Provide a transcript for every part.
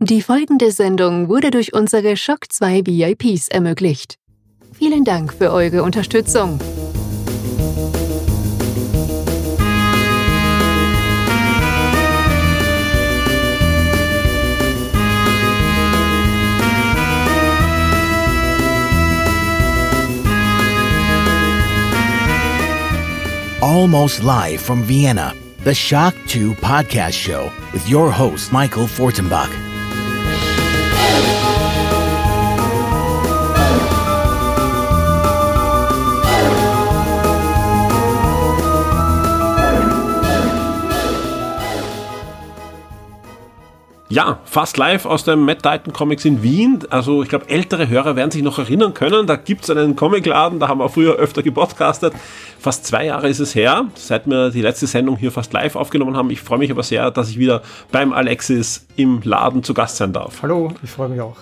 Die folgende Sendung wurde durch unsere Shock 2 VIPs ermöglicht. Vielen Dank für eure Unterstützung. Almost live from Vienna, the Shock 2 podcast show with your host, Michael Fortenbach. Ja, fast live aus dem Mad Titan Comics in Wien. Also ich glaube, ältere Hörer werden sich noch erinnern können. Da gibt es einen Comicladen, da haben wir früher öfter gepodcastet. Fast zwei Jahre ist es her, seit wir die letzte Sendung hier fast live aufgenommen haben. Ich freue mich aber sehr, dass ich wieder beim Alexis im Laden zu Gast sein darf. Hallo, ich freue mich auch.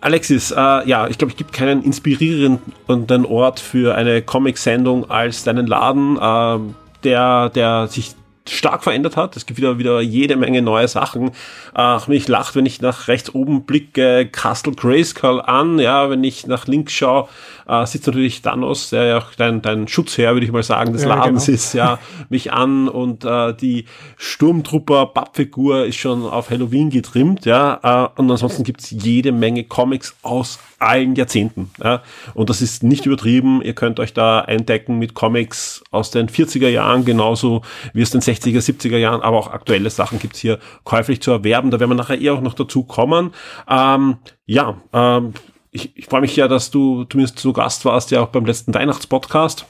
Alexis, äh, ja, ich glaube, es gibt keinen inspirierenden Ort für eine Comic-Sendung als deinen Laden, äh, der, der sich stark verändert hat. Es gibt wieder, wieder jede Menge neue Sachen. Ach, mich lacht, wenn ich nach rechts oben blicke, Castle Grayskull an. Ja, wenn ich nach links schaue, äh, sitzt natürlich Thanos, der ja auch dein, dein Schutzherr, würde ich mal sagen, des ja, Ladens genau. ist, ja, mich an und äh, die Sturmtrupper Pappfigur ist schon auf Halloween getrimmt, ja, äh, und ansonsten gibt's jede Menge Comics aus allen Jahrzehnten. Ja? Und das ist nicht übertrieben. Ihr könnt euch da eindecken mit Comics aus den 40er Jahren, genauso wie aus den 60er, 70er Jahren, aber auch aktuelle Sachen gibt's hier käuflich zu erwerben. Da werden wir nachher eher auch noch dazu kommen. Ähm, ja, ähm, ich, ich freue mich ja, dass du zumindest zu Gast warst, ja auch beim letzten Weihnachtspodcast.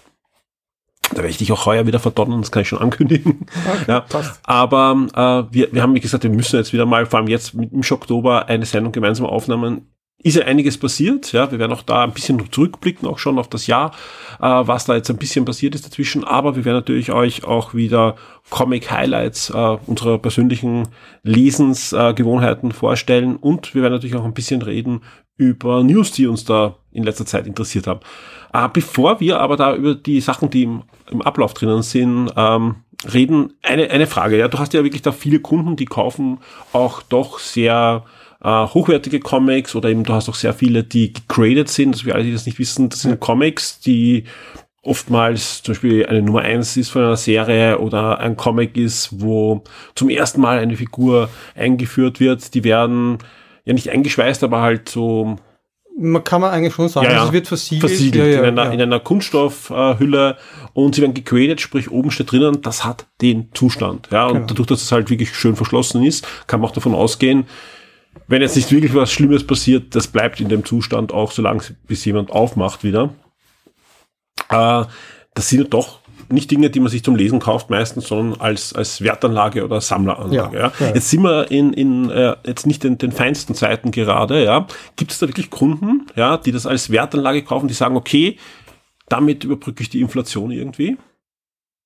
Da werde ich dich auch heuer wieder verdonnern, das kann ich schon ankündigen. Okay, ja, aber äh, wir, wir haben, wie gesagt, wir müssen jetzt wieder mal, vor allem jetzt mit im Oktober, eine Sendung gemeinsam aufnehmen ist ja einiges passiert. Ja, wir werden auch da ein bisschen zurückblicken, auch schon auf das Jahr, äh, was da jetzt ein bisschen passiert ist dazwischen. Aber wir werden natürlich euch auch wieder Comic-Highlights äh, unserer persönlichen Lesensgewohnheiten äh, vorstellen. Und wir werden natürlich auch ein bisschen reden über News, die uns da in letzter Zeit interessiert haben. Äh, bevor wir aber da über die Sachen, die im, im Ablauf drinnen sind, ähm, reden, eine, eine Frage. Ja, du hast ja wirklich da viele Kunden, die kaufen auch doch sehr äh, hochwertige Comics oder eben du hast auch sehr viele, die graded sind. Also für alle, die das nicht wissen, das sind Comics, die oftmals zum Beispiel eine Nummer eins ist von einer Serie oder ein Comic ist, wo zum ersten Mal eine Figur eingeführt wird. Die werden ja nicht eingeschweißt, aber halt so man kann man eigentlich schon sagen, ja, ja. Also es wird versiegelt, versiegelt ja, in, einer, in, einer, Kunststoffhülle und sie werden gegradet, sprich oben steht drinnen, das hat den Zustand. Ja, und genau. dadurch, dass es halt wirklich schön verschlossen ist, kann man auch davon ausgehen, wenn jetzt nicht wirklich was Schlimmes passiert, das bleibt in dem Zustand auch, solange bis jemand aufmacht wieder. Äh, das sind doch nicht Dinge, die man sich zum Lesen kauft meistens, sondern als, als Wertanlage oder Sammleranlage. Ja, ja. Jetzt sind wir in, in äh, jetzt nicht in den feinsten Zeiten gerade, ja. Gibt es da wirklich Kunden, ja, die das als Wertanlage kaufen, die sagen, okay, damit überbrücke ich die Inflation irgendwie?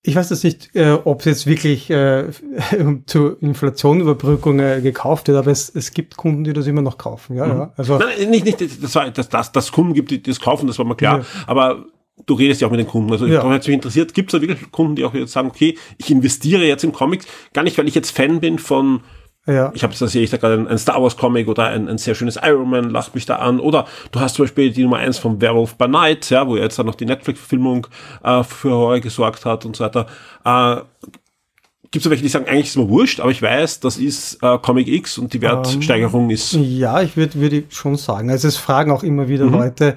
Ich weiß jetzt nicht, äh, ob es jetzt wirklich äh, zur Inflationüberbrückung äh, gekauft wird, aber es, es gibt Kunden, die das immer noch kaufen. Ja, mhm. ja. Also Nein, nicht, nicht, das war, dass das, das Kunden gibt, die das kaufen, das war mir klar. Ja. Aber du redest ja auch mit den Kunden. Also ja. mich interessiert, gibt es da wirklich Kunden, die auch jetzt sagen, okay, ich investiere jetzt in Comics, gar nicht, weil ich jetzt Fan bin von ja. Ich habe da sehe ich da gerade ein, ein, Star Wars Comic oder ein, ein sehr schönes Iron Man lacht mich da an. Oder du hast zum Beispiel die Nummer eins vom Werewolf by Night, ja, wo jetzt dann noch die Netflix-Verfilmung äh, für Horror gesorgt hat und so weiter. Äh, Gibt es welche, die sagen, eigentlich ist es mir wurscht, aber ich weiß, das ist äh, Comic X und die Wertsteigerung um, ähm, ist. Ja, ich würde würd schon sagen. Also es fragen auch immer wieder mhm. Leute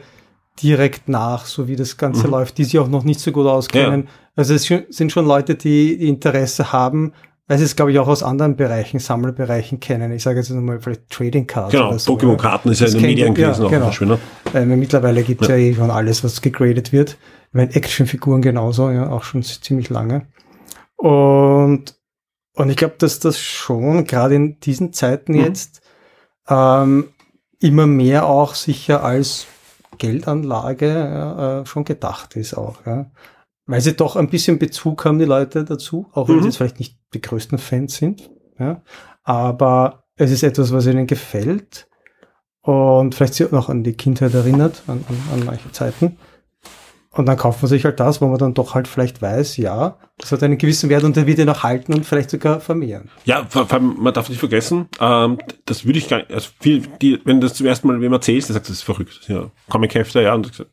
direkt nach, so wie das Ganze mhm. läuft, die sich auch noch nicht so gut auskennen. Ja. Also es sind schon Leute, die Interesse haben, weil sie es, glaube ich, auch aus anderen Bereichen, Sammelbereichen kennen. Ich sage jetzt nochmal vielleicht Trading Cards. Genau, Pokémon-Karten ist ja in den Medien gewesen. Ja, genau. Beispiel, ne? mittlerweile gibt es ja. ja eh schon alles, was gegradet wird. Ich meine, Actionfiguren genauso, ja, auch schon ziemlich lange. Und, und ich glaube, dass das schon, gerade in diesen Zeiten mhm. jetzt, ähm, immer mehr auch sicher als Geldanlage äh, schon gedacht ist auch. Ja weil sie doch ein bisschen Bezug haben, die Leute dazu, auch wenn mhm. sie jetzt vielleicht nicht die größten Fans sind. Ja. Aber es ist etwas, was ihnen gefällt und vielleicht sie auch noch an die Kindheit erinnert, an, an, an manche Zeiten. Und dann kauft man sich halt das, wo man dann doch halt vielleicht weiß, ja, das hat einen gewissen Wert und der wird ihn auch halten und vielleicht sogar vermehren. Ja, vor allem, man darf nicht vergessen, ähm, das würde ich gar nicht, also viel, die, wenn das zum ersten Mal wem erzählst, der sagt, das ist verrückt. Ja Comic-Hefte, ja, und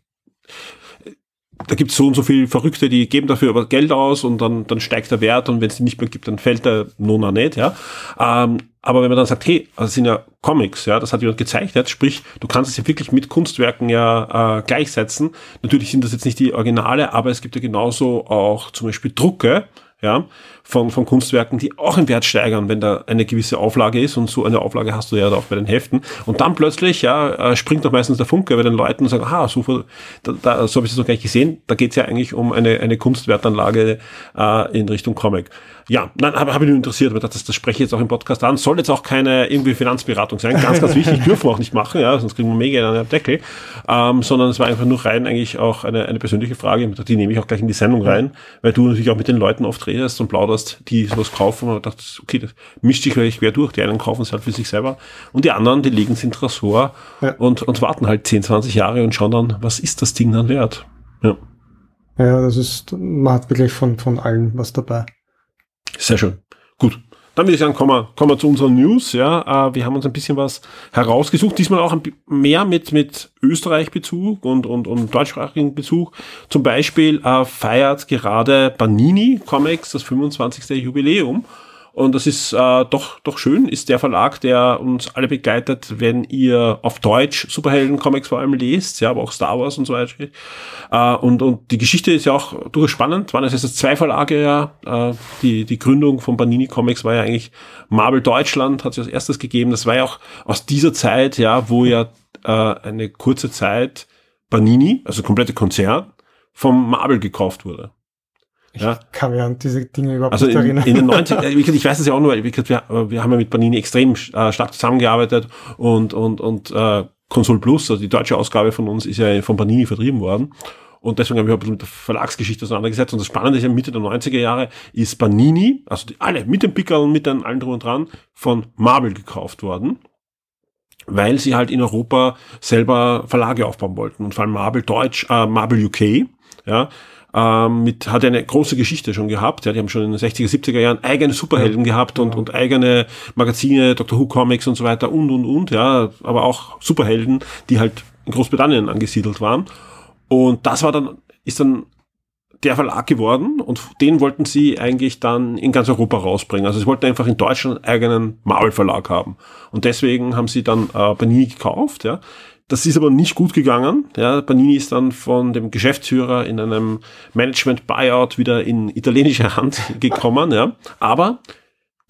da gibt es so und so viele Verrückte, die geben dafür aber Geld aus und dann, dann steigt der Wert und wenn es die nicht mehr gibt, dann fällt der Nona nicht, ja. Ähm, aber wenn man dann sagt, hey, also das sind ja Comics, ja, das hat jemand gezeichnet, sprich, du kannst es ja wirklich mit Kunstwerken ja äh, gleichsetzen. Natürlich sind das jetzt nicht die Originale, aber es gibt ja genauso auch zum Beispiel Drucke, ja, von, von Kunstwerken, die auch im Wert steigern, wenn da eine gewisse Auflage ist und so eine Auflage hast du ja auch bei den Heften. Und dann plötzlich, ja, äh, springt doch meistens der Funke bei den Leuten und sagen, ah, so, da, da, so habe ich das noch gar nicht gesehen. Da geht es ja eigentlich um eine, eine Kunstwertanlage äh, in Richtung Comic. Ja, nein, habe hab ich nur interessiert, aber das, das spreche ich jetzt auch im Podcast an. Soll jetzt auch keine irgendwie Finanzberatung sein. Ganz, ganz wichtig, dürfen wir auch nicht machen, ja, sonst kriegen wir mega einen Deckel. Ähm, sondern es war einfach nur rein eigentlich auch eine, eine persönliche Frage. Die nehme ich auch gleich in die Sendung rein, weil du natürlich auch mit den Leuten oft redest und plauderst, die sowas kaufen und dachte, okay, das mischt sich gleich quer durch. Die einen kaufen es halt für sich selber und die anderen, die legen es in Tresor ja. und, und warten halt 10, 20 Jahre und schauen dann, was ist das Ding dann wert? Ja. Ja, das ist, man hat wirklich von, von allen was dabei. Sehr schön. Dann würde ich sagen, kommen wir, kommen wir zu unseren News. Ja, äh, wir haben uns ein bisschen was herausgesucht. Diesmal auch mehr mit, mit Österreich-Bezug und, und, und deutschsprachigen Bezug. Zum Beispiel äh, feiert gerade Panini Comics das 25. Jubiläum. Und das ist äh, doch, doch schön, ist der Verlag, der uns alle begleitet, wenn ihr auf Deutsch Superhelden-Comics vor allem lest, ja, aber auch Star Wars und so weiter. Äh, und, und die Geschichte ist ja auch durchaus spannend. Waren es jetzt zwei Verlage ja. Äh, die, die Gründung von Panini Comics war ja eigentlich Marvel Deutschland, hat sich als erstes gegeben. Das war ja auch aus dieser Zeit, ja, wo ja äh, eine kurze Zeit Panini, also komplette Konzern, vom Marvel gekauft wurde. Ich ja. kann mich an diese Dinge überhaupt also nicht in, erinnern. In den 90 äh, ich weiß es ja auch nur, weil wir, wir haben ja mit Panini extrem äh, stark zusammengearbeitet und, und, und äh, Console Plus, also die deutsche Ausgabe von uns, ist ja von Panini vertrieben worden. Und deswegen habe ich bisschen mit der Verlagsgeschichte auseinandergesetzt. Und das Spannende ist ja, Mitte der 90er Jahre ist Panini, also die, alle, mit dem Pickel und mit den allen drum und dran, von Marvel gekauft worden weil sie halt in Europa selber Verlage aufbauen wollten und vor allem Marvel Deutsch, äh, Marvel UK, ja, ähm, mit, hat eine große Geschichte schon gehabt. Ja, die haben schon in den 60er, 70er Jahren eigene Superhelden ja. gehabt und, und eigene Magazine, Dr. Who Comics und so weiter und, und, und, ja, aber auch Superhelden, die halt in Großbritannien angesiedelt waren. Und das war dann, ist dann der Verlag geworden und den wollten sie eigentlich dann in ganz Europa rausbringen. Also sie wollten einfach in Deutschland einen eigenen Marvel-Verlag haben. Und deswegen haben sie dann äh, Panini gekauft, ja. Das ist aber nicht gut gegangen. Ja, Panini ist dann von dem Geschäftsführer in einem Management-Buyout wieder in italienische Hand gekommen. Ja. Aber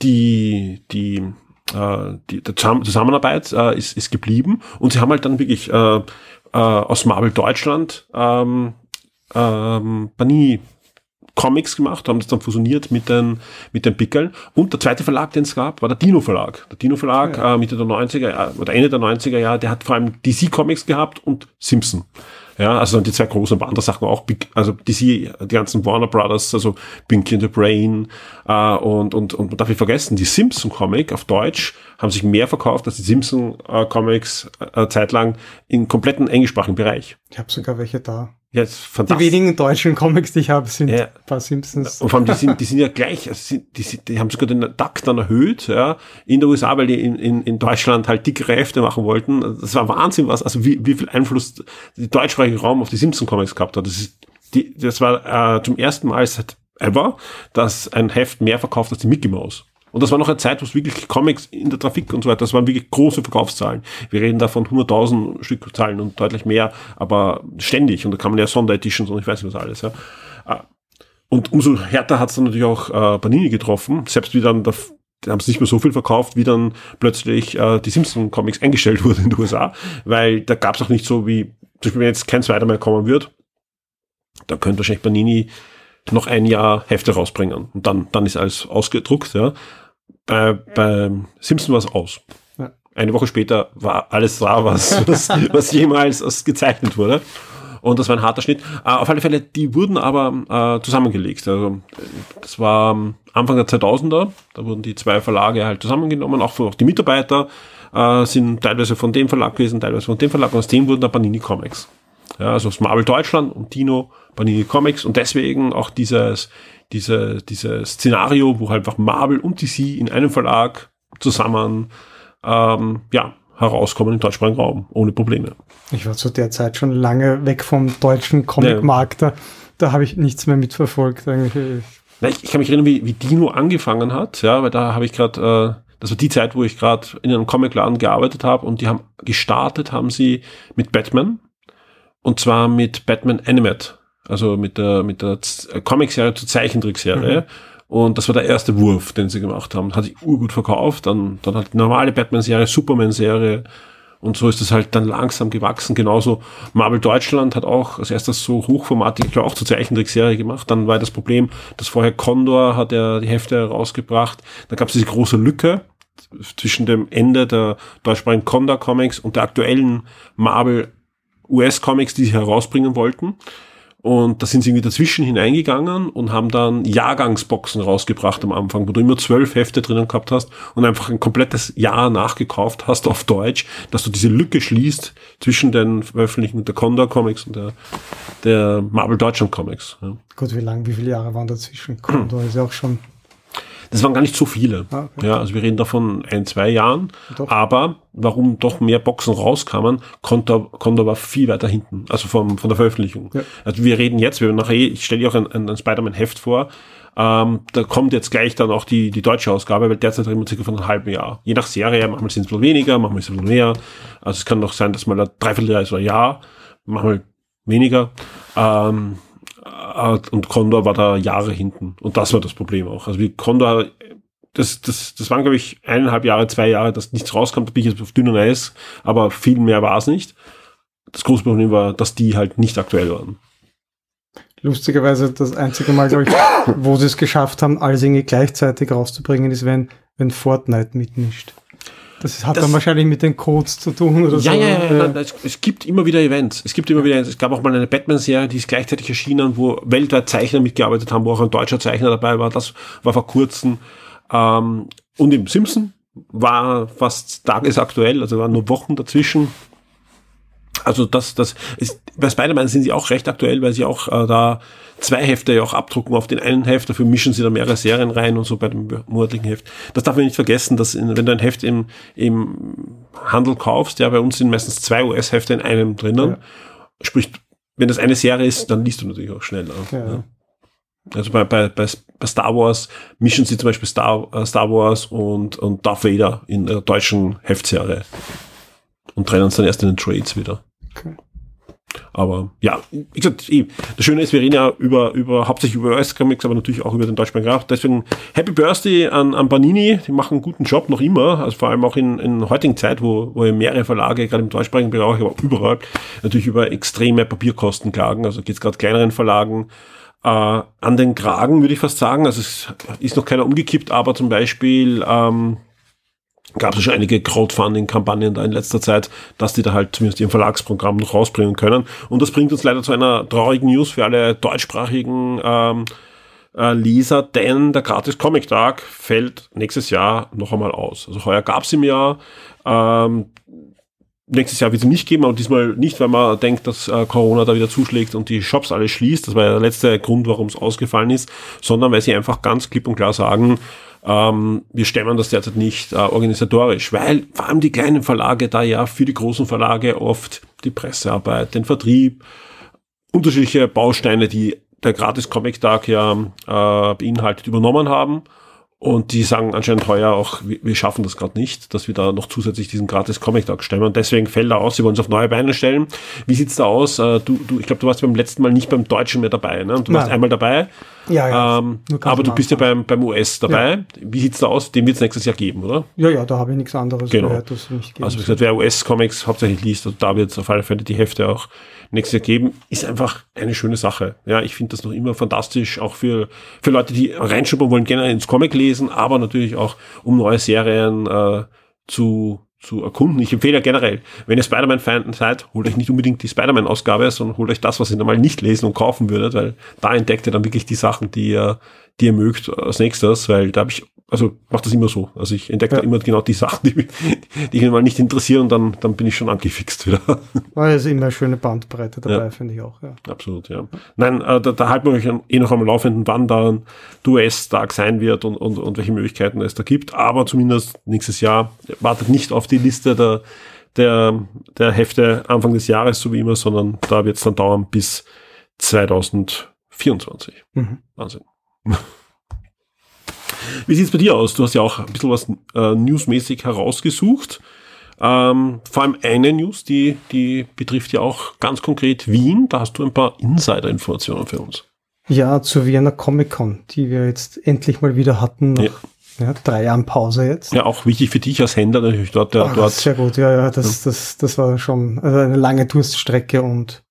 die, die, äh, die, die Zusammenarbeit äh, ist, ist geblieben und sie haben halt dann wirklich äh, äh, aus Marvel Deutschland ähm, ähm, Panini Comics gemacht, haben das dann fusioniert mit den, mit den Pickeln. Und der zweite Verlag, den es gab, war der Dino Verlag. Der Dino Verlag, ja. äh, Mitte der 90er oder Ende der 90er Jahre, der hat vor allem DC Comics gehabt und Simpson. Ja, also die zwei großen aber andere Sachen auch, also DC, die ganzen Warner Brothers, also Pinky and the Brain äh, und, und, und man darf nicht vergessen, die Simpson Comic auf Deutsch haben sich mehr verkauft als die Simpson äh, Comics äh, zeitlang im kompletten englischsprachigen Bereich. Ich habe sogar welche da. Ja, die wenigen deutschen Comics, die ich habe, sind ja. ein paar Simpsons. Und vor allem, die sind, die sind ja gleich, also die, die, die haben sogar den Takt dann erhöht, ja, in der USA, weil die in, in, in Deutschland halt dickere Hefte machen wollten. Das war Wahnsinn, was, also wie, wie viel Einfluss der deutschsprachige Raum auf die Simpson-Comics gehabt hat. Das ist, die, das war äh, zum ersten Mal seit ever, dass ein Heft mehr verkauft als die Mickey Mouse. Und das war noch eine Zeit, wo es wirklich Comics in der Trafik und so weiter, das waren wirklich große Verkaufszahlen. Wir reden da von 100.000 Stückzahlen und deutlich mehr, aber ständig. Und da kann man ja Sondereditions und ich weiß nicht was alles. Ja. Ah. Und umso härter hat es dann natürlich auch äh, Panini getroffen, selbst wie dann da haben sie nicht mehr so viel verkauft, wie dann plötzlich äh, die Simpson-Comics eingestellt wurden in den USA, weil da gab es auch nicht so wie, zum Beispiel wenn jetzt kein zweiter mehr kommen wird, da könnte wahrscheinlich Panini noch ein Jahr Hefte rausbringen. Und dann, dann ist alles ausgedruckt. Ja. Bei, bei Simpson war es aus. Ja. Eine Woche später war alles da, was, was, was jemals gezeichnet wurde. Und das war ein harter Schnitt. Uh, auf alle Fälle, die wurden aber uh, zusammengelegt. Also, das war Anfang der 2000er. Da wurden die zwei Verlage halt zusammengenommen. Auch, auch die Mitarbeiter uh, sind teilweise von dem Verlag gewesen, teilweise von dem Verlag. Und aus dem wurden da Panini Comics. Ja, also aus Marvel Deutschland und Dino, Panini Comics und deswegen auch dieses, diese, dieses Szenario, wo halt einfach Marvel und DC in einem Verlag zusammen ähm, ja, herauskommen im deutschsprachigen Raum, ohne Probleme. Ich war zu der Zeit schon lange weg vom deutschen Comicmarkt, da, da habe ich nichts mehr mitverfolgt eigentlich. Ich, ich kann mich erinnern, wie, wie Dino angefangen hat, ja, weil da habe ich gerade, äh, das war die Zeit, wo ich gerade in einem Comicladen gearbeitet habe und die haben gestartet, haben sie mit Batman und zwar mit Batman Animate, also mit der, mit der Comicserie zur Zeichentrickserie. Mhm. Und das war der erste Wurf, den sie gemacht haben. Hat sich urgut verkauft. Dann, dann halt die normale Batman-Serie, Superman-Serie. Und so ist es halt dann langsam gewachsen. Genauso Marvel Deutschland hat auch als erstes so hochformatig, ich glaube auch zur Zeichentrickserie gemacht. Dann war das Problem, dass vorher Condor hat ja die Hefte rausgebracht. Da gab es diese große Lücke zwischen dem Ende der deutschsprachigen Condor Comics und der aktuellen Marvel US Comics, die sie herausbringen wollten. Und da sind sie irgendwie dazwischen hineingegangen und haben dann Jahrgangsboxen rausgebracht am Anfang, wo du immer zwölf Hefte drinnen gehabt hast und einfach ein komplettes Jahr nachgekauft hast auf Deutsch, dass du diese Lücke schließt zwischen den Veröffentlichungen der Condor Comics und der, der Marvel Deutschland Comics. Ja. Gut, wie lang, wie viele Jahre waren dazwischen? Condor ist ja auch schon das waren gar nicht so viele. Ah, okay. Ja, also wir reden davon ein, zwei Jahren. Doch. Aber warum doch mehr Boxen rauskamen, Condor, Condor war viel weiter hinten, also vom, von der Veröffentlichung. Ja. Also wir reden jetzt, wir nachher, ich stelle dir auch ein, ein, ein Spider-Man-Heft vor, ähm, da kommt jetzt gleich dann auch die, die deutsche Ausgabe, weil derzeit reden wir circa von einem halben Jahr. Je nach Serie, manchmal sind es ein bisschen weniger, manchmal ist es ein bisschen mehr. Also es kann doch sein, dass mal ein Dreivierteljahr ist oder ein Jahr, manchmal weniger. Ähm, äh, und Condor war da Jahre hinten. Und das war das Problem auch. Also wie Condor, das, das, das waren, glaube ich, eineinhalb Jahre, zwei Jahre, dass nichts rauskommt, da bin ich jetzt auf dünnem Eis, aber viel mehr war es nicht. Das große Problem war, dass die halt nicht aktuell waren. Lustigerweise das einzige Mal, glaube ich, wo sie es geschafft haben, alles irgendwie gleichzeitig rauszubringen, ist, wenn, wenn Fortnite mitmischt. Das hat das, dann wahrscheinlich mit den Codes zu tun oder ja, so. Ja, ja, ja. Es, gibt immer wieder Events. Es gibt immer wieder, es gab auch mal eine Batman-Serie, die ist gleichzeitig erschienen, wo weltweit Zeichner mitgearbeitet haben, wo auch ein deutscher Zeichner dabei war. Das war vor kurzem. Ähm, und im Simpson war fast tagesaktuell, also waren nur Wochen dazwischen. Also das, das ist, bei Spider-Man sind sie auch recht aktuell, weil sie auch äh, da zwei Hefte ja auch abdrucken auf den einen Heft, dafür mischen sie da mehrere Serien rein und so bei dem monatlichen Heft. Das darf man nicht vergessen, dass in, wenn du ein Heft im, im Handel kaufst, ja, bei uns sind meistens zwei US-Hefte in einem drinnen. Ja. Sprich, wenn das eine Serie ist, dann liest du natürlich auch schneller. Ja. Ja. Also bei, bei, bei, Star Wars mischen sie zum Beispiel Star, äh, Star Wars und, und Darth Vader in der deutschen Heftserie und trennen uns dann erst in den Trades wieder. Aber ja, wie gesagt, das Schöne ist, wir reden ja über, über hauptsächlich über US-Comics, aber natürlich auch über den deutschsprachigen Raum. Deswegen Happy Birthday an, an Panini, die machen einen guten Job noch immer, also vor allem auch in, in heutigen Zeit, wo, wo mehrere Verlage, gerade im deutschsprachigen Bereich, aber überall, natürlich über extreme Papierkosten klagen. Also geht es gerade kleineren Verlagen äh, an den Kragen, würde ich fast sagen. Also es ist noch keiner umgekippt, aber zum Beispiel ähm, gab es schon einige Crowdfunding-Kampagnen da in letzter Zeit, dass die da halt zumindest ihr Verlagsprogramm noch rausbringen können. Und das bringt uns leider zu einer traurigen News für alle deutschsprachigen ähm, äh, Leser, denn der gratis Comic Tag fällt nächstes Jahr noch einmal aus. Also heuer gab es im Jahr, ähm, nächstes Jahr wird es nicht geben, aber diesmal nicht, weil man denkt, dass äh, Corona da wieder zuschlägt und die Shops alle schließt. Das war ja der letzte Grund, warum es ausgefallen ist, sondern weil sie einfach ganz klipp und klar sagen, ähm, wir stemmen das derzeit nicht äh, organisatorisch, weil vor allem die kleinen Verlage da ja für die großen Verlage oft die Pressearbeit, den Vertrieb, unterschiedliche Bausteine, die der Gratis-Comic-Tag ja äh, beinhaltet, übernommen haben. Und die sagen anscheinend heuer auch, wir, schaffen das gerade nicht, dass wir da noch zusätzlich diesen gratis Comic-Tag stemmen. Deswegen fällt er aus, sie wollen es auf neue Beine stellen. Wie sieht's da aus? Äh, du, du, ich glaube, du warst beim letzten Mal nicht beim Deutschen mehr dabei. Ne? Du Nein. warst einmal dabei. Ja, ja. Ähm, aber du bist ja beim, beim US dabei. Ja. Wie sieht's da aus? Den wird's nächstes Jahr geben, oder? Ja, ja, da habe ich nichts anderes genau. gehört, dass nicht geben Also wie gesagt, wer US-Comics hauptsächlich liest, also da wird's auf alle Fälle die Hefte auch nächstes Jahr geben, ist einfach eine schöne Sache. Ja, ich finde das noch immer fantastisch, auch für, für Leute, die reinschuppern wollen, gerne ins Comic lesen, aber natürlich auch, um neue Serien äh, zu zu erkunden. Ich empfehle ja generell, wenn ihr Spider-Man-Fan seid, holt euch nicht unbedingt die Spider-Man-Ausgabe, sondern holt euch das, was ihr normal nicht lesen und kaufen würdet, weil da entdeckt ihr dann wirklich die Sachen, die ihr, die ihr mögt als nächstes, weil da habe ich also mache das immer so. Also ich entdecke Ja. da immer genau die Sachen, die, mich- die mich mal nicht interessieren und dann, dann bin ich schon angefixt wieder. War also immer eine schöne Bandbreite dabei, Ja. finde ich auch. Ja. Absolut, ja. Nein, äh, da, da halten wir euch eh noch am Laufenden, wann dann der US-Tag sein wird und, und, und welche Möglichkeiten es da gibt. Aber zumindest nächstes Jahr wartet nicht auf die Liste der, der, der Hefte Anfang des Jahres, so wie immer, sondern da wird es dann dauern bis 2024. Mhm. Wahnsinn. Wie sieht's bei dir aus? Du hast ja auch ein bisschen was äh, newsmäßig herausgesucht. Ähm, vor allem eine News, die, die betrifft ja auch ganz konkret Wien. Da hast du ein paar Insider-Informationen für uns. Ja, zur Vienna Comic Con, die wir jetzt endlich mal wieder hatten, nach Ja. ja. drei Jahren Pause jetzt. Ja, auch wichtig für dich als Händler natürlich dort. Der, Ah, dort sehr gut, ja, ja, das, das, das war schon also eine lange Durststrecke und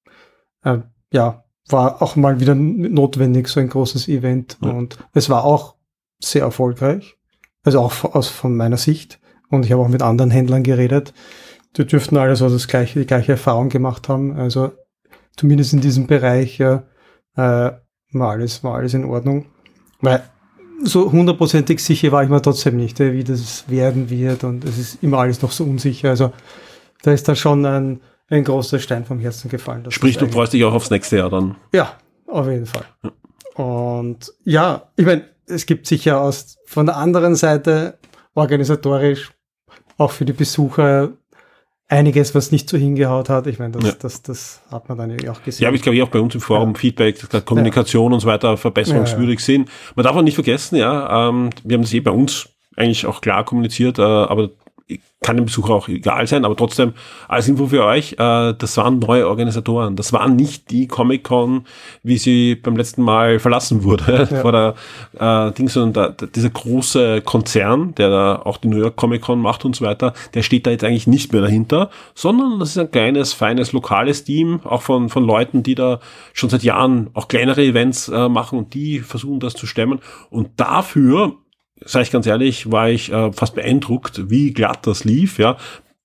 äh, ja, war auch mal wieder notwendig, so ein großes Event. Ja. Und es war auch sehr erfolgreich, also auch von- aus, von meiner Sicht. Und ich habe auch mit anderen Händlern geredet. Die dürften alle so das gleiche, die gleiche Erfahrung gemacht haben. Also zumindest in diesem Bereich ja, äh, war, alles, war alles in Ordnung. Weil so hundertprozentig sicher war ich mir trotzdem nicht, wie das werden wird und es ist immer alles noch so unsicher. Also da ist da schon ein, ein großer Stein vom Herzen gefallen. Sprich, du freust dich auch aufs nächste Jahr dann. Ja, auf jeden Fall. Und ja, ich meine, es gibt sicher aus von der anderen Seite organisatorisch auch für die Besucher einiges, was nicht so hingehaut hat. Ich meine, das, Ja. das, das hat man dann ja auch gesehen. Ja, aber ich glaube, auch bei uns im Forum Feedback, dass Kommunikation und so weiter verbesserungswürdig sind. Man darf auch nicht vergessen, ja, ähm, wir haben das eh bei uns eigentlich auch klar kommuniziert, äh, aber kann dem Besucher auch egal sein, aber trotzdem als Info für euch, äh, das waren neue Organisatoren. Das waren nicht die Comic-Con, wie sie beim letzten Mal verlassen wurde Ja. vor der äh, Ding, sondern da, dieser große Konzern, der da auch die New York Comic-Con macht und so weiter, der steht da jetzt eigentlich nicht mehr dahinter, sondern das ist ein kleines, feines, lokales Team, auch von, von Leuten, die da schon seit Jahren auch kleinere Events äh, machen und die versuchen das zu stemmen. Und dafür sage ich ganz ehrlich, war ich äh, fast beeindruckt, wie glatt das lief, ja.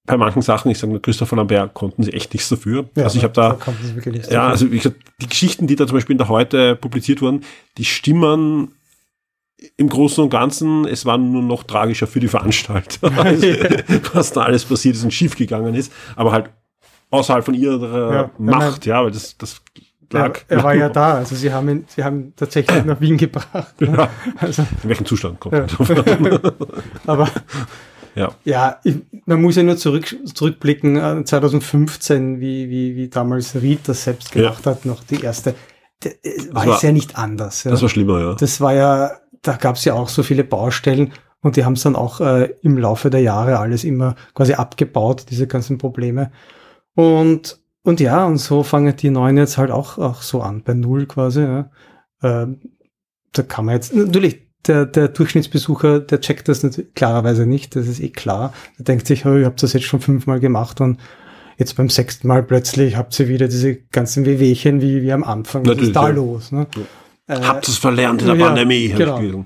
Bei manchen Sachen, ich sage, Christopher Lambert konnten sie echt nichts dafür. Ja, also ich habe da, nichts ja, also gesagt, die Geschichten, die da zum Beispiel in der Heute publiziert wurden, die stimmen im Großen und Ganzen, es war nur noch tragischer für die Veranstalter, also, was da alles passiert ist und schiefgegangen ist, aber halt außerhalb von ihrer Ja, Macht, ja, weil das, das er, lag. er war ja da, also sie haben ihn, sie haben tatsächlich nach Wien gebracht. ne? Ja. Also, In welchem Zustand kommt Ja. er? aber ja. Ja, ich, man muss ja nur zurück, zurückblicken, äh, 2015, wie, wie, wie damals Reed das selbst Ja. gemacht hat, noch die erste. Äh, War war- es ja nicht anders. Ja. Das war schlimmer, ja. Das war ja, da gab es ja auch so viele Baustellen und die haben es dann auch äh, im Laufe der Jahre alles immer quasi abgebaut, diese ganzen Probleme. Und, und ja, und so fangen die neuen jetzt halt auch, auch so an, bei Null quasi. Ja. Ähm, da kann man jetzt, natürlich, der, der Durchschnittsbesucher, der checkt das nicht, klarerweise nicht, das ist eh klar. Der denkt sich, oh, ich habe das jetzt schon fünfmal gemacht und jetzt beim sechsten Mal plötzlich habt ihr wieder diese ganzen Wehwehchen wie, wie am Anfang. Was Natürlich, ist da ja. los? Ne? Äh, Habt es verlernt in der ja, Pandemie. genau.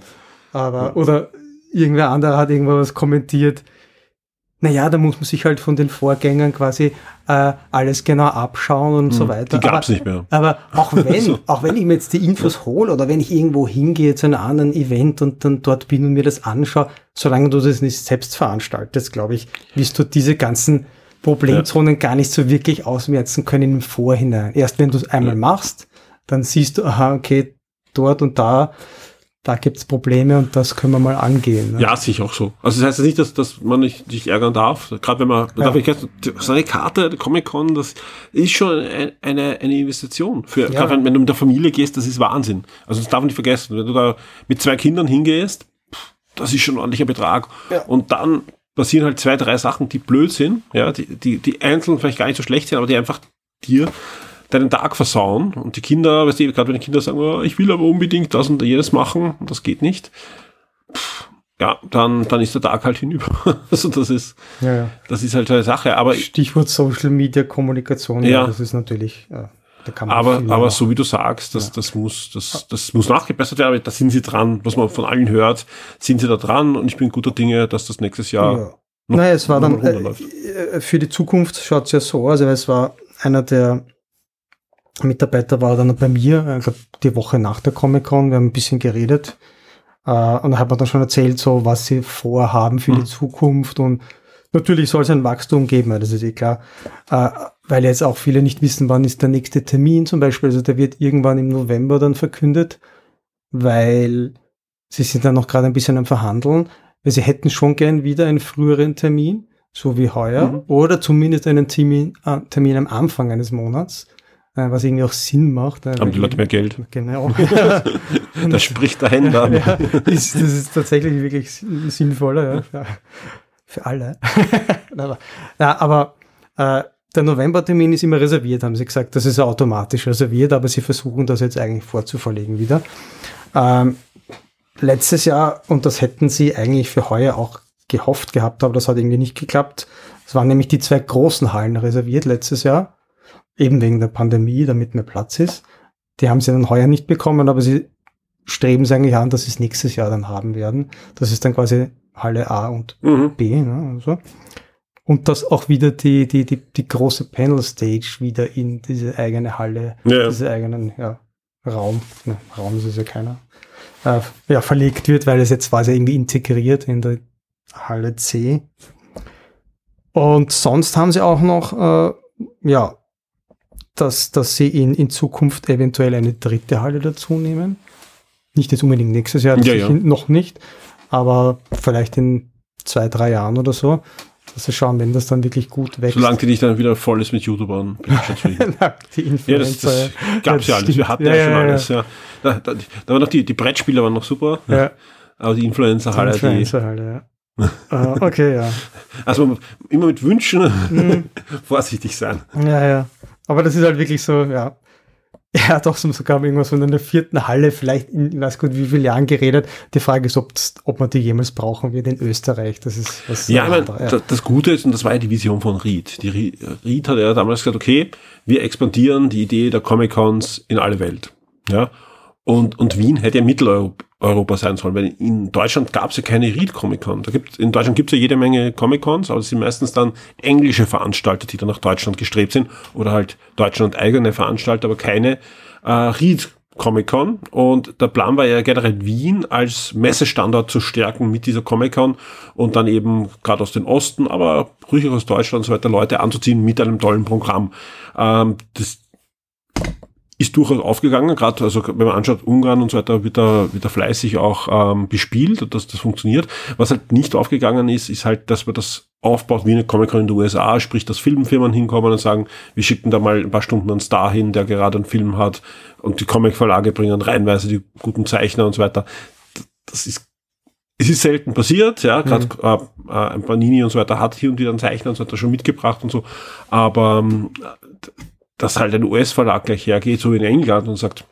aber, oder irgendwer anderer hat irgendwo was kommentiert. Naja, da muss man sich halt von den Vorgängern quasi äh, alles genau abschauen und so weiter. Hm, Die gab's aber, nicht mehr. Aber auch wenn, So. auch wenn ich mir jetzt die Infos hole oder wenn ich irgendwo hingehe zu einem anderen Event und dann dort bin und mir das anschaue, solange du das nicht selbst veranstaltest, glaube ich, wirst du diese ganzen Problemzonen gar nicht so wirklich ausmerzen können im Vorhinein. Erst wenn du es einmal Ja. machst, dann siehst du, aha, okay, dort und da, da gibt's Probleme und das können wir mal angehen. Ne? Ja, sehe ich auch so. Also das heißt ja nicht, dass, dass man nicht sich ärgern darf. Gerade wenn man, Ja. darf ich jetzt, so eine Karte, der Comic-Con, das ist schon ein, eine, eine Investition. Für, Ja. gerade wenn, wenn du mit der Familie gehst, das ist Wahnsinn. Also das darf man nicht vergessen. Wenn du da mit zwei Kindern hingehst, das ist schon ein ordentlicher Betrag. Ja. Und dann passieren halt zwei, drei Sachen, die blöd sind, ja, die, die, die einzeln vielleicht gar nicht so schlecht sind, aber die einfach dir deinen Tag versauen. Und die Kinder, weißt du, gerade wenn die Kinder sagen, oh, ich will aber unbedingt das und jenes machen, und das geht nicht. Pff, Ja, dann, dann ist der Tag halt hinüber. Also das ist, Ja, ja. das ist halt eine Sache. Aber, Stichwort Social Media Kommunikation, ja, Ja. das ist natürlich, ja, da kann man aber, aber so wie du sagst, das, das muss, das, das muss nachgebessert werden. Da sind sie dran. Was man von allen hört, sind sie da dran. Und ich bin guter Dinge, dass das nächstes Jahr Ja. noch- Naja, es war dann, runterläuft. äh, für die Zukunft schaut es ja so aus, weil es war einer der Mitarbeiter war dann bei mir, äh, ich glaub, die Woche nach der Comic-Con, wir haben ein bisschen geredet Äh, und da hat man dann schon erzählt, so was sie vorhaben für mhm. die Zukunft und natürlich soll es ein Wachstum geben, das ist eh klar. Äh, weil jetzt auch viele nicht wissen, wann ist der nächste Termin zum Beispiel. Also der wird irgendwann im November dann verkündet, weil sie sind dann noch gerade ein bisschen am Verhandeln, weil sie hätten schon gern wieder einen früheren Termin, so wie heuer, mhm. oder zumindest einen Termin, äh, Termin am Anfang eines Monats was irgendwie auch Sinn macht. Haben die Leute mehr Geld? Genau. das spricht der Händler. Ja, ist, das ist tatsächlich wirklich sinnvoller, ja, für, alle. aber, ja, aber äh, der Novembertermin ist immer reserviert, haben sie gesagt. Das ist automatisch reserviert, aber sie versuchen das jetzt eigentlich vorzuverlegen wieder. Ähm, letztes Jahr, und das hätten sie eigentlich für heuer auch gehofft gehabt, aber das hat irgendwie nicht geklappt. Es waren nämlich die zwei großen Hallen reserviert letztes Jahr eben wegen der Pandemie, damit mehr Platz ist. Die haben sie dann heuer nicht bekommen, aber sie streben es eigentlich an, dass sie es nächstes Jahr dann haben werden. Das ist dann quasi Halle A und mhm. B. Ne, also. Und dass auch wieder die, die, die, die große Panel Stage wieder in diese eigene Halle, ja. diese eigenen ja, Raum, ne, Raum ist es ja keiner, äh, ja, verlegt wird, weil es jetzt quasi irgendwie integriert in der Halle C. Und sonst haben sie auch noch, äh, ja, dass, dass sie in, in Zukunft eventuell eine dritte Halle dazu nehmen. Nicht jetzt unbedingt nächstes Jahr, ja, ja. noch nicht, aber vielleicht in zwei, drei Jahren oder so. Dass sie schauen, wenn das dann wirklich gut wächst. Solange die nicht dann wieder voll ist mit YouTubern, die Influencer. Ja, das, das gab es ja alles. Wir hatten ja, ja schon alles. Ja. Da, da, da waren noch die, die Brettspieler waren noch super. Ja. Aber die Influencer-Halle. Die Influencer-Halle, ja. uh, okay, ja. Also immer mit Wünschen mhm. vorsichtig sein. Ja, ja. Aber das ist halt wirklich so, ja. Er hat auch sogar irgendwas von einer vierten Halle vielleicht in, weiß gut, wie vielen Jahren geredet. Die Frage ist, ob man die jemals brauchen wird in Österreich. Das ist was. Ja, ich meine, ja. das Gute ist, und das war ja die Vision von Reed. Die Reed hat ja damals gesagt, okay, wir expandieren die Idee der Comic-Cons in alle Welt. Ja. Und, und Wien hätte ja Mitteleuropa Europa sein sollen, weil in Deutschland gab es ja keine Read Comic Con. Da gibt, in Deutschland gibt es ja jede Menge Comic Cons, aber es sind meistens dann englische Veranstalter, die dann nach Deutschland gestrebt sind oder halt Deutschland eigene Veranstalter, aber keine äh, Read Comic Con. Und der Plan war ja generell Wien als Messestandort zu stärken mit dieser Comic Con und dann eben gerade aus dem Osten, aber ruhig aus Deutschland und so weiter Leute anzuziehen mit einem tollen Programm. Ähm, das ist durchaus aufgegangen, gerade also wenn man anschaut, Ungarn und so weiter wird da, wird da fleißig auch ähm, bespielt und dass das funktioniert. Was halt nicht aufgegangen ist, ist halt, dass man das aufbaut wie eine Comic-Con in den USA, sprich, dass Filmfirmen hinkommen und sagen, wir schicken da mal ein paar Stunden einen Star hin, der gerade einen Film hat und die Comic-Verlage bringen reihenweise die guten Zeichner und so weiter. Das ist es ist selten passiert, ja, gerade mhm. äh, äh, ein Panini und so weiter hat hier und wieder einen Zeichner und so weiter schon mitgebracht und so, aber ähm, dass halt ein US-Verlag gleich hergeht, so wie in England und sagt,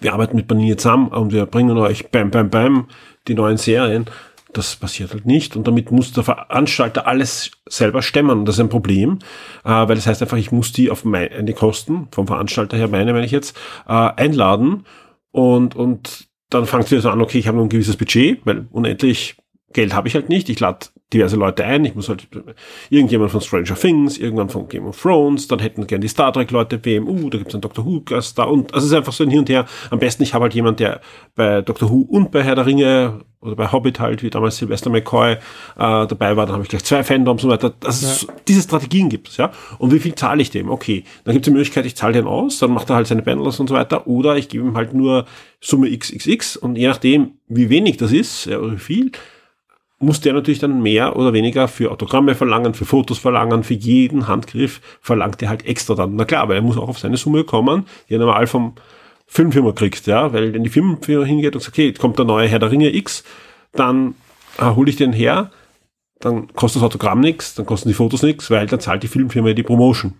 wir arbeiten mit Panini zusammen und wir bringen euch bam, bam, bam die neuen Serien. Das passiert halt nicht und damit muss der Veranstalter alles selber stemmen. Und das ist ein Problem, äh, weil das heißt einfach, ich muss die auf meine Kosten, vom Veranstalter her meine, meine ich jetzt, äh, einladen und, und dann es wieder so an, okay, ich habe nur ein gewisses Budget, weil unendlich Geld habe ich halt nicht. Ich lade diverse Leute ein. Ich muss halt irgendjemand von Stranger Things, irgendwann von Game of Thrones, dann hätten gerne die Star Trek Leute WMU, da gibt es einen Dr. Who Gast da und also es ist einfach so ein Hin und Her. Am besten ich habe halt jemand, der bei Dr. Who und bei Herr der Ringe oder bei Hobbit halt, wie damals Sylvester McCoy äh, dabei war, dann habe ich gleich zwei Fandoms und so weiter. Das ja. diese Strategien gibt es, ja. Und wie viel zahle ich dem? Okay, dann gibt es die Möglichkeit, ich zahle den aus, dann macht er halt seine Bundles und so weiter, oder ich gebe ihm halt nur Summe XXX und je nachdem, wie wenig das ist, ja, oder wie viel, muss der natürlich dann mehr oder weniger für Autogramme verlangen, für Fotos verlangen, für jeden Handgriff verlangt er halt extra dann. Na klar, aber er muss auch auf seine Summe kommen, die er normal vom Filmfirma kriegt, ja, weil wenn die Filmfirma hingeht und sagt, okay, jetzt kommt der neue Herr der Ringe X, dann äh, hole ich den her, dann kostet das Autogramm nichts, dann kosten die Fotos nichts, weil dann zahlt die Filmfirma die Promotion.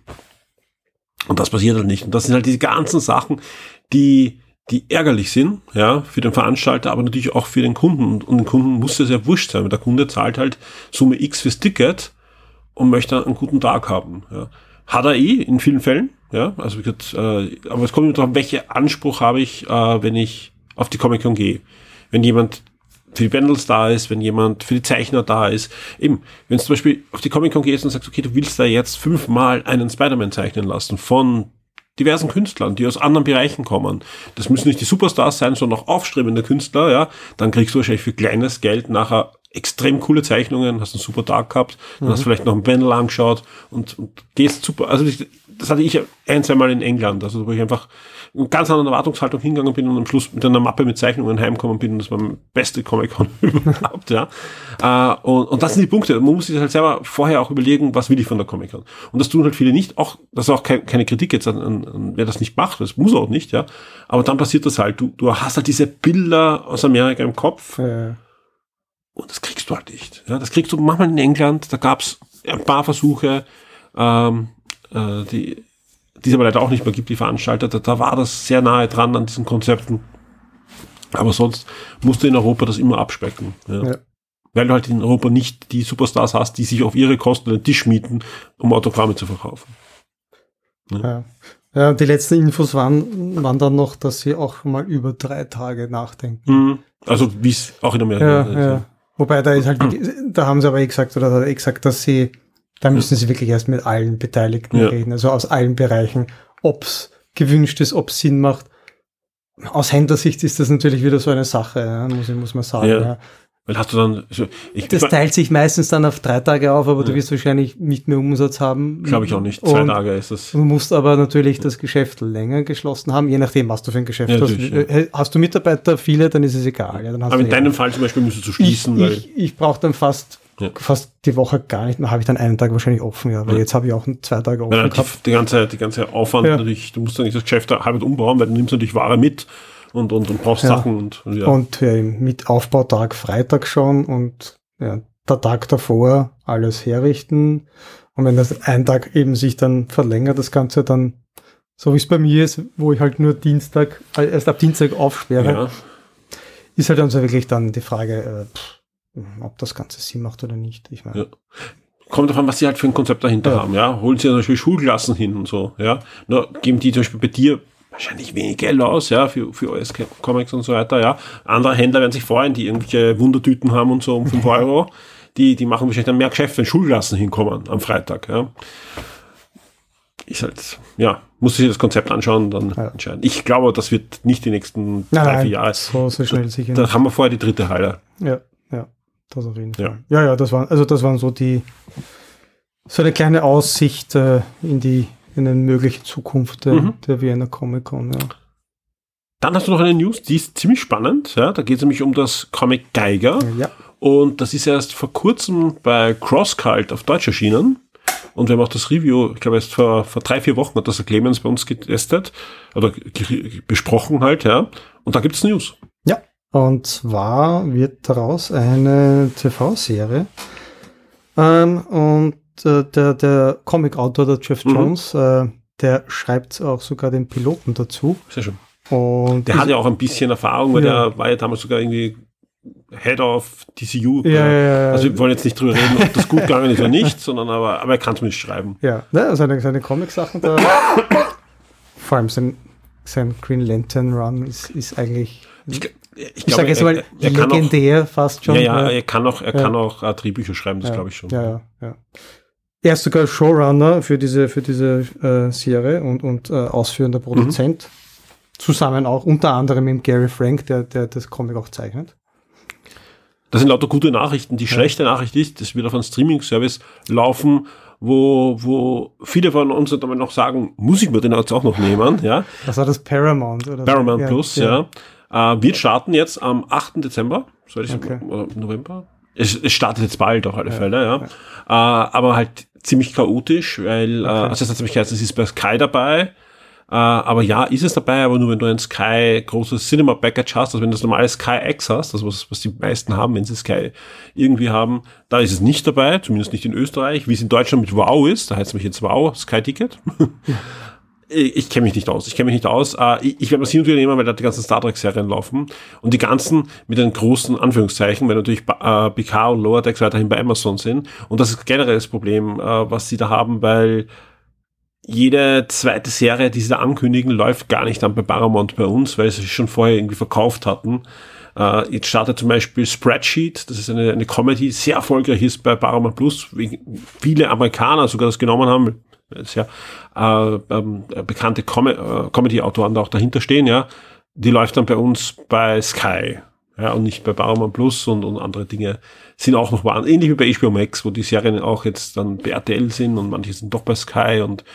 Und das passiert halt nicht. Und das sind halt diese ganzen Sachen, die die ärgerlich sind, ja, für den Veranstalter, aber natürlich auch für den Kunden. Und den Kunden muss es ja wurscht sein, weil der Kunde zahlt halt Summe X fürs Ticket und möchte einen guten Tag haben. Ja. Hat er eh in vielen Fällen, ja, also gesagt, äh, aber es kommt immer darauf, welchen Anspruch habe ich, äh, wenn ich auf die Comic-Con gehe. Wenn jemand für die Bundles da ist, wenn jemand für die Zeichner da ist. Eben, wenn du zum Beispiel auf die Comic-Con gehst und sagst, okay, du willst da jetzt fünfmal einen Spider-Man zeichnen lassen von diversen Künstlern, die aus anderen Bereichen kommen. Das müssen nicht die Superstars sein, sondern auch aufstrebende Künstler, ja. Dann kriegst du wahrscheinlich für kleines Geld nachher extrem coole Zeichnungen, hast einen super Tag gehabt, dann mhm. hast du vielleicht noch ein Panel angeschaut und, und gehst super. Also das hatte ich ein, zwei Mal in England, also wo ich einfach in ganz anderen Erwartungshaltung hingegangen bin und am Schluss mit einer Mappe mit Zeichnungen heimgekommen bin. Das war mein beste Comic-Con überhaupt, ja. Äh, und, und das sind die Punkte. Man muss sich halt selber vorher auch überlegen, was will ich von der Comic-Con. Und das tun halt viele nicht. Auch, das ist auch kein, keine Kritik jetzt an, an, an, wer das nicht macht. Das muss auch nicht, ja. Aber dann passiert das halt. Du, du hast halt diese Bilder aus Amerika im Kopf. Ja. Und das kriegst du halt nicht. Ja, das kriegst du manchmal in England. Da gab's ein paar Versuche, ähm, äh, die die es aber leider auch nicht mehr gibt, die Veranstalter, da, da war das sehr nahe dran an diesen Konzepten. Aber sonst musst du in Europa das immer abspecken. Ja. ja. Weil du halt in Europa nicht die Superstars hast, die sich auf ihre Kosten den Tisch mieten, um Autogramme zu verkaufen. Ja. ja. ja die letzten Infos waren, waren dann noch, dass sie auch mal über drei Tage nachdenken. Mhm. Also wie es auch in Amerika ja, ist. Ja. Wobei da ist halt, da haben sie aber eh gesagt, oder hat er eh gesagt, dass sie da müssen Sie wirklich erst mit allen Beteiligten ja. reden, also aus allen Bereichen, ob es gewünscht ist, ob es Sinn macht. Aus Händlersicht ist das natürlich wieder so eine Sache, muss, muss man sagen. Ja. ja. Weil hast du dann. Ich, das teilt sich meistens dann auf drei Tage auf, aber ja. du wirst wahrscheinlich nicht mehr Umsatz haben. Glaube ich auch nicht. Zwei und Tage ist das. Du musst aber natürlich das Geschäft länger geschlossen haben, je nachdem, was du für ein Geschäft ja, hast. Ja. Hast du Mitarbeiter viele, dann ist es egal. Aber in deinem Fall zum Beispiel müsstest du schließen. Ich, weil ich, ich brauche dann fast ja. fast die Woche gar nicht mehr, habe ich dann einen Tag wahrscheinlich offen, ja, weil ja. jetzt habe ich auch zwei Tage offen ja, gehabt. Die, die, ganze, die ganze Aufwand ja. natürlich, du musst dann nicht das Geschäft halb umbauen, weil du nimmst natürlich Ware mit und, und, und brauchst Sachen und, und ja. Und ja, mit Aufbautag Freitag schon und ja, der Tag davor alles herrichten. Und wenn das ein Tag eben sich dann verlängert, das Ganze dann, so wie es bei mir ist, wo ich halt nur Dienstag, äh, erst ab Dienstag aufsperre, ist halt dann so wirklich dann die Frage, äh, pff, ob das Ganze Sinn macht oder nicht. Ich meine. Ja. Kommt davon, was sie halt für ein Konzept dahinter ja. haben, ja. Holen sie zum Beispiel Schulklassen hin und so, ja. Nur geben die zum Beispiel bei dir wahrscheinlich wenig Geld aus, ja, für, für OS Comics und so weiter, ja. Andere Händler werden sich freuen, die irgendwelche Wundertüten haben und so um 5 Euro. Die, die machen wahrscheinlich dann mehr Geschäft, wenn Schulklassen hinkommen am Freitag, ja. Ist halt, ja, muss sich das Konzept anschauen dann ja. entscheiden. Ich glaube, das wird nicht die nächsten nein, drei, vier Jahre. So, so schnell sicher. Da, da haben wir vorher die dritte Halle. Ja. Das auf jeden ja. Fall. Ja, ja, das waren, also das waren so die, so eine kleine Aussicht äh, in die, in eine mögliche Zukunft der, mhm. der Vienna Comic Con, ja. Dann hast du noch eine News, die ist ziemlich spannend. Ja, da geht es nämlich um das Comic Geiger. Ja. Und das ist erst vor kurzem bei CrossCult auf Deutsch erschienen. Und wir haben auch das Review, ich glaube erst vor, vor drei, vier Wochen hat das der Clemens bei uns getestet oder besprochen halt, ja. Und da gibt es News. Und zwar wird daraus eine TV-Serie. Ähm, und äh, der, der Comic-Autor, der Jeff mhm. Jones, äh, der schreibt auch sogar den Piloten dazu. Sehr schön. Und der hat ja auch ein bisschen Erfahrung, weil ja. der war ja damals sogar irgendwie Head of DCU. Ja, ja, ja, also wir wollen jetzt nicht drüber reden, ob das gut gegangen ist oder nicht, sondern aber, aber er kann zumindest schreiben. Ja, ne, seine, seine Comic-Sachen da. vor allem sein, sein Green Lantern Run ist, ist eigentlich. Ich, ich, ich sage jetzt mal er, er legendär auch, fast schon. Ja, ja, er kann auch, er ja. kann auch Drehbücher schreiben, das ja, glaube ich schon. Ja, ja. Er ist sogar Showrunner für diese, für diese äh, Serie und, und äh, ausführender Produzent. Mhm. Zusammen auch unter anderem mit Gary Frank, der, der das Comic auch zeichnet. Das sind lauter gute Nachrichten. Die schlechte Nachricht ist, das wird auf einem Streaming-Service laufen, wo, wo viele von uns dann noch sagen, muss ich mir den jetzt auch noch nehmen, ja? Was war das Paramount? Oder Paramount? Plus, ja. Äh, wir starten jetzt am 8. Dezember, soll ich okay. oder November? Es, es startet jetzt bald auf alle ja, Fälle, ja. ja. Äh, aber halt ziemlich chaotisch, weil, äh, okay. äh, also es hat nämlich geheißen, es ist bei Sky dabei. Äh, aber ja, ist es dabei, aber nur wenn du ein Sky großes Cinema Package hast, also wenn du das normale Sky X hast, das was, was die meisten haben, wenn sie Sky irgendwie haben, da ist es nicht dabei, zumindest nicht in Österreich, wie es in Deutschland mit Wow ist, da heißt es nämlich jetzt Wow, Sky Ticket. ich kenne mich nicht aus. Ich kenne mich nicht aus. Äh, ich, werde mal hin und wieder nehmen, weil da die ganzen Star Trek-Serien laufen. Und die ganzen mit den großen Anführungszeichen, weil natürlich äh, PK und Lower Decks weiterhin bei Amazon sind. Und das ist generell das Problem, äh, was sie da haben, weil jede zweite Serie, die sie da ankündigen, läuft gar nicht dann bei Paramount bei uns, weil sie sich schon vorher irgendwie verkauft hatten. Uh, jetzt startet zum Beispiel Spreadsheet, das ist eine, eine Comedy, die sehr erfolgreich ist bei Paramount Plus, viele Amerikaner sogar das genommen haben, sehr äh, ähm, bekannte Com äh, Comedy-Autoren da auch dahinter stehen, ja, die läuft dann bei uns bei Sky. Ja, und nicht bei Paramount Plus und, und andere Dinge sind auch noch waren, ähnlich wie bei HBO Max, wo die Serien auch jetzt dann bei RTL sind und manche sind doch bei Sky und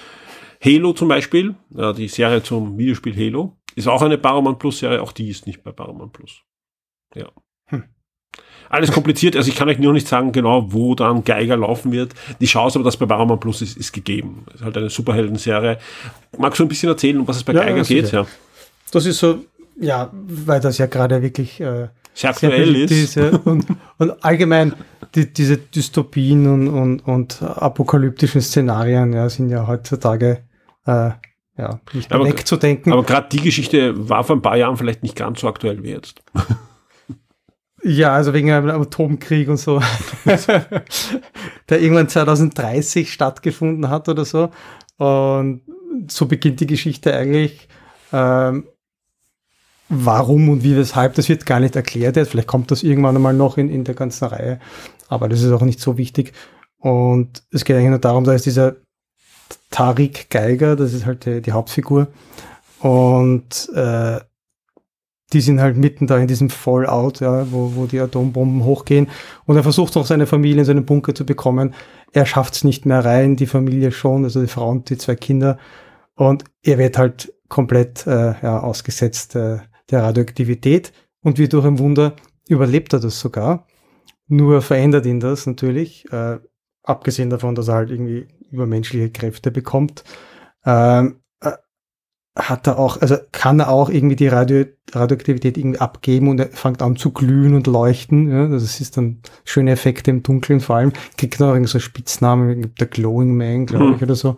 Halo zum Beispiel, ja, die Serie zum Videospiel Halo, ist auch eine Paramount Plus Serie, auch die ist nicht bei Paramount Plus. Ja. Alles kompliziert, also ich kann euch nur nicht sagen genau, wo dann Geiger laufen wird. Die Chance aber, dass bei Paramount Plus ist, ist gegeben. ist halt eine Superhelden-Serie. Magst du ein bisschen erzählen, um was es bei ja, Geiger geht? Ja. Das ist so, ja, weil das ja gerade wirklich äh, sehr aktuell sehr ist. ist und, und, allgemein die, diese Dystopien und, und, und apokalyptischen Szenarien ja, sind ja heutzutage äh, ja, nicht aber, wegzudenken. Aber gerade die Geschichte war vor ein paar Jahren vielleicht nicht ganz so aktuell wie jetzt. Ja, also wegen einem Atomkrieg und so, der irgendwann 2030 stattgefunden hat oder so. Und so beginnt die Geschichte eigentlich. Ähm, warum und wie, weshalb, das wird gar nicht erklärt jetzt. Vielleicht kommt das irgendwann einmal noch in, in der ganzen Reihe, aber das ist auch nicht so wichtig. Und es geht eigentlich nur darum, da ist dieser Tarik Geiger, das ist halt die, die Hauptfigur. Und äh, die sind halt mitten da in diesem Fallout, ja, wo, wo die Atombomben hochgehen. Und er versucht noch seine Familie in seinen Bunker zu bekommen. Er schafft es nicht mehr rein, die Familie schon, also die Frau und die zwei Kinder. Und er wird halt komplett äh, ja, ausgesetzt äh, der Radioaktivität und wie durch ein Wunder überlebt er das sogar. Nur verändert ihn das natürlich, äh, abgesehen davon, dass er halt irgendwie übermenschliche Kräfte bekommt. Ähm, äh, hat er auch, also kann er auch irgendwie die Radio, Radioaktivität irgendwie abgeben und er fängt an zu glühen und leuchten. Ja, das ist dann schöne Effekte im Dunkeln vor allem. Kriegt noch irgendwie so Spitznamen, der Glowing Man, glaube mhm. ich, oder so.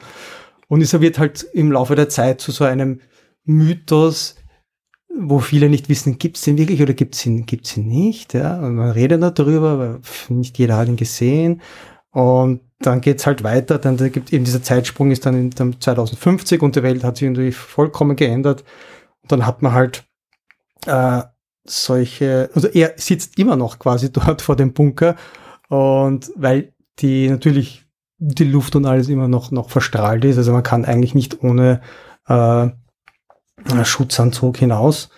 Und es wird halt im Laufe der Zeit zu so einem Mythos, wo viele nicht wissen, gibt es den wirklich oder gibt es ihn, gibt's ihn nicht. Ja? Und man redet darüber, aber nicht jeder hat ihn gesehen. Und dann geht's halt weiter. Dann da gibt eben dieser Zeitsprung ist dann in 2050 und die Welt hat sich natürlich vollkommen geändert. Und dann hat man halt äh, solche, also er sitzt immer noch quasi dort vor dem Bunker und weil die natürlich die Luft und alles immer noch noch verstrahlt ist, also man kann eigentlich nicht ohne äh, Schutzanzug hinaus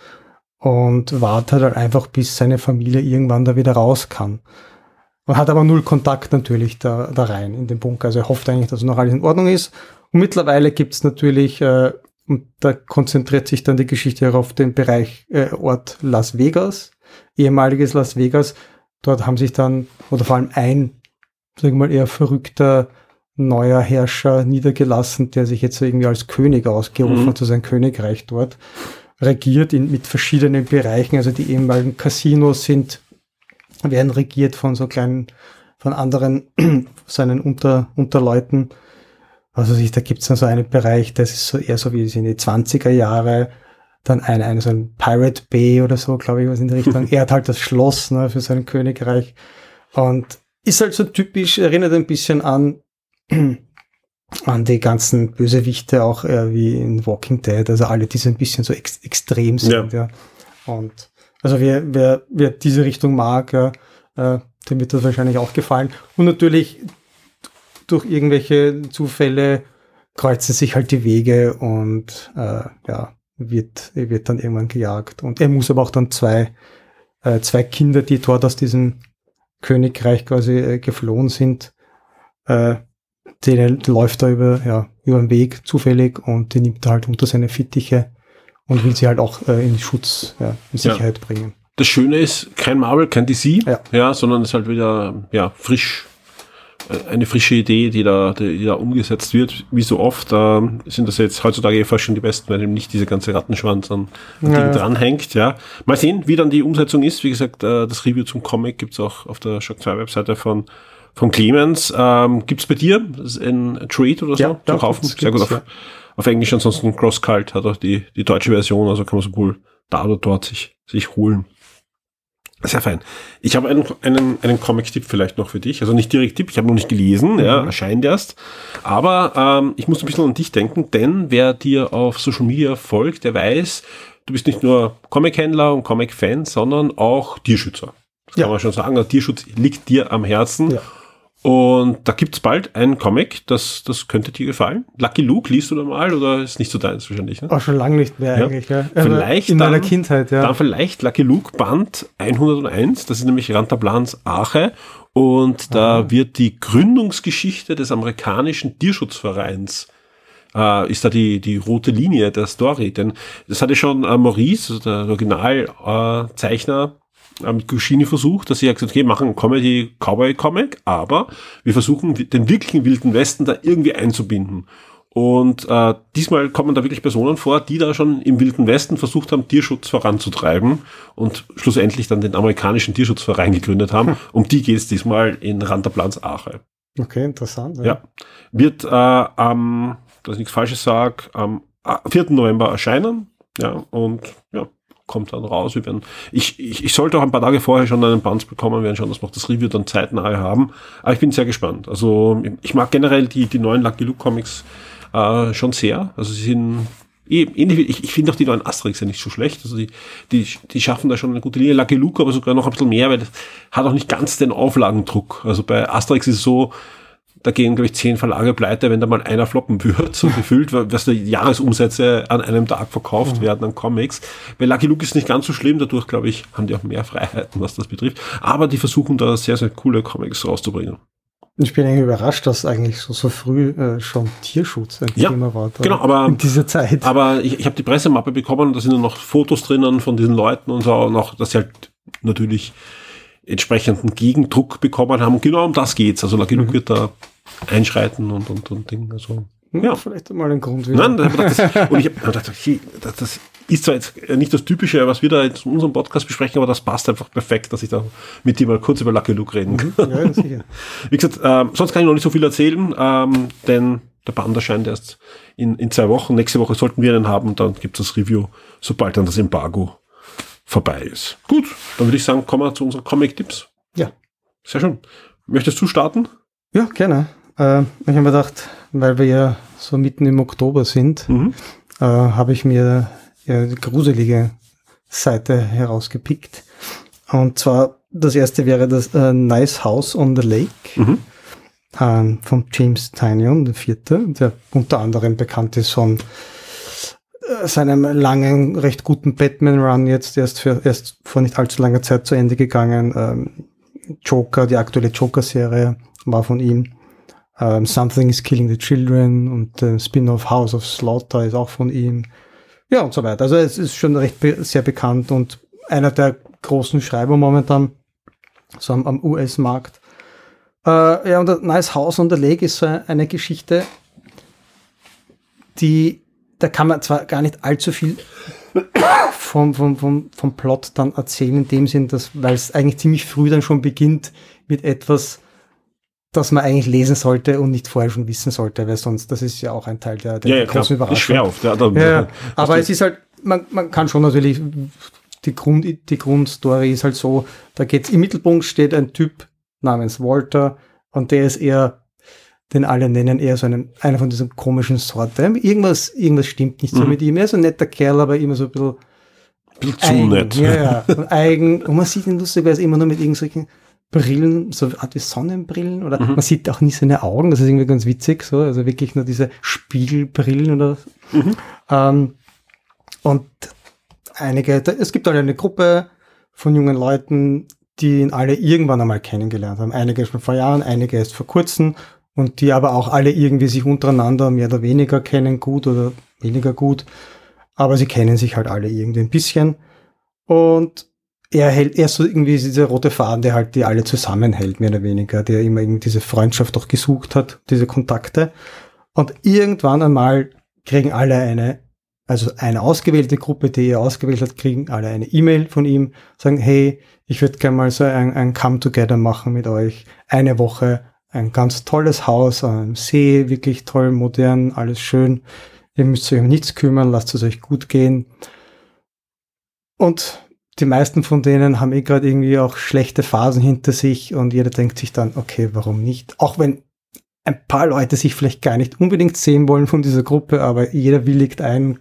und wartet halt einfach, bis seine Familie irgendwann da wieder raus kann. Man hat aber null Kontakt natürlich da, da rein in den Bunker. Also er hofft eigentlich, dass noch alles in Ordnung ist. Und mittlerweile gibt es natürlich, äh, und da konzentriert sich dann die Geschichte auf den Bereich äh, Ort Las Vegas, ehemaliges Las Vegas. Dort haben sich dann, oder vor allem ein, sagen wir mal, eher verrückter neuer Herrscher niedergelassen, der sich jetzt irgendwie als König ausgerufen mhm. hat, zu sein Königreich dort, regiert in, mit verschiedenen Bereichen. Also die ehemaligen Casinos sind, werden regiert von so kleinen, von anderen, seinen Unter, Unterleuten. Also da gibt es dann so einen Bereich, das ist so eher so wie in die 20er Jahre, dann ein, ein so ein Pirate Bay oder so, glaube ich, was in der Richtung. er hat halt das Schloss ne, für sein Königreich und ist halt so typisch, erinnert ein bisschen an an die ganzen Bösewichte auch äh, wie in Walking Dead, also alle, die so ein bisschen so ex extrem sind, ja. ja. Und also wer, wer, wer diese Richtung mag, ja, äh, dem wird das wahrscheinlich auch gefallen. Und natürlich durch irgendwelche Zufälle kreuzen sich halt die Wege und äh, ja, wird, wird dann irgendwann gejagt. Und er muss aber auch dann zwei, äh, zwei Kinder, die dort aus diesem Königreich quasi äh, geflohen sind, äh, der läuft da über, ja, über den Weg zufällig und die nimmt er halt unter seine Fittiche und will sie halt auch äh, in Schutz, ja, in Sicherheit ja. bringen. Das Schöne ist, kein Marvel, kein DC, ja, ja sondern es ist halt wieder, ja, frisch, äh, eine frische Idee, die da, die, die da umgesetzt wird. Wie so oft äh, sind das jetzt heutzutage eh fast schon die besten, weil eben nicht diese ganze Rattenschwanz an, an ja. dranhängt. Ja. Mal sehen, wie dann die Umsetzung ist. Wie gesagt, äh, das Review zum Comic gibt's auch auf der Shock 2 Webseite von von Clemens. Ähm, Gibt es bei dir ein Treat oder so ja, zu kaufen? Gibt's, Sehr gut auf. Auf Englisch, ansonsten CrossCult hat auch die, die deutsche Version, also kann man so cool da oder dort sich, sich holen. Sehr fein. Ich habe einen, einen, einen Comic-Tipp vielleicht noch für dich. Also nicht direkt Tipp, ich habe noch nicht gelesen, mhm. ja, erscheint erst. Aber ähm, ich muss ein bisschen an dich denken, denn wer dir auf Social Media folgt, der weiß, du bist nicht nur Comic-Händler und Comic-Fan, sondern auch Tierschützer. Das ja. kann man schon sagen. Der Tierschutz liegt dir am Herzen. Ja. Und da gibt's bald einen Comic, das, das könnte dir gefallen. Lucky Luke, liest du da mal oder ist nicht so deins wahrscheinlich? Ne? Auch schon lange nicht mehr Ja. eigentlich. Ja. Vielleicht in meiner dann- Kindheit, ja. Dann vielleicht Lucky Luke Band 101, das ist nämlich Rantablans Ache und da wird die Gründungsgeschichte des amerikanischen Tierschutzvereins äh, ist da die, die rote Linie der Story, denn das hatte schon äh, Maurice, also der Originalzeichner, äh, Zeichner, äh, mit Guschini versucht, dass sie ja gesagt okay, machen einen Comedy-Cowboy-Comic, aber wir versuchen den wirklichen Wilden Westen da irgendwie einzubinden. Und äh, diesmal kommen da wirklich Personen vor, die da schon im Wilden Westen versucht haben, Tierschutz voranzutreiben und schlussendlich dann den amerikanischen Tierschutzverein gegründet haben. Um die geht es diesmal in Ranterplans Ache. Okay, interessant. Ja. Wird äh, am, dass ich nichts Falsches sage, am äh, 4. November erscheinen. Ja, und ja, kommt dann raus. Wir werden, ich, ich, ich sollte auch ein paar Tage vorher schon einen Band bekommen, werden schauen, dass wir das Review dann zeitnah haben. Aber ich bin sehr gespannt. Also ich mag generell die, die neuen Lucky Luke Comics äh, schon sehr. Also sie sind eh, ähnlich wie, ich, ich finde auch die neuen Asterix ja nicht so schlecht. Also die, die, die schaffen da schon eine gute Linie. Lucky Luke aber sogar noch ein bisschen mehr, weil das hat auch nicht ganz den Auflagendruck. Also bei Asterix ist es so, da gehen, glaube ich, zehn Verlage pleite, wenn da mal einer floppen wird, so gefühlt, weil- was da Jahresumsätze an einem Tag verkauft werden an Comics. Bei Lucky Luke ist nicht ganz so schlimm, dadurch, glaube ich, haben die auch mehr Freiheiten, was das betrifft. Aber die versuchen da sehr, sehr coole Comics rauszubringen. Ich bin eigentlich überrascht, dass eigentlich so, so früh äh, schon Tierschutz ein Ja, Thema war. da genau, aber- In dieser Zeit. Aber ich, ich habe die Pressemappe bekommen und da sind dann noch Fotos drinnen von diesen Leuten und so, und auch, dass sie halt natürlich entsprechenden Gegendruck bekommen haben. Und genau um das geht's. Also Lucky Luke wird da einschreiten und, und, und Ding. Also, Hm, ja. Vielleicht mal ein Grund wieder. Nein, das, und ich habe gedacht, okay, das, das ist zwar jetzt nicht das Typische, was wir da in unserem Podcast besprechen, aber das passt einfach perfekt, dass ich da mit dir mal kurz über Lucky Luke reden kann. ja, sicher. Wie gesagt, ähm, sonst kann ich noch nicht so viel erzählen, ähm, denn der Band erscheint erst in, in zwei Wochen. Nächste Woche sollten wir einen haben und dann gibt es das Review, sobald dann das Embargo vorbei ist. Gut, dann würde ich sagen, kommen wir zu unseren Comic-Tipps. Ja. Sehr schön. Möchtest du starten? Ja, gerne. Äh, ich habe mir gedacht, weil wir ja so mitten im Oktober sind, Mhm. äh, habe ich mir ja, die gruselige Seite herausgepickt. Und zwar, das erste wäre das äh, Nice House on the Lake Mhm. ähm, von James Tynion, der vierte, der unter anderem bekannt ist von äh, seinem langen, recht guten Batman-Run jetzt erst, für, erst vor nicht allzu langer Zeit zu Ende gegangen. Ähm, Joker, die aktuelle Joker-Serie war von ihm. Ähm, Something is Killing the Children und äh, Spin-off House of Slaughter ist auch von ihm. Ja, und so weiter. Also es ist schon recht be sehr bekannt und einer der großen Schreiber momentan, so am, am US-Markt. Äh, ja, und Nice House on the Lake ist so eine Geschichte, die, da kann man zwar gar nicht allzu viel vom, vom, vom, vom Plot dann erzählen, in dem Sinn, dass, weil es eigentlich ziemlich früh dann schon beginnt mit etwas, das man eigentlich lesen sollte und nicht vorher schon wissen sollte, weil sonst, das ist ja auch ein Teil der, der Ja, ja, klar. großen Ist Überraschung. schwer oft. Ja, da, Ja, aber es ist halt, man, man kann schon natürlich, die, Grund, die Grundstory ist halt so, da geht's im Mittelpunkt steht ein Typ namens Walter und der ist eher, den alle nennen, eher so einen, einer von diesen komischen Sorten. Irgendwas, irgendwas stimmt nicht so mit ihm. Er ist ein netter Kerl, aber immer so ein bisschen bisschen zu eigen. nett. Ja, ja. Und eigen. Und man sieht ihn lustigerweise immer nur mit irgendwelchen Brillen, so Art wie Sonnenbrillen oder man sieht auch nie seine Augen, das ist irgendwie ganz witzig, so, also wirklich nur diese Spiegelbrillen oder ähm, und einige, da- es gibt halt eine Gruppe von jungen Leuten, die ihn alle irgendwann einmal kennengelernt haben. Einige schon vor Jahren, einige erst vor kurzem und die aber auch alle irgendwie sich untereinander mehr oder weniger kennen, gut oder weniger gut. Aber sie kennen sich halt alle irgendwie ein bisschen. Und er hält, er ist so irgendwie dieser rote Faden, der halt die alle zusammenhält, mehr oder weniger, der immer irgendwie diese Freundschaft auch gesucht hat, diese Kontakte. Und irgendwann einmal kriegen alle eine, also eine ausgewählte Gruppe, die er ausgewählt hat, kriegen alle eine E-Mail von ihm, sagen, hey, ich würde gerne mal so ein, ein Come-Together machen mit euch. Eine Woche, ein ganz tolles Haus am See, wirklich toll, modern, alles schön. Ihr müsst euch um nichts kümmern, lasst es euch gut gehen. Und die meisten von denen haben eh gerade irgendwie auch schlechte Phasen hinter sich und jeder denkt sich dann, okay, warum nicht? Auch wenn ein paar Leute sich vielleicht gar nicht unbedingt sehen wollen von dieser Gruppe, aber jeder willigt ein,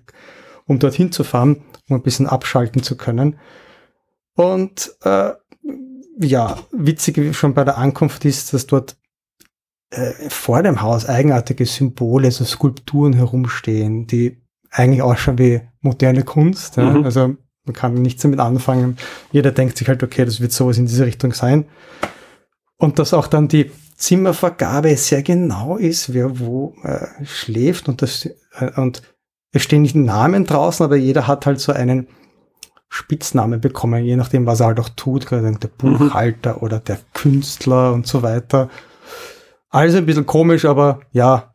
um dorthin zu fahren, um ein bisschen abschalten zu können. Und äh, ja, witzig schon bei der Ankunft ist, dass dort äh, vor dem Haus eigenartige Symbole, so Skulpturen herumstehen, die eigentlich ausschauen wie moderne Kunst. Ja? Mhm. Also man kann nichts damit anfangen. Jeder denkt sich halt, okay, das wird sowas in diese Richtung sein. Und dass auch dann die Zimmervergabe sehr genau ist, wer wo äh, schläft und das äh, und es stehen nicht Namen draußen, aber jeder hat halt so einen Spitznamen bekommen, je nachdem, was er halt auch tut, gerade der Buchhalter oder der Künstler und so weiter. Alles ein bisschen komisch, aber ja,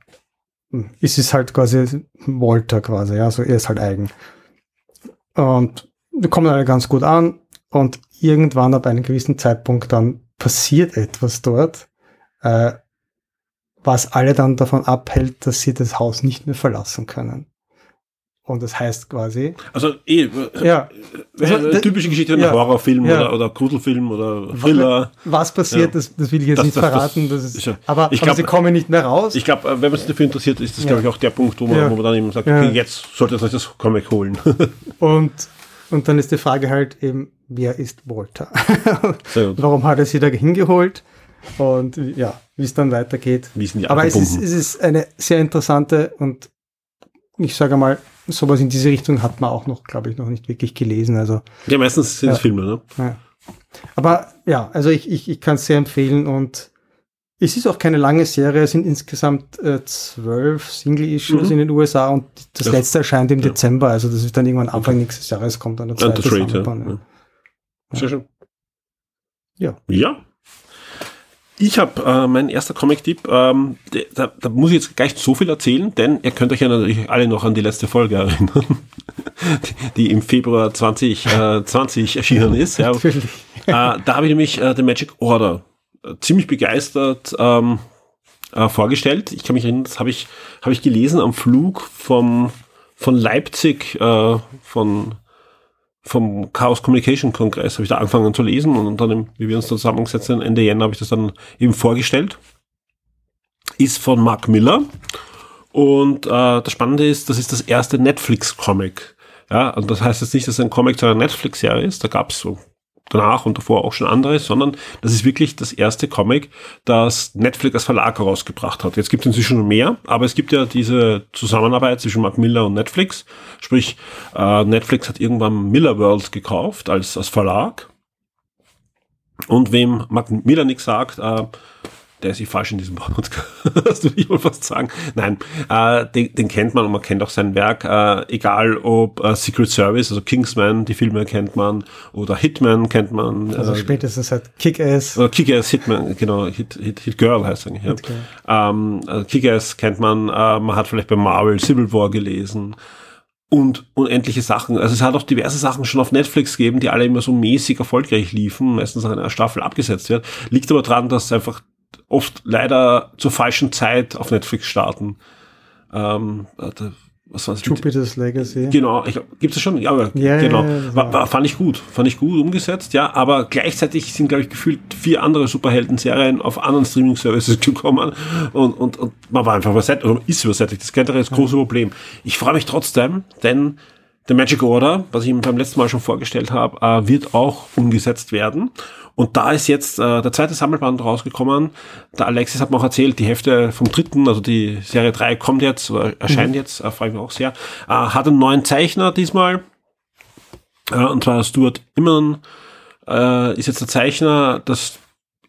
es ist halt quasi Walter quasi, ja, so er ist halt eigen. Und wir kommen alle ganz gut an und irgendwann ab einem gewissen Zeitpunkt dann passiert etwas dort, äh, was alle dann davon abhält, dass sie das Haus nicht mehr verlassen können. Und das heißt quasi, Also eh, äh, ja, wäre Also, eine d- typische Geschichte, ein ja, Horrorfilm ja. oder, oder Gruselfilm oder Thriller. was passiert, Ja. das, das will ich jetzt Das- nicht das- verraten, das, ist, aber, ich aber glaub- sie kommen nicht mehr raus. Ich glaube, wenn man sich dafür interessiert, ist das, glaube ich, auch der Punkt, wo man, wo man dann eben sagt, okay, jetzt solltet ihr euch das Comic holen. Und, und dann ist die Frage halt eben, wer ist Walter? Warum hat er sie da hingeholt? Und ja, wie es dann weitergeht. Aber es ist, es ist eine sehr interessante und ich sage mal, sowas in diese Richtung hat man auch noch, glaube ich, noch nicht wirklich gelesen. Also, Ja, meistens sind es Ja. Filme, ne? ja. Aber ja, also ich, ich, ich kann es sehr empfehlen und es ist auch keine lange Serie, es sind insgesamt äh, zwölf Single-Issues Mhm. in den USA und das, Das- letzte erscheint im ja. Dezember, also das ist dann irgendwann Anfang nächstes Jahres kommt dann der Ja, zweite Rate, ja. Ja. Sehr schön. Ja. Ja. Ich habe äh, mein erster Comic-Tipp, ähm, da, da muss ich jetzt gleich nicht so viel erzählen, denn ihr könnt euch ja natürlich alle noch an die letzte Folge erinnern, die, die im Februar 2020 erschienen ist. Ja. Natürlich. äh, da habe ich nämlich äh, The Magic Order äh, ziemlich begeistert ähm, äh, vorgestellt. Ich kann mich erinnern, das habe ich, habe ich gelesen am Flug vom, von Leipzig, äh, von, vom Chaos Communication Kongress, habe ich da angefangen zu lesen und dann, wie wir uns zusammengesetzt haben, Ende Jänner habe ich das dann eben vorgestellt. Ist von Mark Miller. Und äh, das Spannende ist, das ist das erste Netflix-Comic. Ja, und das heißt jetzt nicht, dass es ein Comic zu einer Netflix-Serie ist. Da gab es so danach und davor auch schon andere, sondern das ist wirklich das erste Comic, das Netflix als Verlag herausgebracht hat. Jetzt gibt es inzwischen mehr, aber es gibt ja diese Zusammenarbeit zwischen Mark Miller und Netflix. Sprich, äh, Netflix hat irgendwann Miller World gekauft als, als Verlag. Und wem Mark Miller nichts sagt, äh, der ist eh falsch in diesem Podcast, das würde ich wohl fast sagen. Nein, äh, den, den kennt man und man kennt auch sein Werk, äh, egal ob äh, Secret Service, also Kingsman, die Filme kennt man, oder Hitman kennt man. Also äh, spätestens seit Kick-Ass. oder Kick-Ass Hitman, genau, Hit, Hit, Hit Girl heißt eigentlich. Ja. Hit. Ähm, also Kick-Ass kennt man, äh, man hat vielleicht bei Marvel Civil War gelesen und unendliche Sachen. Also es hat auch diverse Sachen schon auf Netflix gegeben, die alle immer so mäßig erfolgreich liefen, meistens nach einer Staffel abgesetzt wird. Liegt aber daran, dass einfach oft leider zur falschen Zeit auf Netflix starten. Ähm, was war das? Jupiter's Legacy. Genau, ich, gibt es schon? Ja, aber Ja, genau. War, war, fand ich gut. Fand ich gut umgesetzt, ja. Aber gleichzeitig sind, glaube ich, gefühlt vier andere Superhelden-Serien auf anderen Streaming-Services gekommen und, und, und man war einfach übersättigt, oder ist übersättigt. Das kennt ihr das große Problem. Ich freue mich trotzdem, denn The Magic Order, was ich Ihnen beim letzten Mal schon vorgestellt habe, äh, wird auch umgesetzt werden. Und da ist jetzt äh, der zweite Sammelband rausgekommen. Der Alexis hat mir auch erzählt, die Hälfte vom dritten, also die Serie 3 kommt jetzt, oder erscheint jetzt, äh, freue ich mich auch sehr. Äh, hat einen neuen Zeichner diesmal. Äh, und zwar Stuart Immern äh, ist jetzt der Zeichner. Das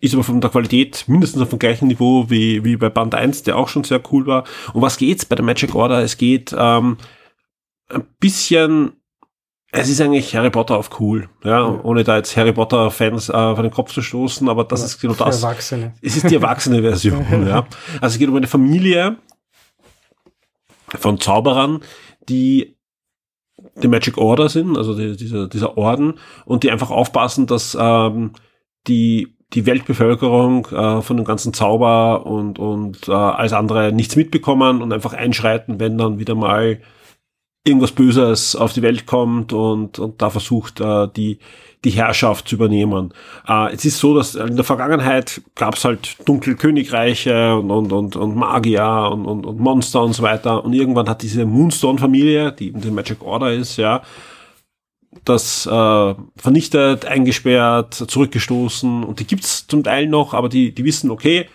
ist aber von der Qualität mindestens auf dem gleichen Niveau wie, wie bei Band 1, der auch schon sehr cool war. Um was geht's bei der Magic Order? Es geht ähm, ein bisschen, es ist eigentlich Harry Potter auf cool, ja, ohne da jetzt Harry Potter Fans äh, auf den Kopf zu stoßen, aber das ist genau das. Erwachsene. Es ist die erwachsene Version, ja. Also es geht um eine Familie von Zauberern, die die Magic Order sind, also die, dieser, dieser Orden, und die einfach aufpassen, dass ähm, die, die Weltbevölkerung äh, von dem ganzen Zauber und, und äh, alles andere nichts mitbekommen und einfach einschreiten, wenn dann wieder mal irgendwas Böses auf die Welt kommt und, und da versucht, äh, die, die Herrschaft zu übernehmen. Äh, es ist so, dass in der Vergangenheit gab es halt Dunkelkönigreiche und, und, und, und Magier und, und, und Monster und so weiter. Und irgendwann hat diese Moonstone-Familie, die eben die Magic Order ist, ja, das äh, vernichtet, eingesperrt, zurückgestoßen und die gibt's zum Teil noch, aber die, die wissen, okay,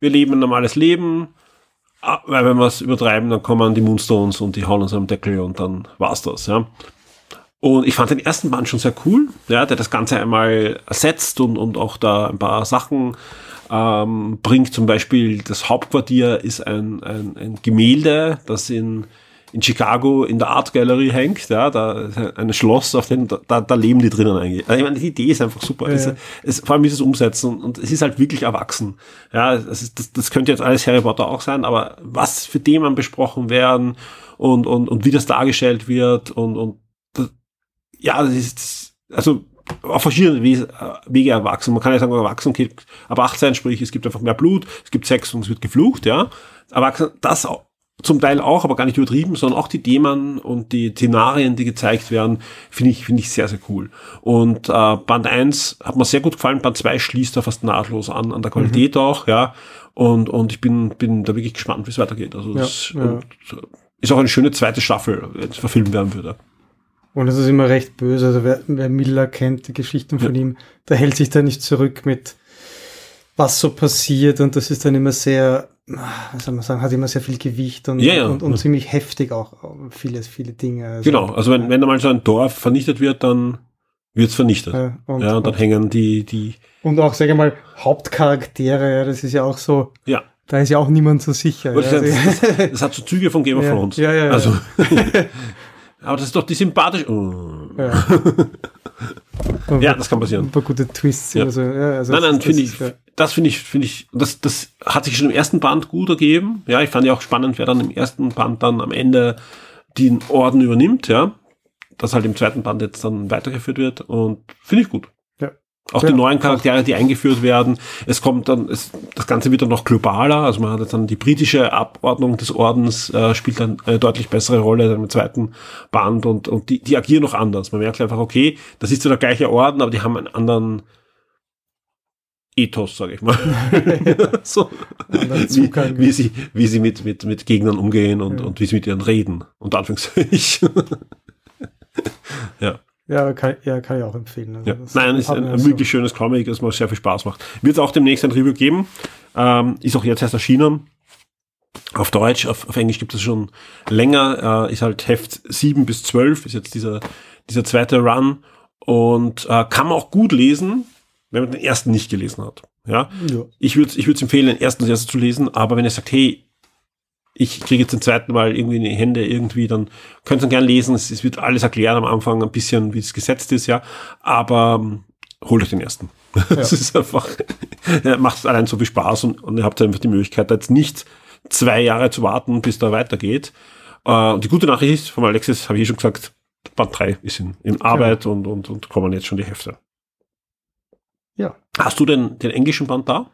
wir leben ein normales Leben, ah, weil wenn wir es übertreiben, dann kommen die Moonstones und die hauen uns am Deckel und dann war's das, ja. Und ich fand den ersten Band schon sehr cool, ja, der das Ganze einmal ersetzt und, und auch da ein paar Sachen ähm, bringt. Zum Beispiel das Hauptquartier ist ein, ein, ein Gemälde, das in in Chicago in der Art Gallery hängt, ja, da ein Schloss, auf dem, da, da leben die drinnen eigentlich. Also ich meine, die Idee ist einfach super. Ja, es, es, vor allem ist es umsetzen und es ist halt wirklich erwachsen. Ja, das, ist, das, das könnte jetzt alles Harry Potter auch sein, aber was für Themen besprochen werden und, und, und wie das dargestellt wird und, und das, ja, das ist, also auf verschiedene Wege erwachsen. Man kann ja sagen, erwachsen okay, ab 18, sprich, es gibt einfach mehr Blut, es gibt Sex und es wird geflucht, ja. Erwachsen, das zum Teil auch, aber gar nicht übertrieben, sondern auch die Themen und die Szenarien, die gezeigt werden, finde ich, finde ich sehr, sehr cool. Und äh, Band 1 hat mir sehr gut gefallen, Band 2 schließt da fast nahtlos an, an der Qualität mhm. auch, ja. Und, und ich bin, bin da wirklich gespannt, wie es weitergeht. Also ja, es, ja. ist auch eine schöne zweite Staffel, wenn es verfilmt werden würde. Und es ist immer recht böse. Also wer, wer Miller kennt, die Geschichten von ja. ihm, der hält sich da nicht zurück mit was so passiert und das ist dann immer sehr was soll man sagen, hat immer sehr viel Gewicht und, ja, ja. und, und, ziemlich heftig auch vieles, viele Dinge. Also, genau, also wenn, wenn einmal so ein Dorf vernichtet wird, dann wird es vernichtet. Ja, und, ja, und dann hängen die, die. Und auch, sage ich mal, Hauptcharaktere, ja, das ist ja auch so. Ja. Da ist ja auch niemand so sicher. Ja. Das, das, das, hat so Züge von Game of Thrones. Ja, ja, ja. Also, aber das ist doch die sympathische. Oh. Ja. ja, das kann passieren. Ein paar gute Twists. Ja. Also, ja, also nein, nein, finde ich, das finde ich, finde ich, das, das hat sich schon im ersten Band gut ergeben. Ja, ich fand ja auch spannend, wer dann im ersten Band dann am Ende den Orden übernimmt, ja. Das halt im zweiten Band jetzt dann weitergeführt wird und finde ich gut. Ja. Auch ja, die neuen Charaktere, die eingeführt werden. Es kommt dann, es, das Ganze wird dann noch globaler. Also man hat jetzt dann die britische Abordnung des Ordens, äh, spielt dann eine deutlich bessere Rolle im zweiten Band und, und die, die agieren noch anders. Man merkt einfach, okay, das ist zwar der gleiche Orden, aber die haben einen anderen, Ethos, sage ich mal. so. wie, wie, sie, wie sie mit, mit, mit Gegnern umgehen und, ja. und wie sie mit ihnen reden. Und Anführungszeichen. ja. Ja kann, ja, kann ich auch empfehlen. Also ja. Nein, ist ein, ein wirklich schönes Comic, das mir sehr viel Spaß macht. Wird es auch demnächst ein Review geben. Ähm, ist auch jetzt erst erschienen. Auf Deutsch, auf, auf Englisch gibt es schon länger. Äh, ist halt Heft 7 bis 12, ist jetzt dieser, dieser zweite Run. Und äh, kann man auch gut lesen wenn man den ersten nicht gelesen hat. Ja, ja. ich würde ich würde empfehlen, den ersten erstes zu lesen, aber wenn ihr sagt, hey, ich kriege jetzt den zweiten Mal irgendwie in die Hände irgendwie, dann könnt ihr gerne lesen. Es, es, wird alles erklären am Anfang ein bisschen, wie es gesetzt ist, ja. Aber um, ähm, holt euch den ersten. Ja. Es ist einfach, macht allein so viel Spaß und, und ihr habt einfach die Möglichkeit, jetzt nicht zwei Jahre zu warten, bis da weitergeht. Uh, die gute Nachricht ist, von Alexis habe ich eh schon gesagt, Band 3 ist in, in Arbeit ja. und, und, und kommen jetzt schon die Hefte. Ja. Hast du denn den englischen Band da?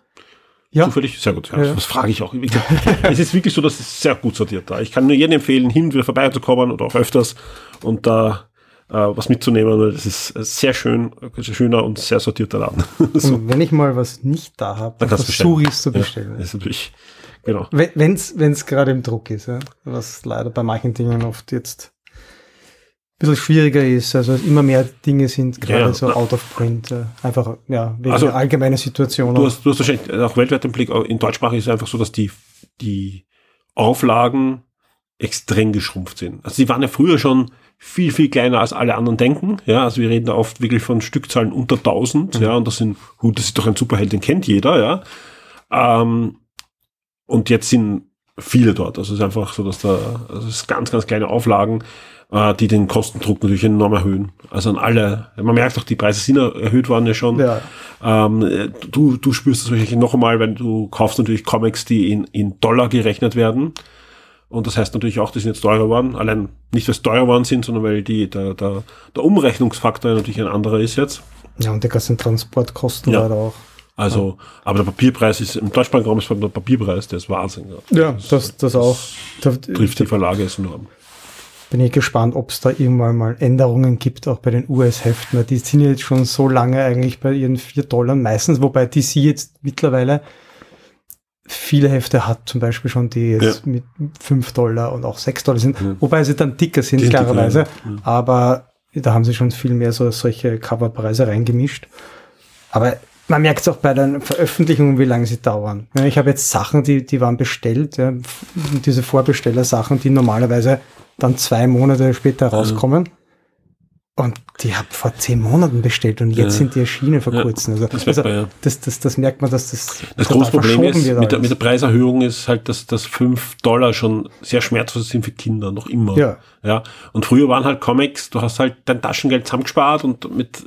Ja. Zufällig? Sehr gut. Ja, ja. Das frage ich auch. es ist wirklich so, dass es sehr gut sortiert da. Ich kann nur jedem empfehlen, hin und wieder vorbeizukommen oder auch öfters und da äh, was mitzunehmen, das ist sehr schön, schöner und sehr sortierter Laden. so. Und wenn ich mal was nicht da habe, dann versuche ich es zu bestellen. Ja, ist natürlich, genau. Wenn es gerade im Druck ist, ja? was leider bei manchen Dingen oft jetzt bisschen schwieriger ist. Also immer mehr Dinge sind gerade ja, so out of print. Einfach, ja, wegen also, der allgemeinen Situation. Du hast, du hast wahrscheinlich auch weltweit im Blick, in Deutschsprache ist es einfach so, dass die, die Auflagen extrem geschrumpft sind. Also die waren ja früher schon viel, viel kleiner als alle anderen denken. Ja, also wir reden da oft wirklich von Stückzahlen unter 1000. Mhm. Ja, und das sind, gut, das ist doch ein Superheld, den kennt jeder, ja. Ähm, und jetzt sind viele dort. Also es ist einfach so, dass da, also es ist ganz, ganz kleine Auflagen äh, die den Kostendruck natürlich enorm erhöhen. Also an alle, man merkt auch, die Preise sind erhöht worden ja schon. Ja. Ähm, du, du spürst das wahrscheinlich noch einmal, wenn du kaufst natürlich Comics, die in, in Dollar gerechnet werden. Und das heißt natürlich auch, die sind jetzt teurer geworden. Allein nicht, weil es teurer geworden sind, sondern weil die, der, der, der Umrechnungsfaktor natürlich ein anderer ist jetzt. Ja, und die ganzen Transportkosten ja. auch. Also, aber der Papierpreis ist, im deutschsprachigen Raum ist der Papierpreis, der ist Wahnsinn. Ja, das, das auch. Das trifft die Verlage enorm bin ich gespannt, ob es da irgendwann mal Änderungen gibt, auch bei den US-Heften. Die sind jetzt schon so lange eigentlich bei ihren vier Dollar meistens, wobei DC jetzt mittlerweile viele Hefte hat, zum Beispiel schon die jetzt ja. mit fünf Dollar und auch sechs Dollar sind, ja. wobei sie dann dicker sind, die klarerweise. Ja. Aber da haben sie schon viel mehr so solche Coverpreise reingemischt. Aber man merkt es auch bei den Veröffentlichungen, wie lange sie dauern. Ich habe jetzt Sachen, die, die waren bestellt, diese Vorbesteller-Sachen, die normalerweise dann zwei Monate später rauskommen. Und die habe vor zehn Monaten bestellt und jetzt Ja. sind die erschienen vor kurzem. Also, das also man, ja. das, das, das merkt man, dass das Das große Problem ist, mit der, mit der Preiserhöhung ist halt, dass das 5 Dollar schon sehr schmerzhaft sind für Kinder, noch immer. Ja. ja. Und früher waren halt Comics, du hast halt dein Taschengeld zusammengespart und mit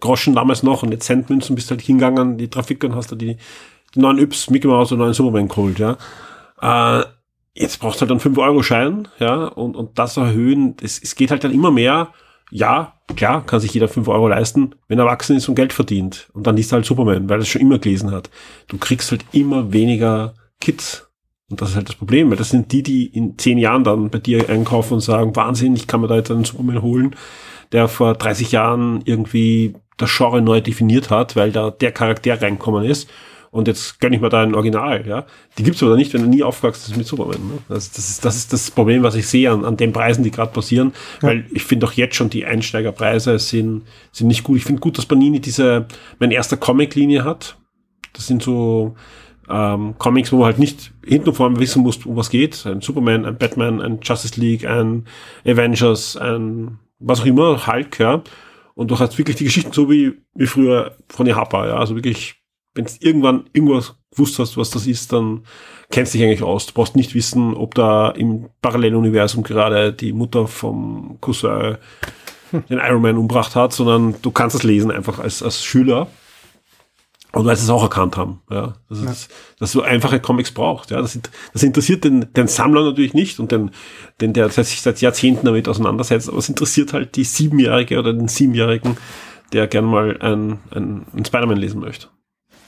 Groschen damals noch und jetzt Centmünzen bist halt hingegangen, die Trafik und hast da die, die neuen Yps, Mickey Mouse und neuen Superman geholt, ja. Äh, jetzt brauchst du halt einen 5-Euro-Schein, ja, und, und das erhöhen, es, es geht halt dann immer mehr, ja, klar, kann sich jeder 5 Euro leisten, wenn er erwachsen ist und Geld verdient. Und dann liest er halt Superman, weil er es schon immer gelesen hat. Du kriegst halt immer weniger Kids. Und das ist halt das Problem, weil das sind die, die in zehn Jahren dann bei dir einkaufen und sagen, Wahnsinn, ich kann mir da jetzt einen Superman holen, der vor 30 Jahren irgendwie das Genre neu definiert hat, weil da der Charakter reinkommen ist. Und jetzt gönn ich mir da ein Original, ja. Die gibt's aber nicht, wenn du nie aufgewachsen bist mit Superman. Ne? Das, das, ist, das ist das Problem, was ich sehe an, an den Preisen, die gerade passieren. Weil ich finde auch jetzt schon die Einsteigerpreise sind, sind nicht gut. Ich finde gut, dass Panini diese, mein erster Comic-Linie hat. Das sind so ähm, Comics, wo man halt nicht hinten und vorne wissen muss, um was geht. Ein Superman, ein Batman, ein Justice League, ein Avengers, ein was auch immer, Hulk, ja. Und du hast wirklich die Geschichten so wie, wie früher von Harper, ja. Also wirklich, wenn du irgendwann irgendwas gewusst hast, was das ist, dann kennst du dich eigentlich aus. Du brauchst nicht wissen, ob da im Paralleluniversum gerade die Mutter vom Cousin den Iron Man umgebracht hat, sondern du kannst es lesen einfach als, als Schüler. Und weil sie es auch erkannt haben, ja. Das ist, dass du einfache Comics brauchst, ja. Das, das interessiert den, den Sammler natürlich nicht und den, den, der sich seit Jahrzehnten damit auseinandersetzt, aber es interessiert halt die Siebenjährige oder den Siebenjährigen, der gern mal ein, ein, ein Spider-Man lesen möchte.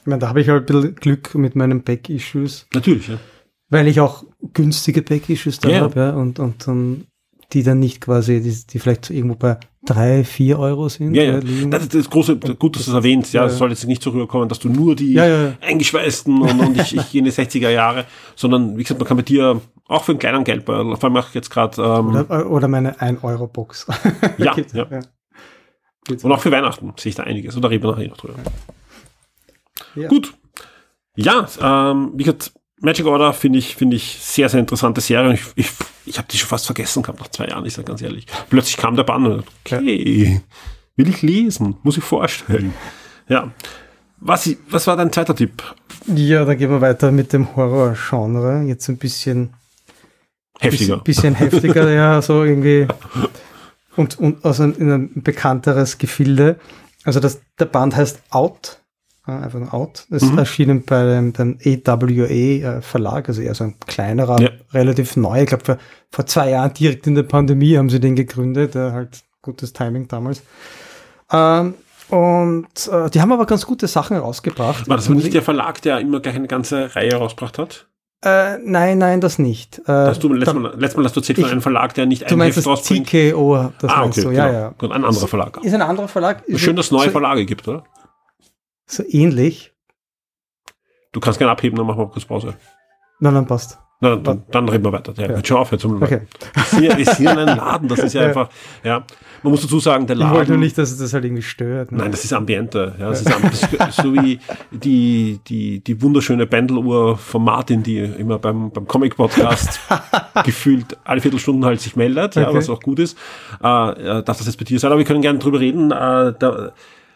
Ich meine, da habe ich halt ein bisschen Glück mit meinen Back-Issues, Natürlich, ja. weil ich auch günstige Back-Issues da Ja. habe, ja, und, und dann die dann nicht quasi, die, die vielleicht irgendwo bei drei, vier Euro sind. Ja, ja. liegen. Das ist das große, gut, dass du es erwähnst, ja. Es ja. soll jetzt nicht so rüberkommen, dass du nur die Ja, eingeschweißten und, und ich, ich die 60er Jahre, sondern wie gesagt, man kann mit dir auch für einen kleinen Geldbeutel, vor allem auch jetzt gerade, ähm, Oder, oder meine 1-Euro-Box. Ja, ja. und auch für Weihnachten sehe ich da einiges. Und da reden wir nachher noch drüber. Ja. Gut. Ja, ähm, wie gesagt, Magic Order finde ich, finde ich sehr, sehr interessante Serie. Ich, ich, ich habe die schon fast vergessen gehabt nach zwei Jahren, ich sage ganz ehrlich. Plötzlich kam der Bann und okay, will ich lesen, muss ich vorstellen. Ja. Was, was war dein zweiter Tipp? Ja, dann gehen wir weiter mit dem Horror-Genre. Jetzt ein bisschen, Heftiger. bisschen, bisschen heftiger, ja, so irgendwie. Und, und aus ein, in ein bekannteres Gefilde. Also das, der Band heißt Out. Einfach nur Out. Das Mhm. erschienen bei dem, dem AWA äh, Verlag, also eher so ein kleinerer, Ja. relativ neu. Ich glaube, vor, vor zwei Jahren direkt in der Pandemie haben sie den gegründet. Äh, halt gutes Timing damals. Ähm, und äh, die haben aber ganz gute Sachen rausgebracht. War das nicht der Verlag, der immer gleich eine ganze Reihe rausgebracht hat? Äh, nein, nein, das nicht. Äh, du letztes da- Mal, letztes Mal hast du erzählt von einem Verlag, der nicht du ein meinst Heft das rausbringt. TKO, das ah, meinst okay, du, ja, genau. ja. Ein anderer Verlag. Ist ein anderer Verlag. Schön, dass es neue so, Verlage gibt, oder? So ähnlich. Du kannst gerne abheben, dann machen wir kurz Pause. Nein, nein, passt. Na, dann, dann, dann reden wir weiter. Der Ja. hört schon auf jetzt. Um Okay. Wir sind ja, wir sind ja in einem Laden, das ist ja, Ja. einfach, ja. Man muss dazu sagen, der Ich wollte nur Laden. nicht, dass es das halt irgendwie stört. Ne? Nein, das ist Ambiente. Ja, das ist, am- das ist so wie die, die, die wunderschöne Pendeluhr von Martin, die immer beim, beim Comic-Podcast gefühlt alle Viertelstunden halt sich meldet, ja, Okay. was auch gut ist. Äh, äh, darf das jetzt bei dir sein, aber wir können gerne drüber reden. Äh, da,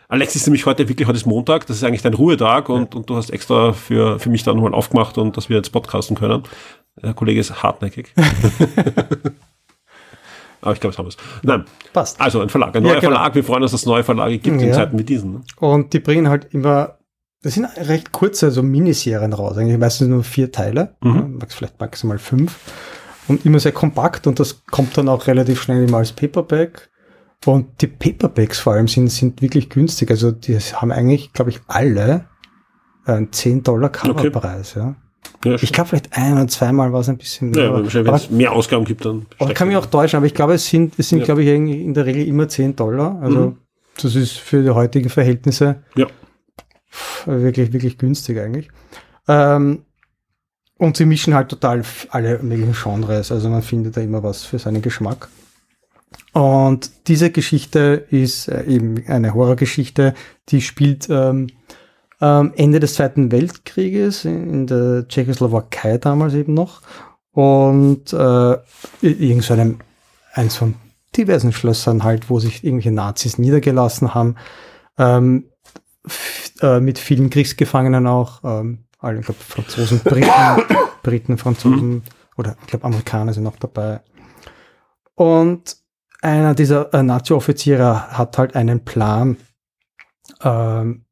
Alex ist nämlich heute wirklich, heute ist Montag, das ist eigentlich dein Ruhetag und, und du hast extra für, für mich dann nochmal aufgemacht und dass wir jetzt podcasten können. Der Kollege ist hartnäckig. aber ich glaube, es haben wir es. Nein, Passt. also ein Verlag, ein Ja, neuer genau. Verlag. Wir freuen uns, dass es neue Verlage gibt in Ja. Zeiten wie diesen. Ne? Und die bringen halt immer, das sind recht kurze, so Miniserien raus. Eigentlich meistens nur vier Teile, Mhm. ja, vielleicht maximal fünf. Und immer sehr kompakt und das kommt dann auch relativ schnell immer als Paperback. Und die Paperbacks vor allem sind, sind wirklich günstig. Also die haben eigentlich, glaube ich, alle einen 10 Dollar Coverpreis. Ja. Ja, Ich glaube, vielleicht ein oder zweimal war es ein bisschen ja, mehr. aber wahrscheinlich, wenn es mehr Ausgaben gibt, dann. aber steigt kann mich auch täuschen, aber ich glaube, es sind, es sind Ja. glaube ich, in der Regel immer 10 Dollar. Also Mhm. das ist für die heutigen Verhältnisse Ja. wirklich, wirklich günstig eigentlich. Ähm, und sie mischen halt total alle möglichen Genres. Also man findet da immer was für seinen Geschmack. Und diese Geschichte ist äh, eben eine Horrorgeschichte, die spielt ähm, ähm, Ende des Zweiten Weltkrieges in der Tschechoslowakei damals eben noch. Und äh, irgend so einem, eins von diversen Schlössern halt, wo sich irgendwelche Nazis niedergelassen haben. Ähm, äh, mit vielen Kriegsgefangenen auch, ähm, alle, ich glaube, Franzosen, Briten, Briten, Franzosen mhm. oder ich glaube Amerikaner sind noch dabei. Und einer dieser äh, Nazi-Offiziere hat halt einen Plan, ähm,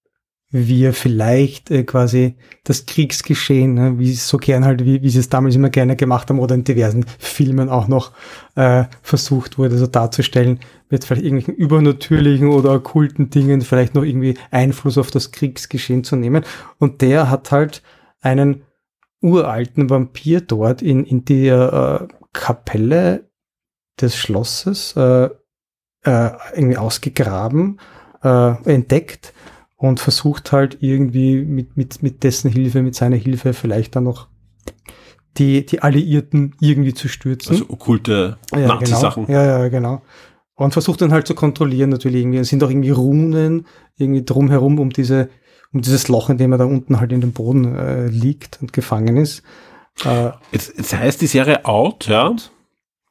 wie er vielleicht äh, quasi das Kriegsgeschehen, ne, wie so gern halt, wie, wie sie es damals immer gerne gemacht haben oder in diversen Filmen auch noch äh, versucht wurde, so darzustellen, mit vielleicht irgendwelchen übernatürlichen oder okkulten Dingen vielleicht noch irgendwie Einfluss auf das Kriegsgeschehen zu nehmen. Und der hat halt einen uralten Vampir dort in, in der äh, Kapelle des Schlosses äh, äh, irgendwie ausgegraben, äh, entdeckt und versucht halt irgendwie mit, mit, mit dessen Hilfe, mit seiner Hilfe vielleicht dann noch die, die Alliierten irgendwie zu stürzen. Also okkulte ja, Nazi-Sachen. Genau. Ja, ja, genau. Und versucht dann halt zu kontrollieren natürlich irgendwie. Es sind auch irgendwie Runen irgendwie drumherum um diese, um dieses Loch, in dem er da unten halt in dem Boden äh, liegt und gefangen ist. Äh, jetzt, jetzt heißt die Serie Out, ja?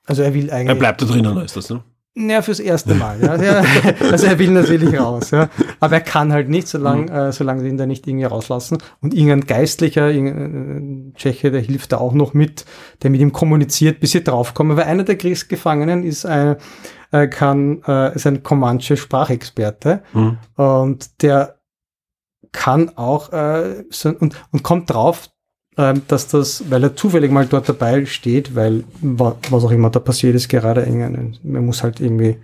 Also er will eigentlich. Er bleibt da drinnen, ist das, ne? Ja, fürs erste Mal. Ja. Also er will natürlich raus, ja. Aber er kann halt nicht, solange, mhm. äh, solange sie ihn da nicht irgendwie rauslassen. Und irgendein Geistlicher, irgendein äh, Tscheche, der hilft da auch noch mit, der mit ihm kommuniziert, bis sie draufkommen. Weil einer der Kriegsgefangenen ist ein, äh, kann, äh, ist ein Comanche Sprachexperte. Mhm. Und der kann auch äh, so, und, und kommt drauf, dass das, weil er zufällig mal dort dabei steht, weil was auch immer da passiert ist, gerade man muss halt irgendwie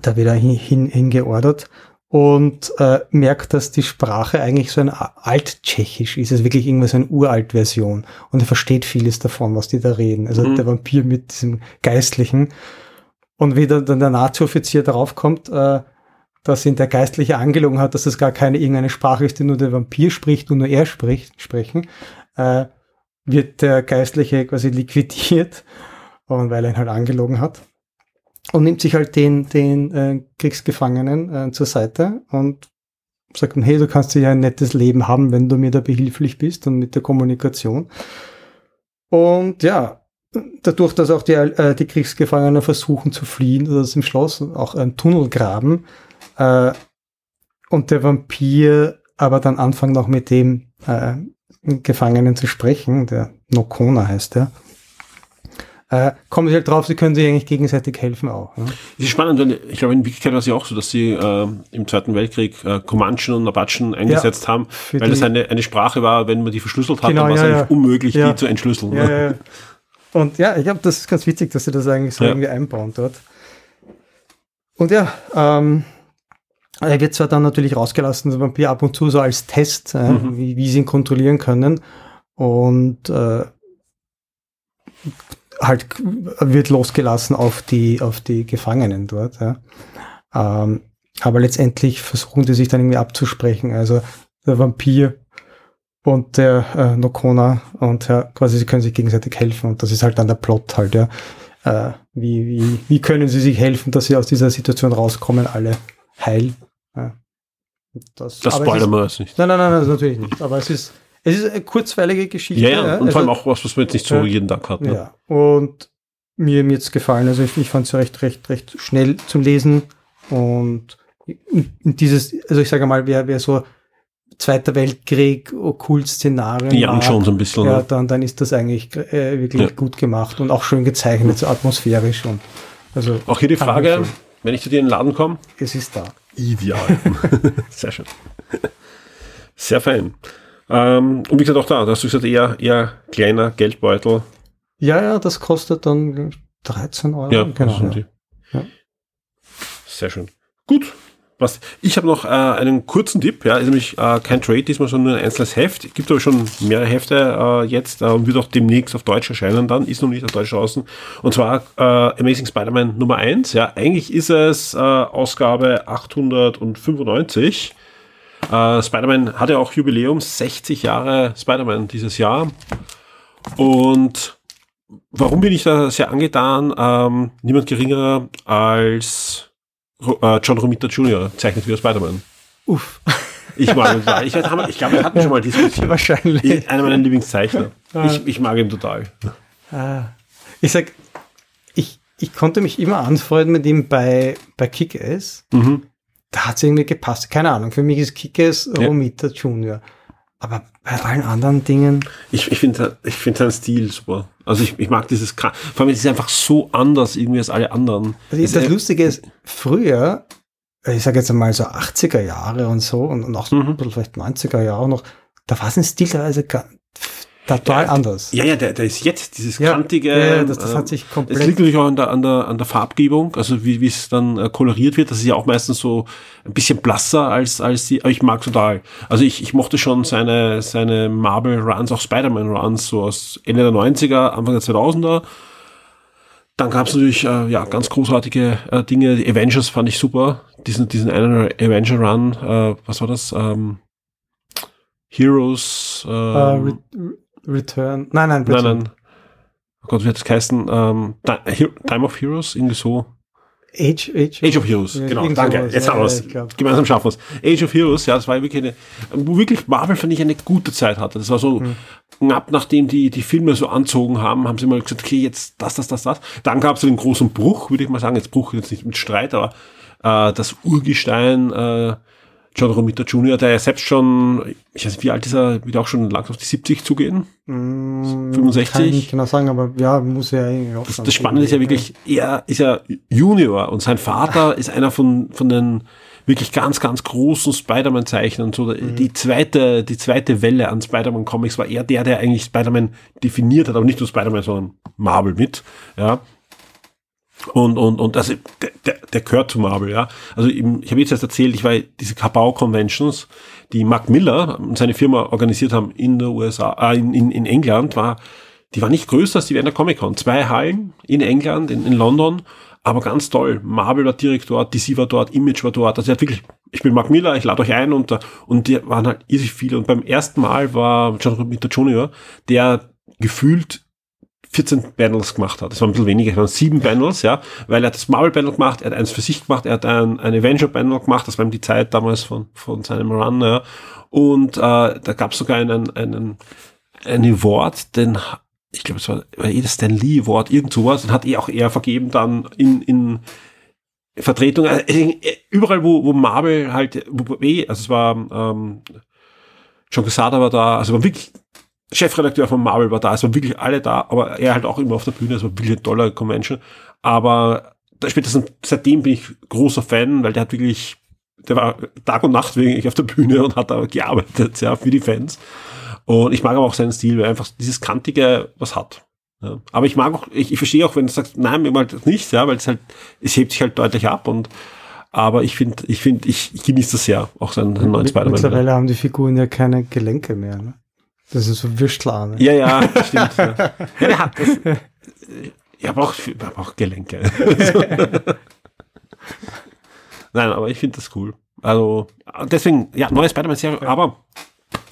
da wieder hin, hingeordert und äh, merkt, dass die Sprache eigentlich so ein Alttschechisch ist, also wirklich irgendwas so eine Uralt-Version und er versteht vieles davon, was die da reden. Also mhm. der Vampir mit diesem Geistlichen und wie dann der Nazi-Offizier darauf kommt, äh, dass ihn der Geistliche angelogen hat, dass es gar keine irgendeine Sprache ist, die nur der Vampir spricht und nur er spricht, sprechen, äh, wird der Geistliche quasi liquidiert, und weil er ihn halt angelogen hat. Und nimmt sich halt den, den äh, Kriegsgefangenen äh, zur Seite und sagt hey, du kannst ja ein nettes Leben haben, wenn du mir da behilflich bist und mit der Kommunikation. Und ja, dadurch, dass auch die, äh, die Kriegsgefangenen versuchen zu fliehen, oder das im Schloss auch einen Tunnel graben, äh, und der Vampir aber dann anfangen noch mit dem äh, Gefangenen zu sprechen, der Nokona heißt der, äh, kommen sie halt drauf, sie können sich eigentlich gegenseitig helfen auch. Ja. Das ist spannend, weil ich glaube, in Wirklichkeit war es ja auch so, dass sie äh, im Zweiten Weltkrieg äh, Comanchen und Apachen eingesetzt ja, haben, weil das eine, eine Sprache war, wenn man die verschlüsselt hat, genau, dann war es ja, eigentlich unmöglich, die zu entschlüsseln. Ja, Und ja, ich glaube, das ist ganz witzig, dass sie das eigentlich so irgendwie einbauen dort. Und ja, ähm, er wird zwar dann natürlich rausgelassen, das Vampir ab und zu so als Test, äh, mhm. wie, wie sie ihn kontrollieren können. Und äh, halt wird losgelassen auf die, auf die Gefangenen dort. Ja. Ähm, aber letztendlich versuchen die sich dann irgendwie abzusprechen. Also der Vampir und der äh, Nokona und ja, quasi sie können sich gegenseitig helfen und das ist halt dann der Plot halt, ja. Äh, wie, wie, wie können sie sich helfen, dass sie aus dieser Situation rauskommen, alle heil ja. Das, das spoilern wir jetzt nicht. Nein, nein, nein, das natürlich nicht. Aber es ist, es ist eine kurzweilige Geschichte. Ja, ja. und also, vor allem auch was, was man jetzt nicht so ja, jeden Tag hat. Ne? Ja, und mir, mir jetzt gefallen. Also ich, ich fand es recht, recht, recht schnell zum Lesen und dieses, also ich sage mal, wer, wer so Zweiter Weltkrieg, Okkult-Szenarien. Ja, und schon so ein bisschen. Ja, dann, dann ist das eigentlich äh, wirklich ja. gut gemacht und auch schön gezeichnet, so atmosphärisch und also. Auch hier die Frage, wenn ich zu dir in den Laden komme. Es ist da. Ideal. Sehr schön. Sehr fein. Ähm, und wie gesagt, auch da, da hast du gesagt, eher, eher kleiner Geldbeutel. Ja, ja, das kostet dann 13 Euro. Ja, genau. Ja. ja. Sehr schön. Gut, was, ich habe noch äh, einen kurzen Tipp, ja, ist nämlich äh, kein Trade diesmal, sondern ein einzelnes Heft. Gibt aber schon mehrere Hefte äh, jetzt äh, und wird auch demnächst auf Deutsch erscheinen dann, ist noch nicht auf Deutsch draußen. Und zwar äh, Amazing Spider-Man Nummer 1. Ja, eigentlich ist es äh, Ausgabe 895. Äh, Spider-Man hatte auch Jubiläum, 60 Jahre Spider-Man dieses Jahr. Und warum bin ich da sehr angetan? Ähm, niemand geringerer als John Romita Jr. zeichnet wie Spider-Man. Uff. Ich mag ihn total. Ich, ich glaube, wir hatten schon mal Diskussion. Wahrscheinlich. Einer meiner Lieblingszeichner. Ich, ich mag ihn total. Ah. Ich sag, ich, ich konnte mich immer anfreunden mit ihm bei, bei Kick-Ass. Mhm. Da hat es irgendwie gepasst. Keine Ahnung, für mich ist Kick-Ass Romita Junior. Aber bei allen anderen Dingen. Ich, ich finde ich find seinen Stil super. Also ich, ich mag dieses, vor allem es ist einfach so anders irgendwie als alle anderen. Also das, das Lustige ist, früher, ich sage jetzt einmal so 80er Jahre und so und, und auch mhm. vielleicht 90er Jahre noch, da war es ein Stil teilweise total ja, anders. Ja, ja, der, der ist jetzt dieses ja, kantige. Ja, das, das hat sich komplett. Es liegt natürlich auch an der, an der, an der Farbgebung, also wie, wie es dann äh, koloriert wird. Das ist ja auch meistens so ein bisschen blasser als, als die, aber ich mag total. Also ich, ich mochte schon seine, seine Marvel Runs, auch Spider-Man Runs, so aus Ende der 90er, Anfang der 2000er. Dann gab es natürlich äh, ja ganz großartige äh, Dinge. Die Avengers fand ich super. Diesen, diesen einen Avenger Run, äh, was war das? Ähm, Heroes. Uh, Re Return. Nein, nein, bitte. Nein, nein. Oh Gott, wie hat das geheißen? Ähm, Time of Heroes, irgendwie so. Age, Age, Age of Heroes, ja, genau, danke. Sowas. Jetzt ja, haben wir es. Gemeinsam schaffen wir es. Age of Heroes, ja, das war wirklich eine, wo wirklich Marvel, fand ich, eine gute Zeit hatte. Das war so hm. knapp nachdem die, die Filme so anzogen haben, haben sie mal gesagt, okay, jetzt das, das, das, das. Dann gab es den großen Bruch, würde ich mal sagen, jetzt Bruch jetzt nicht mit Streit, aber äh, das Urgestein, äh, John Romita Jr., der ja selbst schon, ich weiß nicht, wie alt ist er, wird auch schon langsam auf die 70 zugehen? Mm, 65? Kann ich nicht genau sagen, aber ja, muss ja eigentlich auch Das, das Spannende ist ja wirklich, er ist ja Junior und sein Vater ist einer von, von den wirklich ganz, ganz großen Spider-Man-Zeichnern. So, mhm. die zweite, die zweite Welle an Spider-Man-Comics war er der, der eigentlich Spider-Man definiert hat, aber nicht nur Spider-Man, sondern Marvel mit, ja. Und, und, und also der, der, der gehört zu Marvel, ja. Also ich habe jetzt erst erzählt, ich war diese Kabau-Conventions, die Mark Miller und seine Firma organisiert haben in der USA, äh, in, in, in England, war, die war nicht größer als die Wiener Comic-Con. Zwei Hallen in England, in, in London, aber ganz toll. Marvel war direkt dort, DC war dort, Image war dort. Also er hat wirklich, ich bin Mark Miller, ich lade euch ein und, und die waren halt irrsinnig viele. Und beim ersten Mal war John Romita Jr., der gefühlt 14 Panels gemacht hat. Das war ein bisschen weniger, es waren sieben Panels, ja, weil er hat das Marvel-Panel gemacht, er hat eins für sich gemacht, er hat ein, ein Avenger-Panel gemacht, das war ihm die Zeit damals von, von seinem Run, ja. Und äh, da gab es sogar einen, einen, einen Award, den, ich glaube, es war, war eh das Stan Lee Award, irgend sowas, den hat er auch er vergeben dann in, in Vertretung, äh, überall, wo, wo Marvel halt, wo, eh, also es war ähm, John Quesada war da, also war wirklich Chefredakteur von Marvel war da, es waren wirklich alle da, aber er halt auch immer auf der Bühne, es war wirklich eine tolle Convention. Aber spätestens seitdem bin ich großer Fan, weil der hat wirklich, der war Tag und Nacht wegen ich auf der Bühne und hat da gearbeitet, ja, für die Fans. Und ich mag aber auch seinen Stil, weil er einfach dieses Kantige was hat. Ja. Aber ich mag auch, ich, ich verstehe auch, wenn du sagst, nein, mir das nicht, ja, weil es halt, es hebt sich halt deutlich ab und aber ich finde, ich finde, ich, ich genieße das sehr, auch seinen, seinen neuen Spider-Man. Mittlerweile haben die Figuren ja keine Gelenke mehr, ne? Das ist so Würstlarme. Ja, ja, stimmt. ja. ja, das. Ich habe auch, hab auch Gelenke. Nein, aber ich finde das cool. Also, deswegen, ja, neue Spider-Man-Serie, aber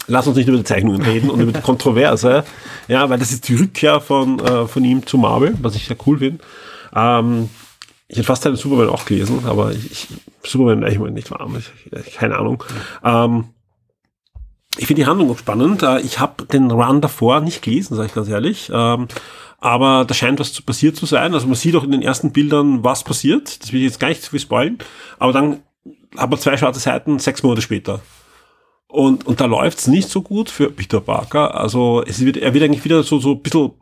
lass uns nicht über die Zeichnungen reden und über die Kontroverse. Ja, weil das ist die Rückkehr von, äh, von ihm zu Marvel, was ich sehr cool finde. Ähm, ich hätte fast einen Superman auch gelesen, aber ich, ich Superman ich meine nicht warm, ich, keine Ahnung. Ähm, ich finde die Handlung auch spannend. Äh, ich habe den Run davor nicht gelesen, sage ich ganz ehrlich. Ähm, aber da scheint was passiert zu sein. Also man sieht auch in den ersten Bildern, was passiert. Das will ich jetzt gar nicht zu viel spoilen. Aber dann haben wir zwei schwarze Seiten, sechs Monate später. Und, und da läuft's nicht so gut für Peter Parker. Also es wird, er wird eigentlich wieder so, so ein bisschen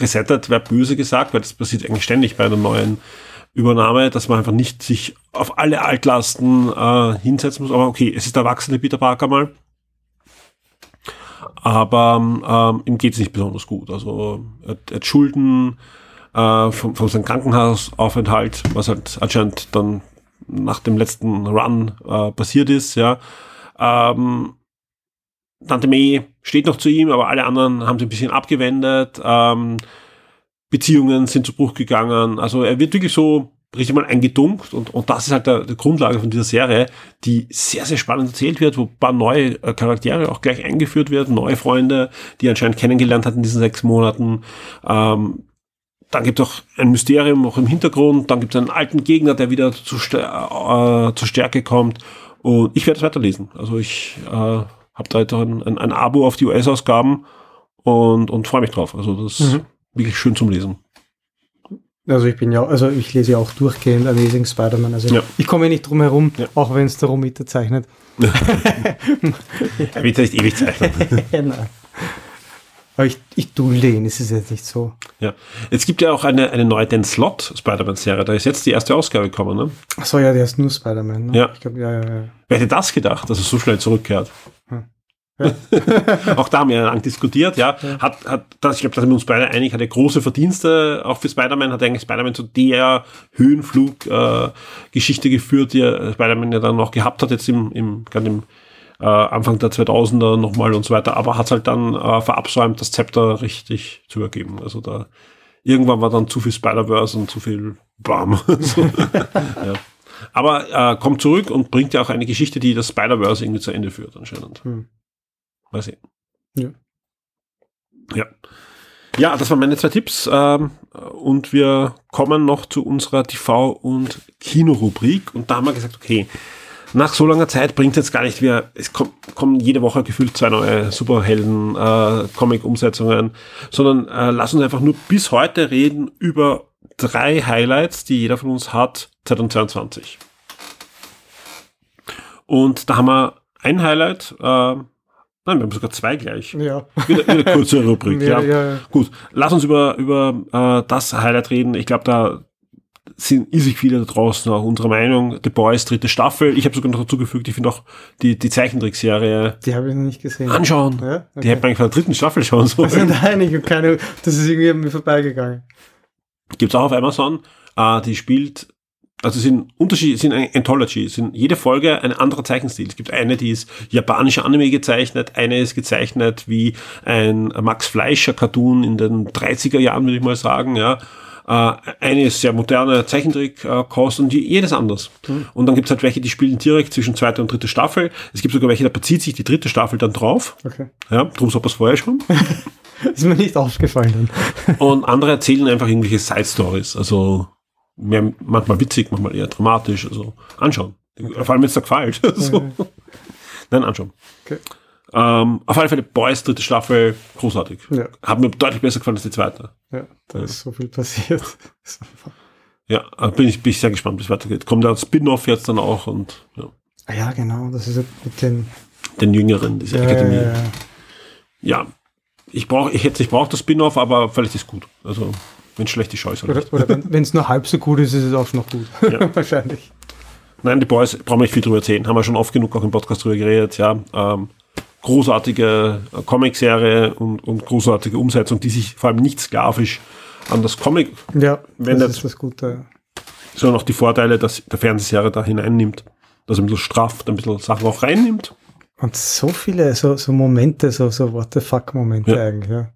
resettet, wäre böse gesagt, weil das passiert eigentlich ständig bei einer neuen Übernahme, dass man einfach nicht sich auf alle Altlasten äh, hinsetzen muss. Aber okay, es ist der erwachsene Peter Parker mal aber ähm, ihm geht es nicht besonders gut. Also er, er hat Schulden äh, von, von seinem Krankenhausaufenthalt, was halt anscheinend dann nach dem letzten Run äh, passiert ist, ja. Ähm, Tante May steht noch zu ihm, aber alle anderen haben sich ein bisschen abgewendet. Ähm, Beziehungen sind zu Bruch gegangen. Also er wird wirklich so richtig mal eingedunkt und, und das ist halt der, der Grundlage von dieser Serie, die sehr, sehr spannend erzählt wird, wo ein paar neue äh, Charaktere auch gleich eingeführt werden, neue Freunde, die er anscheinend kennengelernt hat in diesen sechs Monaten. Ähm, dann gibt es auch ein Mysterium auch im Hintergrund, dann gibt es einen alten Gegner, der wieder zu, äh, zur Stärke kommt. Und ich werde es weiterlesen. Also ich äh, habe da jetzt ein, ein, ein, Abo auf die US-Ausgaben und, und freue mich drauf. Also das ist mhm. wirklich schön zum Lesen. Also ich bin ja, also ich lese ja auch durchgehend Amazing Spider-Man. Also ja. ich komme nicht drum herum, ja. auch wenn es der Romita zeichnet. er wird nicht ewig zeichnen. Nein. Aber ich, ich dulde ihn, es ist jetzt nicht so. Ja. Es gibt ja auch eine, eine neue Dan Slot Spider-Man-Serie. Da ist jetzt die erste Ausgabe gekommen, ne? Achso, ja, der ist nur Spider-Man. Ne? Ja. Ich glaub, ja, ja, ja. Wer hätte das gedacht, dass er so schnell zurückkehrt? Hm. Ja. auch da haben wir lang diskutiert, ja. ja. Hat, hat das, ich glaube, da sind wir uns beide einig, hat er große Verdienste, auch für Spider-Man, hat eigentlich Spider-Man zu der Höhenflug-Geschichte äh, geführt, die Spider-Man ja dann noch gehabt hat, jetzt im, im, gerade im äh, Anfang der 2000er nochmal und so weiter, aber hat halt dann äh, verabsäumt, das Zepter richtig zu übergeben. Also da irgendwann war dann zu viel Spider-Verse und zu viel Bam. so, ja. Aber äh, kommt zurück und bringt ja auch eine Geschichte, die das Spider-Verse irgendwie zu Ende führt, anscheinend. Hm. Mal sehen. Ja. Ja. Ja, das waren meine zwei Tipps. Ähm, und wir kommen noch zu unserer TV- und Kinorubrik. Und da haben wir gesagt, okay, nach so langer Zeit bringt es jetzt gar nicht mehr, es kommt, kommen jede Woche gefühlt zwei neue Superhelden, äh, sondern äh, lass uns einfach nur bis heute reden über drei Highlights, die jeder von uns hat 2022. Und da haben wir ein Highlight, äh, Nein, wir haben sogar zwei gleich. Ja. Wieder, wieder kurze Rubrik. ja, ja. ja, Gut, lass uns über, über äh, das Highlight reden. Ich glaube, da sind riesig viele da draußen auch unserer Meinung. The Boys, dritte Staffel. Ich habe sogar noch dazugefügt, ich finde auch die, die Zeichentrickserie. Die habe ich noch nicht gesehen. Anschauen. Ja? Okay. Die hätte man eigentlich von der dritten Staffel schauen sollen. Also nein, ich habe keine, das ist irgendwie an mir vorbeigegangen. Gibt's auch auf Amazon. Äh, die spielt, also sind Unterschiede, sind Anthology, sind jede Folge ein anderer Zeichenstil. Es gibt eine, die ist japanische Anime gezeichnet, eine ist gezeichnet wie ein Max Fleischer Cartoon in den 30er Jahren, würde ich mal sagen, ja äh, eine ist sehr moderne Zeichentrick-Kost und jedes anders. Mhm. Und dann gibt es halt welche, die spielen direkt zwischen zweiter und dritter Staffel. Es gibt sogar welche, da bezieht sich die dritte Staffel dann drauf. Okay. Ja, drum so was vorher schon. ist mir nicht aufgefallen. und andere erzählen einfach irgendwelche Side-Stories. Also mehr, manchmal witzig, manchmal eher dramatisch. Also anschauen. Okay. Vor allem, wenn es da gefällt. so. Nein, anschauen. Okay. Ähm, auf alle Fälle Boys dritte Staffel großartig. Ja. Hat mir deutlich besser gefallen als die zweite. Ja, da ja. ist so viel passiert. ja, äh, bin ich, bin ich sehr gespannt, wie es weitergeht. Kommt der Spin-off jetzt dann auch und ja. Ah ja, genau, das ist mit den den Jüngeren, diese ja, Akademie. Ja, ja, ja. ich brauche, ich hätte, ich brauche das Spin-off, aber vielleicht ist gut. Also wenn es schlecht ist, scheiße. Oder, oder wenn es nur halb so gut ist, ist es auch noch gut. Ja. Wahrscheinlich. Nein, die Boys brauchen wir nicht viel drüber erzählen. Haben wir schon oft genug auch im Podcast drüber geredet, ja. Ähm, großartige Comic-Serie und, und großartige Umsetzung, die sich vor allem nicht sklavisch an das Comic ja, wendet. Das ist das Gute. Sondern auch die Vorteile, dass der Fernsehserie da hineinnimmt, dass er ein bisschen strafft, ein bisschen Sachen auch reinnimmt. Und so viele, so, so Momente, so, so What the fuck Momente ja. eigentlich, ja.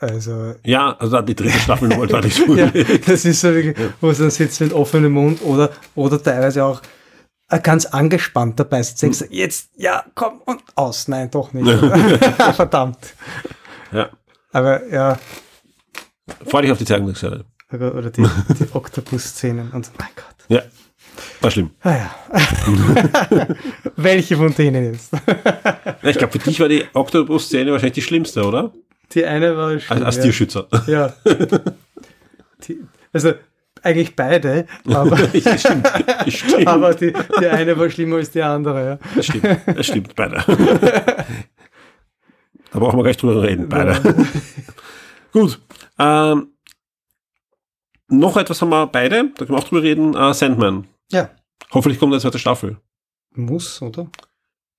Also. Ja, also die dritte Staffel nochmal deutlich so. ja, das ist so, wirklich, wo es dann sitzt mit offenem Mund oder, oder teilweise auch, ganz angespannt dabei sitzt. Denkst, jetzt, ja, komm und aus. Nein, doch nicht. Verdammt. Ja. Aber ja. Freu dich auf die Zeichentrickserie. Oder die, die Oktopus-Szenen und so. Mein Gott. Ja. War schlimm. Ah, ja. Welche von denen ist? ja, ich glaube, für dich war die Oktopus-Szene wahrscheinlich die schlimmste, oder? Die eine war schlimm. Als, als ja. Tierschützer. Ja. Die, also eigentlich beide, aber, stimmt, stimmt. aber die, die eine war schlimmer als die andere. Ja. Das stimmt, das stimmt, beide. da brauchen wir gleich drüber reden, beide. Gut. Ähm, noch etwas haben wir beide, da können wir auch drüber reden, uh, Sandman. Ja. Hoffentlich kommt eine zweite Staffel. Muss, oder?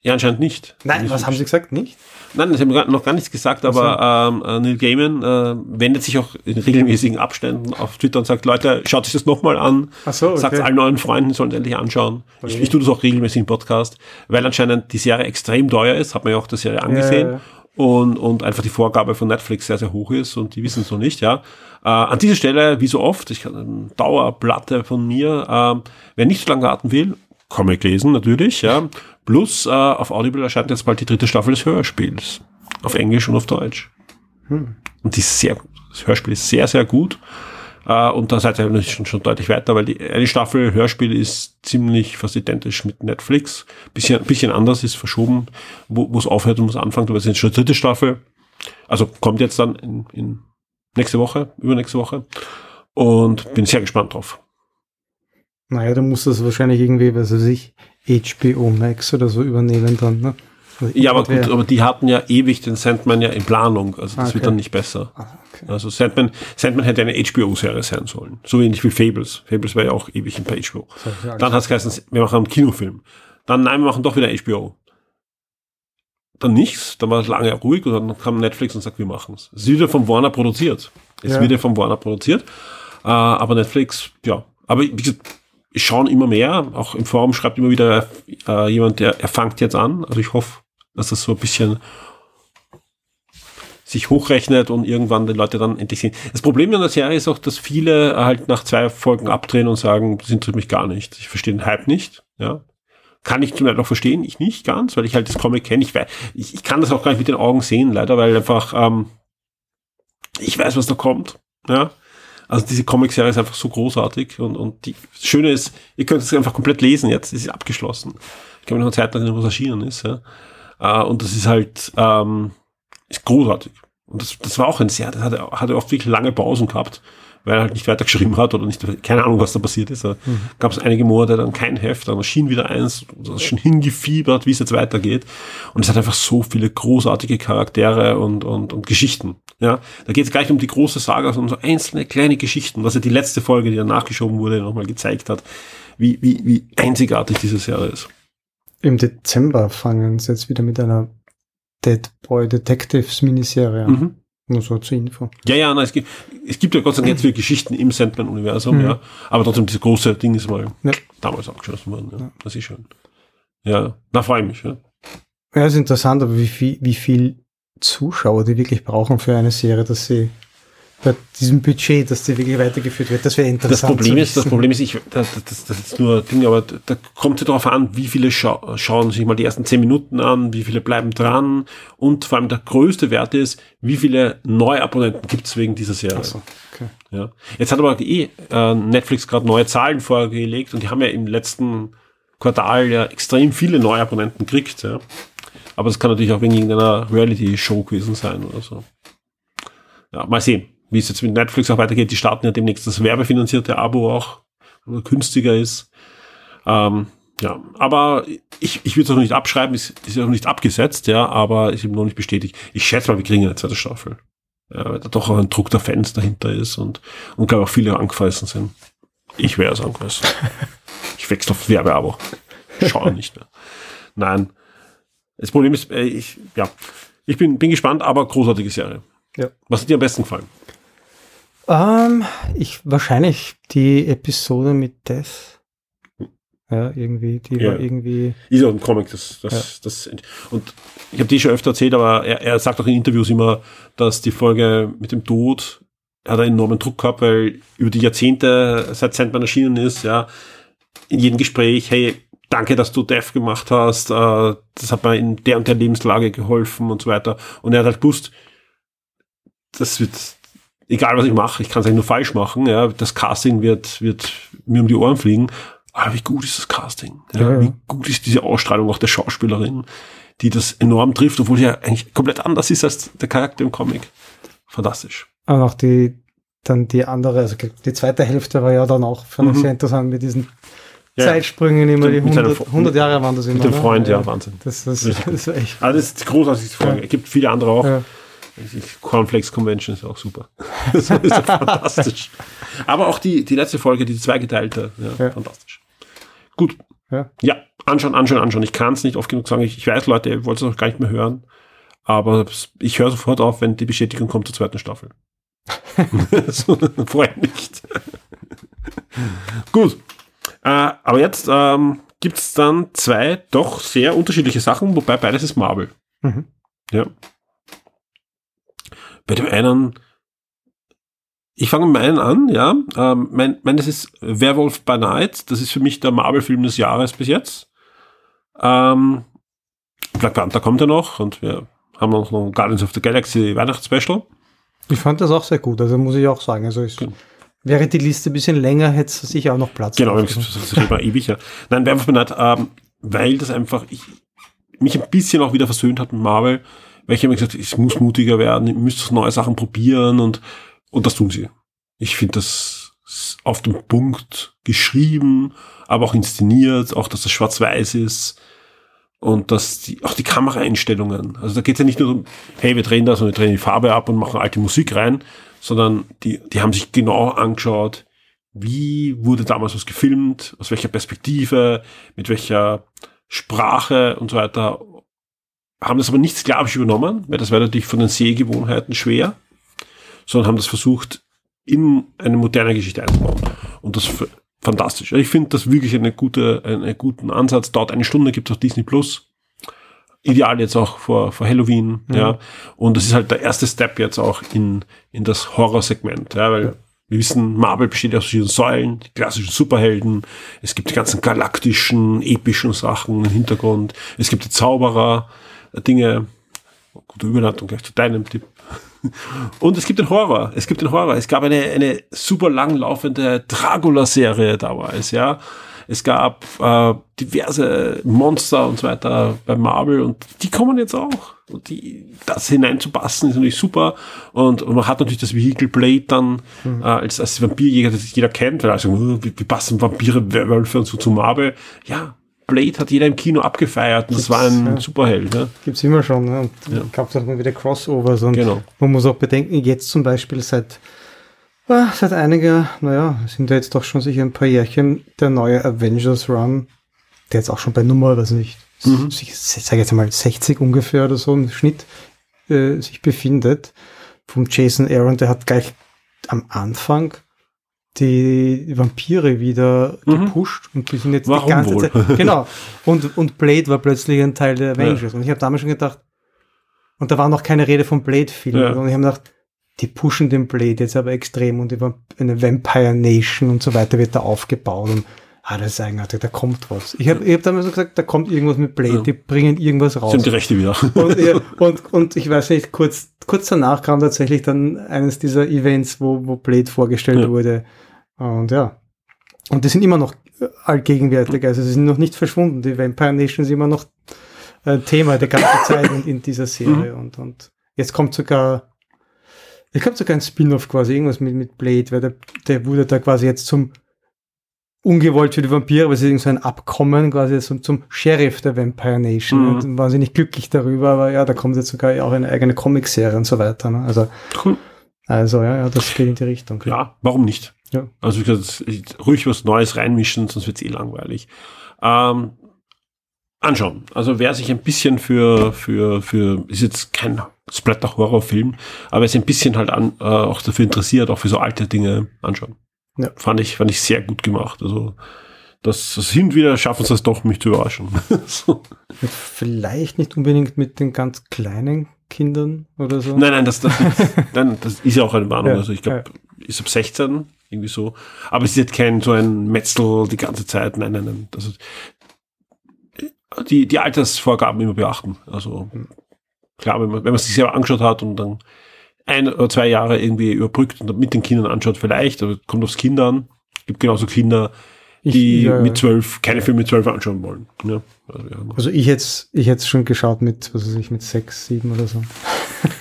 Ja, anscheinend nicht. Nein, was haben Sie gesagt? Nicht? Nein, sie haben noch gar nichts gesagt, aber ähm, äh, Neil Gaiman äh, wendet sich auch in regelmäßigen Abständen auf Twitter und sagt, Leute, schaut sich das nochmal an. Ach so, okay. Sagt allen neuen Freunden, sollen es endlich anschauen. Okay. Ich, ich tue das auch regelmäßig im Podcast, weil anscheinend die Serie extrem teuer ist, hat man ja auch die Serie angesehen. Ja, ja, ja. Und, und einfach die Vorgabe von Netflix sehr, sehr hoch ist und die wissen es noch nicht, ja. Äh, an dieser Stelle, wie so oft, ich kann eine Dauerplatte von mir, äh, wer nicht so lange warten will, Comic lesen natürlich, ja. Plus äh, auf Audible erscheint jetzt bald die dritte Staffel des Hörspiels. Auf Englisch und auf Deutsch. Hm. Und die ist sehr gut. Das Hörspiel ist sehr, sehr gut. Äh, und da seid ihr natürlich schon, schon deutlich weiter, weil die eine Staffel Hörspiel ist ziemlich fast identisch mit Netflix. Bisschen, bisschen anders, ist verschoben, wo es aufhört und wo es anfängt, aber es ist schon die dritte Staffel. Also kommt jetzt dann in, in nächste Woche, übernächste Woche. Und bin sehr gespannt drauf. Naja, du musst das wahrscheinlich irgendwie, was weiß ich, HBO Max oder so übernehmen dann, ne? Also ja, aber gut, aber die hatten ja ewig den Sandman ja in Planung, also das okay. wird dann nicht besser. Ah, okay. Also Sandman, Sandman hätte eine HBO-Serie sein sollen, so wenig wie Fables. Fables war ja auch ewig bei HBO. Dann hat es geheißen, wir machen einen Kinofilm. Dann, nein, wir machen doch wieder HBO. Dann nichts, dann war es lange ruhig und dann kam Netflix und sagt, wir machen es. Es ist wieder von Warner produziert. Es ja. wird ja von Warner produziert. Äh, aber Netflix, ja. Aber wie gesagt, schauen immer mehr. Auch im Forum schreibt immer wieder äh, jemand, der er fängt jetzt an. Also ich hoffe, dass das so ein bisschen sich hochrechnet und irgendwann die Leute dann endlich sehen. Das Problem an der Serie ist auch, dass viele halt nach zwei Folgen abdrehen und sagen, das interessiert mich gar nicht. Ich verstehe den Hype nicht. Ja. Kann ich zum Beispiel auch verstehen, ich nicht ganz, weil ich halt das Comic kenne. Ich, ich, ich kann das auch gar nicht mit den Augen sehen, leider, weil einfach ähm, ich weiß, was da kommt. Ja. Also diese Comic-Serie ist einfach so großartig und, und die das Schöne ist, ihr könnt es einfach komplett lesen jetzt, es ist abgeschlossen. Ich kann mir noch eine Zeit lang, was erschienen ist. Ja. Uh, und das ist halt ähm, ist großartig. Und das, das war auch ein sehr, das hatte, hatte oft wirklich lange Pausen gehabt weil er halt nicht weiter geschrieben hat oder nicht, keine Ahnung, was da passiert ist. Mhm. Gab es einige Monate dann kein Heft, dann erschien wieder eins, das schon hingefiebert, wie es jetzt weitergeht. Und es hat einfach so viele großartige Charaktere und, und, und Geschichten. Ja, da geht es gar nicht um die große Saga, sondern so einzelne kleine Geschichten, was ja die letzte Folge, die dann nachgeschoben wurde, nochmal gezeigt hat, wie, wie, wie einzigartig diese Serie ist. Im Dezember fangen sie jetzt wieder mit einer Dead Boy Detectives Miniserie an. Mhm. Nur so zur Info. Ja, ja, nein, es gibt, es gibt ja Gott sei Dank jetzt viele Geschichten im Sandman-Universum, mhm. ja. Aber trotzdem, dieses große Ding ist mal ja. damals abgeschlossen worden. Ja. ja. Das ist schön. Ja, da freue ich mich. Ja. ja, ist interessant, aber wie viel, wie viel Zuschauer die wirklich brauchen für eine Serie, dass sie bei diesem Budget, dass die wirklich weitergeführt wird. Das wäre interessant. Das Problem ist, das Problem ist, ich, das, das, das ist nur Ding, aber da kommt es darauf an, wie viele scha schauen sich mal die ersten zehn Minuten an, wie viele bleiben dran und vor allem der größte Wert ist, wie viele Neuabonnenten gibt es wegen dieser Serie. So, okay. ja. Jetzt hat aber eh äh, Netflix gerade neue Zahlen vorgelegt und die haben ja im letzten Quartal ja extrem viele Neuabonnenten gekriegt. Ja. Aber das kann natürlich auch wegen irgendeiner Reality-Show gewesen sein oder so. Ja, mal sehen wie es jetzt mit Netflix auch weitergeht, die starten ja demnächst das werbefinanzierte Abo auch, oder günstiger ist. Ähm, ja, aber ich, ich würde es auch nicht abschreiben, ist, ist ja noch nicht abgesetzt, ja, aber ist eben noch nicht bestätigt. Ich schätze mal, wir kriegen eine zweite Staffel. Ja, weil da doch auch ein Druck der Fans dahinter ist und, und glaube auch viele angefressen sind. Ich wäre es angefressen. ich wechsle auf Werbeabo. Schaue nicht mehr. Nein. Das Problem ist, äh, ich, ja, ich bin, bin gespannt, aber großartige Serie. Ja. Was hat dir am besten gefallen? Ähm, ich wahrscheinlich die Episode mit Death. Ja, irgendwie, die ja. war irgendwie. Ist auch ein Comic, das, das, ja. das, und ich habe die schon öfter erzählt, aber er, er sagt auch in Interviews immer, dass die Folge mit dem Tod, er hat einen enormen Druck gehabt, weil über die Jahrzehnte, seit Sandman erschienen ist, ja, in jedem Gespräch, hey, danke, dass du Death gemacht hast, äh, das hat mir in der und der Lebenslage geholfen und so weiter. Und er hat halt gewusst, das wird, egal was ich mache, ich kann es eigentlich nur falsch machen. Ja, das Casting wird, wird mir um die Ohren fliegen. Aber wie gut ist das Casting? Ja, ja, ja. Wie gut ist diese Ausstrahlung auch der Schauspielerin, die das enorm trifft, obwohl sie ja eigentlich komplett anders ist als der Charakter im Comic. Fantastisch. Und auch die, dann die andere, also die zweite Hälfte war ja dann auch, fand mhm. ich sehr interessant mit diesen ja, Zeitsprüngen immer, die 100, 100, Jahre waren das immer. Mit dem ne? Freund, ja, Wahnsinn. Das, das, das, war echt. Also das ist großartigste Folge. Es gibt viele andere auch. Cornflakes Convention ist auch super. das ist ja fantastisch. Aber auch die, die letzte Folge, die zweigeteilte, ja, ja. fantastisch. Gut. Ja. ja, anschauen, anschauen, anschauen. Ich kann es nicht oft genug sagen. Ich, ich weiß, Leute, ihr wollt es auch gar nicht mehr hören. Aber ich höre sofort auf, wenn die Bestätigung kommt zur zweiten Staffel. so, vorher nicht. Gut. Äh, aber jetzt ähm, gibt es dann zwei doch sehr unterschiedliche Sachen, wobei beides ist Marvel. Mhm. Ja. Bei dem einen, ich fange mit meinen an, ja. Ähm, mein, mein, das ist Werewolf by Night. Das ist für mich der Marvel-Film des Jahres bis jetzt. Ähm, Black Panther kommt ja noch und wir haben noch ein Guardians of the Galaxy Weihnachtsspecial. Ich fand das auch sehr gut, also muss ich auch sagen. Also ich, Genau. Wäre die Liste ein bisschen länger, hätte es sicher auch noch Platz. Genau, das ist immer ewig. Ja. Nein, Werwolf by Night, ähm, weil das einfach ich, mich ein bisschen auch wieder versöhnt hat mit Marvel, weil ich mir gesagt, ich muss mutiger werden, ich müsste neue Sachen probieren und, und das tun sie. Ich finde das auf den Punkt geschrieben, aber auch inszeniert, auch dass das schwarz-weiß ist und dass die, auch die Kameraeinstellungen. Also da geht es ja nicht nur um, hey, wir drehen das und wir drehen die Farbe ab und machen alte Musik rein, sondern die, die haben sich genau angeschaut, wie wurde damals was gefilmt, aus welcher Perspektive, mit welcher Sprache und so weiter. Haben das aber nicht sklavisch übernommen, weil das wäre natürlich von den Sehgewohnheiten schwer, sondern haben das versucht, in eine moderne Geschichte einzubauen. Und das fantastisch. Ich finde das wirklich eine gute, einen guten Ansatz. Dauert eine Stunde, gibt es auf Disney Plus. Ideal jetzt auch vor, vor Halloween, ja. Und das ist halt der erste Step jetzt auch in, in das Horrorsegment, ja, weil wir wissen, Marvel besteht aus verschiedenen Säulen, die klassischen Superhelden, es gibt die ganzen galaktischen, epischen Sachen im Hintergrund, es gibt die Zauberer, äh, Dinge, gute Überleitung gleich zu deinem Tipp. Und es gibt den Horror. Es gibt den Horror. Es gab eine, eine super langlaufende Dracula-Serie damals, ja. Es gab äh, diverse Monster und so weiter bei Marvel und die kommen jetzt auch. Und die, das hineinzupassen ist natürlich super. Und, und man hat natürlich das Vehicle Blade dann äh, als, als Vampirjäger, das jeder kennt, weil also, wie, wie passen Vampire, Wölfe und so zu Marvel. Ja, Blade hat jeder im Kino abgefeiert und das war ein ja. Superheld. Ne? Gibt's immer schon. Ne? Und gab es auch mal wieder Crossovers. Und Genau. man muss auch bedenken, jetzt zum Beispiel seit, seit einiger, naja, sind da jetzt doch schon sicher ein paar Jährchen, der neue Avengers Run, der jetzt auch schon bei Nummer, weiß nicht, Mhm. ich sage jetzt mal 60 ungefähr oder so im Schnitt äh, sich befindet, vom Jason Aaron, der hat gleich am Anfang die Vampire wieder Mhm. gepusht und die sind jetzt Warum die ganze wohl? Zeit. Genau. Und, und Blade war plötzlich ein Teil der Avengers. Und ich habe damals schon gedacht, und da war noch keine Rede vom Blade-Film. Ja. Und ich habe gedacht, die pushen den Blade jetzt aber extrem und über eine Vampire Nation und so weiter wird da aufgebaut. Und ah, das ist eigenartig, da kommt was. Ich habe ich hab damals so gesagt, da kommt irgendwas mit Blade, Ja. die bringen irgendwas raus. Haben die Rechte wieder. Und, ja, und, und ich weiß nicht, kurz, kurz danach kam tatsächlich dann eines dieser Events, wo, wo Blade vorgestellt Ja. wurde. Und ja. Und die sind immer noch äh, allgegenwärtig, also sie sind noch nicht verschwunden. Die Vampire Nation ist immer noch ein Thema der ganzen Zeit in, in dieser Serie. Und, und jetzt kommt sogar, es kommt sogar ein Spin-off quasi, irgendwas mit, mit Blade, weil der, der wurde da quasi jetzt zum ungewollt für die Vampire, aber es ist irgend so ein Abkommen quasi zum, zum Sheriff der Vampire Nation Mhm. und waren sie nicht glücklich darüber, aber ja, da kommt jetzt sogar auch eine eigene Comicserie und so weiter. Ne? Also, Cool. also ja, ja, das geht in die Richtung. Ja, warum nicht? Ja. Also wie gesagt, ruhig was Neues reinmischen, sonst wird's eh langweilig. Ähm, anschauen. Also wer sich ein bisschen für, für, für, ist jetzt kein Splatter-Horror-Film, aber sich ein bisschen halt an, äh, auch dafür interessiert, auch für so alte Dinge anschauen. Ja. Fand ich, fand ich sehr gut gemacht. Also das, das hin und wieder schaffen sie es doch, mich zu überraschen. so. Vielleicht nicht unbedingt mit den ganz kleinen Kindern oder so. Nein, nein, das, das, nein, das ist ja auch eine Warnung. Ja, also ich glaube, ist ab 16, irgendwie so. Aber es ist jetzt kein so ein Metzel die ganze Zeit. Nein, nein, nein. Das ist, die, die Altersvorgaben immer beachten. Also klar, wenn man, wenn man sich selber angeschaut hat und dann ein oder zwei Jahre irgendwie überbrückt und dann mit den Kindern anschaut, vielleicht, aber kommt aufs Kinder an. gibt genauso Kinder, Ich- die ja, ja. mit zwölf, keine Filme mit zwölf anschauen wollen. Ja, also, ja, Also ich jetzt, ich schon geschaut mit, was weiß ich, mit sechs, sieben oder so.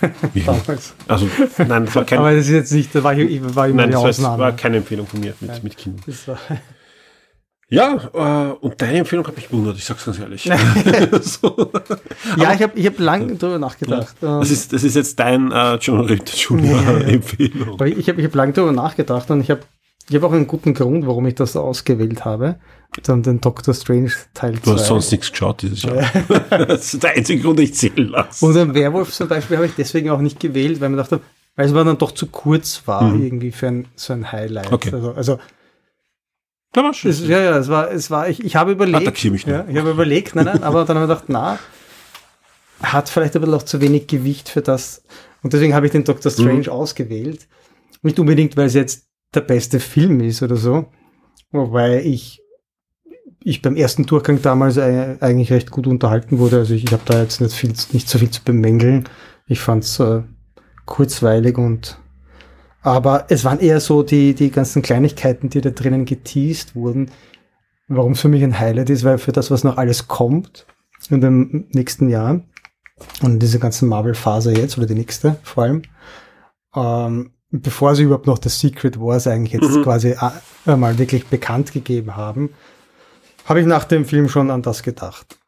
also nein, das war kein, Aber das ist jetzt nicht, da war ich, ich war immer nein, die das Ausnahme. war keine Empfehlung von mir mit, mit Kindern. Ja, äh, und deine Empfehlung hat mich gewundert, ich sag's ganz ehrlich. so. ja, ich habe ich hab lange drüber nachgedacht. Ähm, Das ist, das ist jetzt dein äh, Junior- Junior-Empfehlung. Aber ich habe ich hab lange darüber nachgedacht und ich habe ich hab auch einen guten Grund, warum ich das ausgewählt habe. Dann den Doctor Strange Teil 2. Du hast sonst nichts geschaut dieses Jahr. das ist der einzige Grund, den ich zählen lasse. Und den Werwolf zum Beispiel habe ich deswegen auch nicht gewählt, weil man dachte, weil es war dann doch zu kurz war, Mhm. irgendwie für ein, so ein Highlight. Okay. Also, also Da war schön. es, ja, ja, es war, es war, ich, ich habe überlegt. Attackier mich nicht. ja, ich habe überlegt, nein, nein, aber dann habe ich gedacht, na, hat vielleicht ein bisschen auch zu wenig Gewicht für das. Und deswegen habe ich den Doctor Strange Mhm. ausgewählt. Nicht unbedingt, weil es jetzt der beste Film ist oder so, wobei ich, ich beim ersten Durchgang damals eigentlich recht gut unterhalten wurde. Also ich, ich habe da jetzt nicht, viel, nicht so viel zu bemängeln. Ich fand es äh, kurzweilig und aber es waren eher so die, die ganzen Kleinigkeiten, die da drinnen geteased wurden, warum es für mich ein Highlight ist, weil für das, was noch alles kommt in den nächsten Jahren und diese ganzen Marvel-Phase jetzt oder die nächste vor allem, ähm, bevor sie überhaupt noch das Secret Wars eigentlich jetzt mhm. quasi einmal wirklich bekannt gegeben haben, habe ich nach dem Film schon an das gedacht.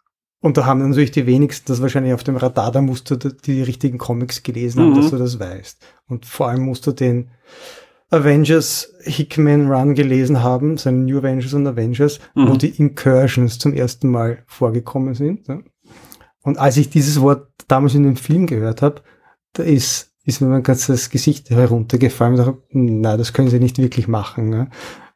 Und da haben natürlich die wenigsten das wahrscheinlich auf dem Radar, da musst du die richtigen Comics gelesen haben, mhm. dass du das weißt. Und vor allem musst du den Avengers Hickman Run gelesen haben, seine New Avengers und Avengers, mhm. wo die Incursions zum ersten Mal vorgekommen sind. Und als ich dieses Wort damals in dem Film gehört habe, da ist ist mir mein ganzes Gesicht heruntergefallen und dachte, na, das können sie nicht wirklich machen. Ne?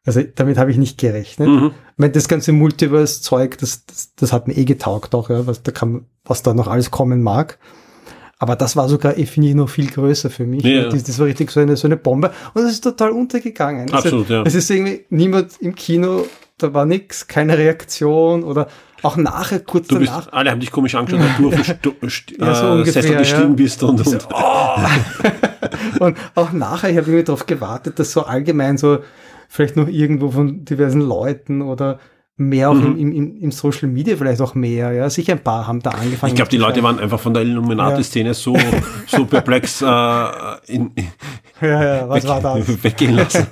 Also damit habe ich nicht gerechnet. Mhm. Ich meine, das ganze Multiverse-Zeug, das, das, das hat mir eh getaugt auch, ja, was da, kann, was da noch alles kommen mag. Aber das war sogar, ich finde noch viel größer für mich. Ja. Das, das, war richtig so eine, so eine Bombe. Und es ist total untergegangen. Absolut, also, ja. Es ist irgendwie niemand im Kino, da war nix, keine Reaktion oder auch nachher, kurz du bist, danach. Alle haben dich komisch angeschaut, weil du auf den ja, so äh, ungefähr, Sessel gestiegen ja. bist und, und. oh. und auch nachher, ich habe irgendwie darauf gewartet, dass so allgemein so vielleicht noch irgendwo von diversen Leuten oder mehr auch mhm. im, im, im, Social Media vielleicht auch mehr, ja. Sicher ein paar haben da angefangen. Ich glaube, die Leute waren einfach von der Illuminati-Szene ja. so, so perplex äh, in, ja, ja, was weg, war das? weggehen lassen.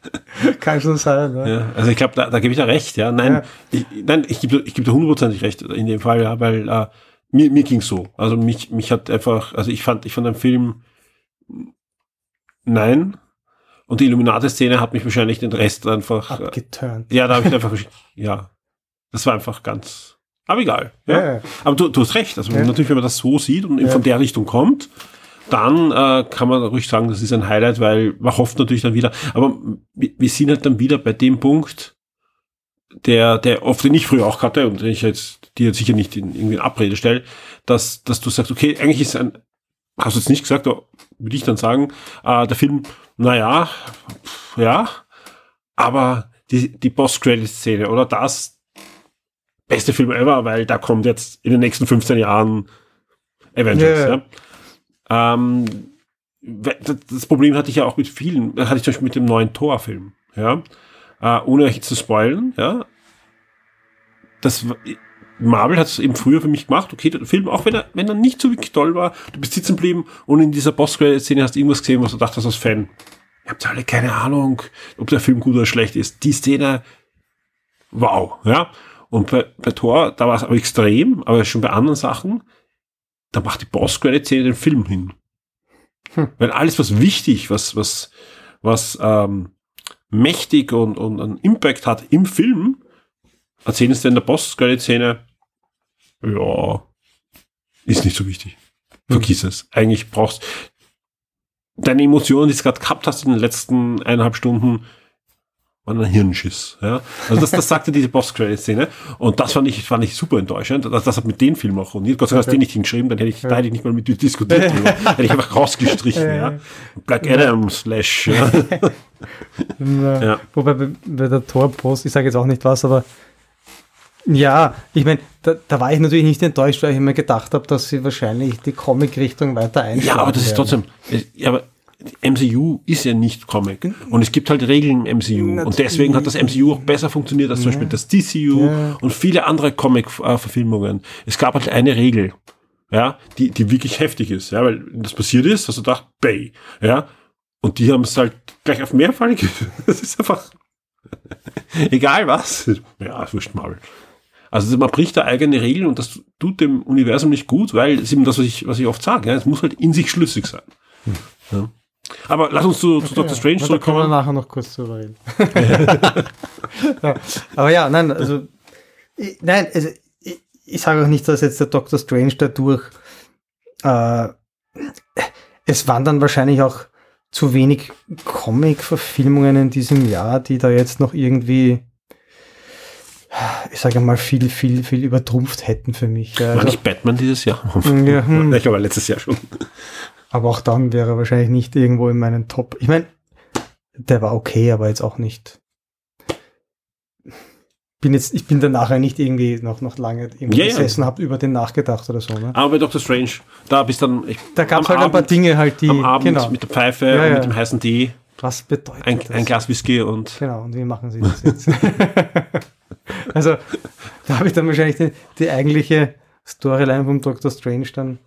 Kann schon sein, ne? ja. Also ich glaube, da, da gebe ich da recht, ja. Nein, ja. ich, nein, ich gebe ich geb dir hundertprozentig recht in dem Fall, ja, weil äh, mir, mir ging so. Also mich, mich hat einfach, also ich fand, ich fand den Film nein, und die Illuminati-Szene hat mich wahrscheinlich den Rest einfach. Äh, Abgeturnt. Ja, da habe ich einfach, ja. Das war einfach ganz. Aber egal. Ja. ja, ja. Aber du, du hast recht. Also ja. natürlich, wenn man das so sieht und von der Richtung kommt, dann äh, kann man ruhig sagen, das ist ein Highlight, weil man hofft natürlich dann wieder. Aber wir, sind halt dann wieder bei dem Punkt, der, der oft den ich früher auch hatte und den ich jetzt dir sicher nicht in irgendwie in Abrede stelle, dass, dass du sagst, okay, eigentlich ist ein, hast du jetzt nicht gesagt, aber würde ich dann sagen, äh, der Film naja, ja, aber die, die Post-Credit-Szene oder das beste Film ever, weil da kommt jetzt in den nächsten 15 Jahren Avengers. Yeah. Ja. Ähm, das Problem hatte ich ja auch mit vielen, hatte ich zum Beispiel mit dem neuen Thor-Film, ja, äh, ohne euch zu spoilen, ja. Das Marvel hat es eben früher für mich gemacht, okay, der Film, auch wenn er, wenn er nicht so wirklich toll war, du bist sitzen geblieben und in dieser Post-Credit-Szene hast du irgendwas gesehen, was du dachtest als Fan. Ihr habt alle keine Ahnung, ob der Film gut oder schlecht ist. Die Szene, wow, ja. Und bei, bei Thor, da war es aber extrem, aber schon bei anderen Sachen, da macht die Post-Credit-Szene den Film hin. Hm. Weil alles, was wichtig, was, was, was ähm, mächtig und, und einen Impact hat im Film, erzählen es in der Post-Credit-Szene, ja, ist nicht so wichtig. Vergiss mhm. es. Eigentlich brauchst deine Emotionen, die du gerade gehabt hast in den letzten eineinhalb Stunden, waren ein Hirnschiss. Ja? Also das, das sagte diese Post-Credit-Szene. Und das fand ich, fand ich super enttäuschend. Das, das hat mit dem Film auch und Gott sei Dank hast du den nicht hingeschrieben, dann hätte ich, da hätte ich nicht mal mit dir diskutiert. hätte ich einfach rausgestrichen. ja? Black Adam slash. Ja. ja. Wobei bei, bei der Tor-Post, ich sage jetzt auch nicht was, aber ja, ich meine, da, da, war ich natürlich nicht enttäuscht, weil ich mir gedacht habe, dass sie wahrscheinlich die Comic-Richtung weiter einschlagen Ja, aber das ist trotzdem, ja, aber MCU ist ja nicht Comic. Und es gibt halt Regeln im MCU. Natürlich. Und deswegen hat das MCU auch besser funktioniert als zum Beispiel das DCU ja. und viele andere Comic-Verfilmungen. Es gab halt eine Regel, ja, die, die wirklich heftig ist, ja, weil das passiert ist, dass du dachtest, Bay, ja. Und die haben es halt gleich auf mehrfaltig. Das ist einfach, egal was. Ja, wurscht mal. Also man bricht da eigene Regeln und das tut dem Universum nicht gut, weil es ist eben das, was ich, was ich oft sage. Ja, es muss halt in sich schlüssig sein. Hm. Ja. Aber lass uns zu, zu Dr. Strange zurückkommen. Da kommen wir nachher noch kurz drüber reden. ja. Aber ja, nein, also ich, nein, also ich, ich sage auch nicht, dass jetzt der Dr. Strange dadurch äh, es waren dann wahrscheinlich auch zu wenig Comic-Verfilmungen in diesem Jahr, die da jetzt noch irgendwie ich sage mal, viel, viel, viel übertrumpft hätten für mich. War also, nicht Batman dieses Jahr? Ja, hm. Ich glaube, letztes Jahr schon. Aber auch dann wäre er wahrscheinlich nicht irgendwo in meinen Top. Ich meine, der war okay, aber jetzt auch nicht. bin jetzt, ich bin da nachher nicht irgendwie noch, noch lange irgendwie ja. gesessen, habe über den nachgedacht oder so. Ne? Aber bei Dr. Strange, da bist dann. Ich, Da gab es halt ein paar Abend- Dinge halt, die, Am Abend genau, mit der Pfeife Ja, und ja. mit dem heißen Tee, was bedeutet ein, das? ein Glas Whisky und. Genau, und wie machen sie das jetzt? also, da habe ich dann wahrscheinlich die, die eigentliche Storyline vom Dr. Strange dann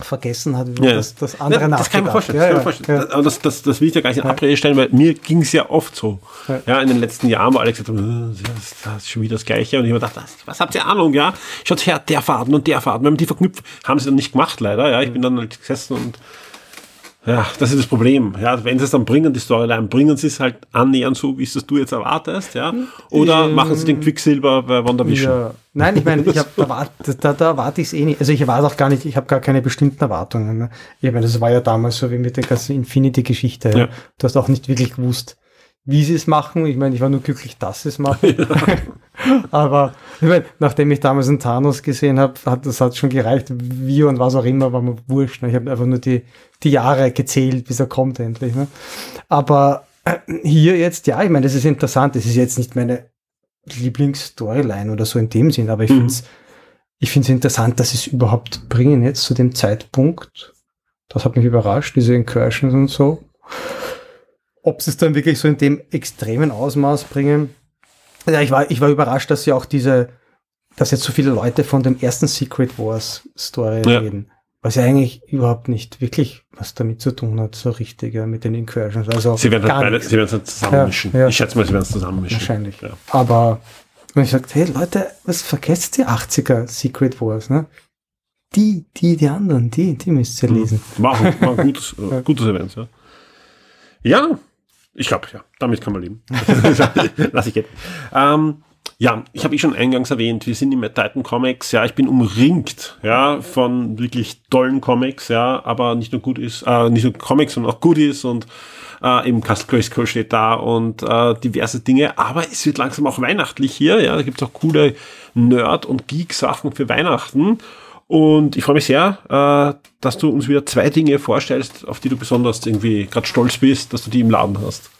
vergessen hat, wie Ja. das, das andere Ja, das kann ich mir vorstellen. Ja, ja, vorstellen. Das, aber das, das, das will ich ja gar nicht in Abrede stellen, weil mir ging es ja oft so. Ja. In den letzten Jahren, wo alle gesagt haben, äh, das ist- das ist schon wieder das Gleiche. Und ich habe mir gedacht, was, was habt ihr Ahnung, ja? Schaut her, der Faden und der Faden. Wenn man die verknüpft, haben sie dann nicht gemacht, leider. Ja, ich bin dann halt gesessen und ja, das ist das Problem. Ja, wenn sie es dann bringen, die Storyline, bringen sie es halt annähernd so, wie es das du jetzt erwartest, ja? Oder Ähm, machen sie den Quicksilver bei WandaVision? Ja. Nein, ich meine, ich hab, da, da, da erwarte ich es eh nicht. Also ich erwarte auch gar nicht, ich habe gar keine bestimmten Erwartungen. Ne? Ich meine, das war ja damals so wie mit der ganzen Infinity-Geschichte. Ja. Du hast auch nicht wirklich gewusst, wie sie es machen. Ich meine, ich war nur glücklich, dass sie es machen. Aber ich meine, nachdem ich damals einen Thanos gesehen habe, hat das hat schon gereicht. Wie und was auch immer, war mir wurscht. Ne? Ich habe einfach nur die, die Jahre gezählt, bis er kommt endlich. Ne? Aber äh, hier jetzt, ja, ich meine, das ist interessant. Das ist jetzt nicht meine Lieblingsstoryline oder so in dem Sinn, aber ich Mhm. finde es ich find's interessant, dass sie es überhaupt bringen jetzt zu dem Zeitpunkt. Das hat mich überrascht, diese Incursions und so. Ob sie es dann wirklich so in dem extremen Ausmaß bringen. Ja, ich war, ich war überrascht, dass sie auch diese, dass jetzt so viele Leute von dem ersten Secret Wars Story Ja. reden. Was ja eigentlich überhaupt nicht wirklich was damit zu tun hat, so richtig, ja, mit den Incursions. Also Sie werden halt beide, sie werden es halt zusammenmischen. Ja, ja. Ich schätze mal, sie werden es zusammenmischen. Wahrscheinlich. Ja. Aber wenn ich sage, hey Leute, was vergesst die 80er Secret Wars, ne? Die, die, die anderen, die, die müsst ihr lesen. War, war ein gutes, äh, gutes Event, ja. Ja, ich glaube, ja, damit kann man leben. Lass ich gehen. Ähm, ja, ich habe eh schon eingangs erwähnt, wir sind im Titan Comics, ja, ich bin umringt, ja, von wirklich tollen Comics, ja, aber nicht nur gut ist, äh, nicht nur Comics, sondern auch Goodies und äh, eben Castle Grayskull steht da und äh, diverse Dinge, aber es wird langsam auch weihnachtlich hier, ja, da gibt es auch coole Nerd- und Geek-Sachen für Weihnachten und ich freue mich sehr, äh, dass du uns wieder zwei Dinge vorstellst, auf die du besonders irgendwie gerade stolz bist, dass du die im Laden hast.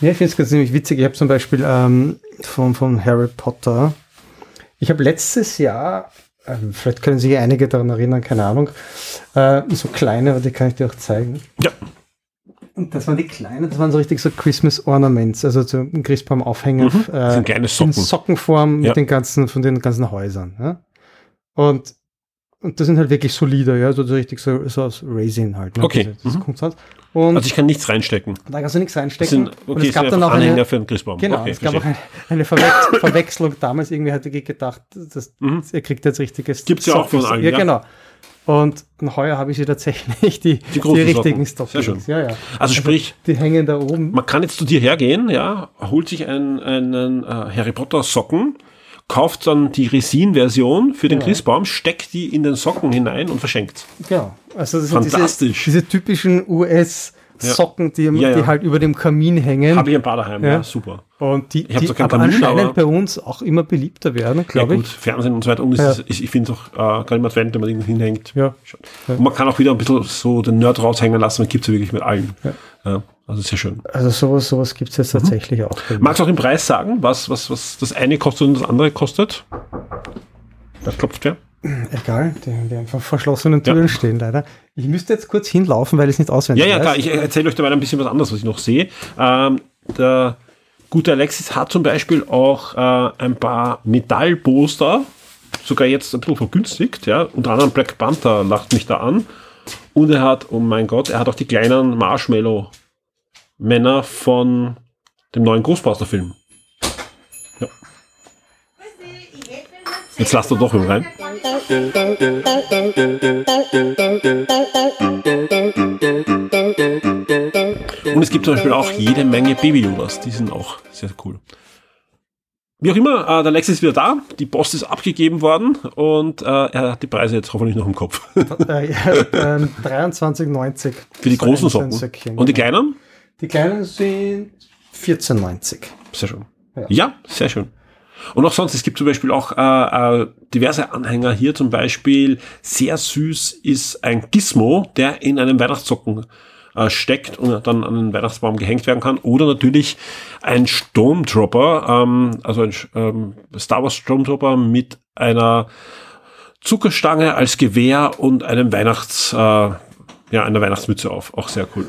Ja, ich finde es ganz ziemlich witzig. Ich habe zum Beispiel ähm, von, von Harry Potter, ich habe letztes Jahr, ähm, vielleicht können sich einige daran erinnern, keine Ahnung, äh, so kleine, aber die kann ich dir auch zeigen. Ja. Und das waren die kleinen, das waren so richtig so Christmas Ornaments, also so ein Christbaum aufhängen. Mhm. Das sind kleine Socken. In Sockenform Ja. mit den ganzen, von den ganzen Häusern. Ja? Und, und das sind halt wirklich solide, ja, so, richtig so, so aus Raisin halt. Ne? Okay. Das, das Mhm. Und Also ich kann nichts reinstecken. da kannst du nichts reinstecken. sind, und okay, es gab dann auch Anhänger eine, für einen Christbaum. Genau, okay, es gab auch eine, eine Verwech Verwechslung. Damals irgendwie hatte ich gedacht, das, Mhm. er kriegt jetzt richtiges. Gibt's ja auch von allen, Ja, ja. genau. Und, und heuer habe ich sie tatsächlich, die, die, großen richtigen. Stockings. Sehr Ja, ja. Also sprich, Die hängen da oben. man kann jetzt zu dir hergehen, ja, holt sich einen, einen äh, Harry Potter Socken, kauft dann die Resin-Version für den Ja. Christbaum, steckt die in den Socken hinein und verschenkt. Genau. Also das sind diese, Fantastisch. diese typischen US-Socken, die, Ja, ja. die halt über dem Kamin hängen. Habe ich ein paar daheim, ja, Ja. super. und die, Ich die keinen aber Kamin, anscheinend aber- bei uns auch immer beliebter werden, Ja, glaube gut, ich. Fernsehen und so weiter. Und Ja. ist, ich, ich finde es auch äh, gerade im Advent, wenn man irgendwo hinhängt. Ja. Und man kann auch wieder ein bisschen so den Nerd raushängen lassen, man gibt es ja wirklich mit allen. Ja. Also sehr schön. Also sowas, sowas gibt es jetzt Mhm. tatsächlich auch. bei mir. Magst du auch den Preis sagen, was, was, was das eine kostet und das andere kostet? Das klopft wer? Egal, die, die vor verschlossenen Türen Ja. stehen leider. Ich müsste jetzt kurz hinlaufen, weil ich es nicht auswendig Ja, ja, weiß. klar. Ich erzähle euch dabei ein bisschen was anderes, was ich noch sehe. Ähm, der gute Alexis hat zum Beispiel auch äh, ein paar Metallposter, sogar jetzt ein bisschen vergünstigt, ja. Unter anderem Black Panther lacht mich da an. Und er hat, oh mein Gott, er hat auch die kleinen Marshmallow-Männer von dem neuen Ghostbuster-Film. Ja. Jetzt lasst er doch mal rein. Und es gibt zum Beispiel auch jede Menge Baby-Yodas, die sind auch sehr cool. Wie auch immer, äh, der Lex ist wieder da, die Post ist abgegeben worden und äh, er hat die Preise jetzt hoffentlich noch im Kopf. Äh, ja, ähm, 23,90. Für die großen Socken. Und die kleinen? Die kleinen sind 14,90. Sehr schön. Ja. Ja. sehr schön. Und auch sonst, es gibt zum Beispiel auch äh, äh, diverse Anhänger hier, zum Beispiel sehr süß ist ein Gizmo, der in einem Weihnachtssocken äh, steckt und dann an den Weihnachtsbaum gehängt werden kann. Oder natürlich ein Stormtrooper, ähm, also ein ähm, Star Wars Stormtrooper mit einer Zuckerstange als Gewehr und einem Weihnachts, äh, ja, einer Weihnachtsmütze auf. Auch sehr cool.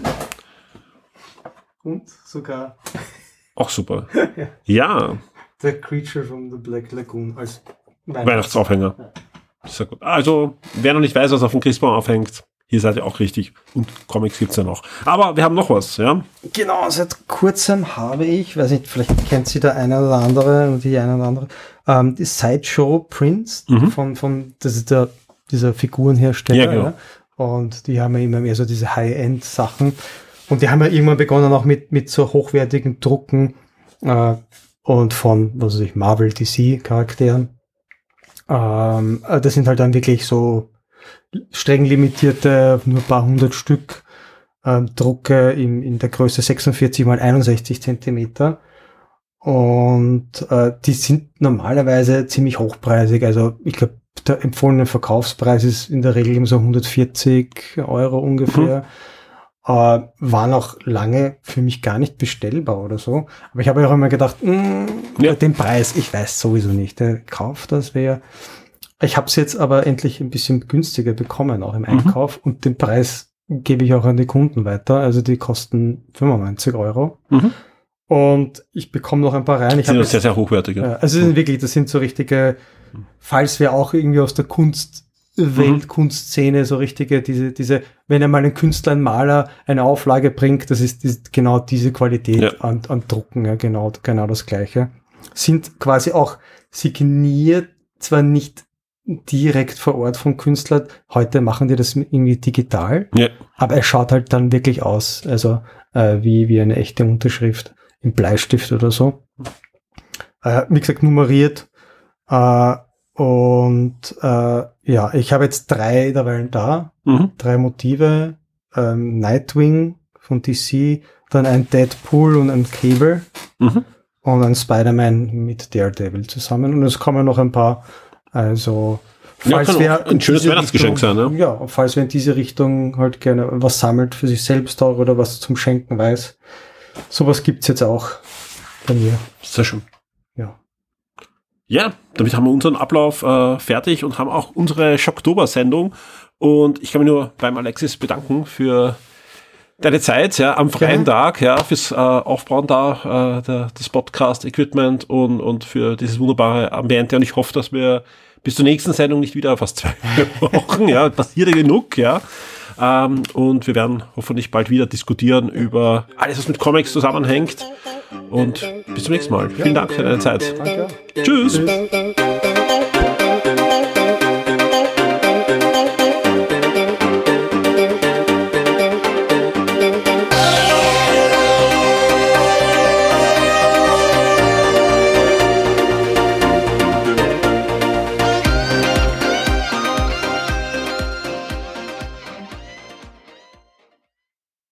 Und sogar. Auch super. ja. ja. The Creature from the Black Lagoon als Weihnachts Weihnachtsaufhänger. Ja. Sehr gut. Also, wer noch nicht weiß, was auf dem Christbaum aufhängt, hier seid ihr auch richtig. Und Comics gibt's ja noch. Aber wir haben noch was, ja? Genau, seit kurzem habe ich, weiß nicht, vielleicht kennt sie der eine oder andere und die eine oder andere, ähm, die Sideshow Prints mhm. von, von, das ist der, dieser Figurenhersteller. Ja, genau. Ja? Und die haben ja immer mehr so diese High-End-Sachen. Und die haben ja irgendwann begonnen auch mit, mit so hochwertigen Drucken äh, und von, was weiß ich, Marvel, DC-Charakteren. Ähm, äh, das sind halt dann wirklich so streng limitierte, nur paar hundert Stück ähm, Drucke in, in der Größe 46 mal 61 Zentimeter. Und äh, die sind normalerweise ziemlich hochpreisig. Also ich glaube, der empfohlene Verkaufspreis ist in der Regel immer so 140 Euro ungefähr. Mhm. Äh, waren auch lange für mich gar nicht bestellbar oder so. Aber ich habe auch immer gedacht, mh, mm, ja. den Preis, ich weiß sowieso nicht. Der Kauf, das wäre. Ich habe es jetzt aber endlich ein bisschen günstiger bekommen, auch im mhm. Einkauf. Mhm. Und den Preis gebe ich auch an die Kunden weiter. Also die kosten 95 Euro. Mhm. Und ich bekomme noch ein paar rein. Ich sind sehr, sehr hochwertige. Ja, also sind wirklich, das sind so richtige, falls wir auch irgendwie aus der Kunst Welt, mhm. Kunstszene, so richtige, diese, diese, wenn einmal ein Künstler, ein Maler eine Auflage bringt, das ist, ist genau diese Qualität ja. an, an Drucken, ja, genau, genau das Gleiche. Sind quasi auch signiert, zwar nicht direkt vor Ort vom Künstler, heute machen die das irgendwie digital, ja. aber er schaut halt dann wirklich aus, also äh, wie, wie eine echte Unterschrift im Bleistift oder so. Äh, wie gesagt, nummeriert. Äh, und äh, ja, ich habe jetzt drei derweil da. Mhm. Drei Motive. Ähm, Nightwing von DC, dann ein Deadpool und ein Cable. Mhm. Und ein Spider-Man mit Daredevil zusammen. Und es kommen noch ein paar, also falls ja, wer ein schönes Weihnachtsgeschenk sein, ne? Ja, falls wer in diese Richtung halt gerne was sammelt für sich selbst auch oder was zum Schenken weiß. Sowas gibt's jetzt auch bei mir. Sehr schön. Ja. Damit haben wir unseren Ablauf äh, fertig und haben auch unsere Schocktober-Sendung. Und ich kann mich nur beim Alexis bedanken für deine Zeit, ja, am freien ja. Tag, ja, fürs äh, Aufbauen da äh, der, des Podcast-Equipment und, und für dieses wunderbare Ambiente. Und ich hoffe, dass wir bis zur nächsten Sendung nicht wieder fast zwei Wochen, ja, passiert ja genug, ja. Ähm, und wir werden hoffentlich bald wieder diskutieren über alles, was mit Comics zusammenhängt. Und bis zum nächsten Mal. Vielen Dank für deine Zeit. Danke. Tschüss. Tschüss.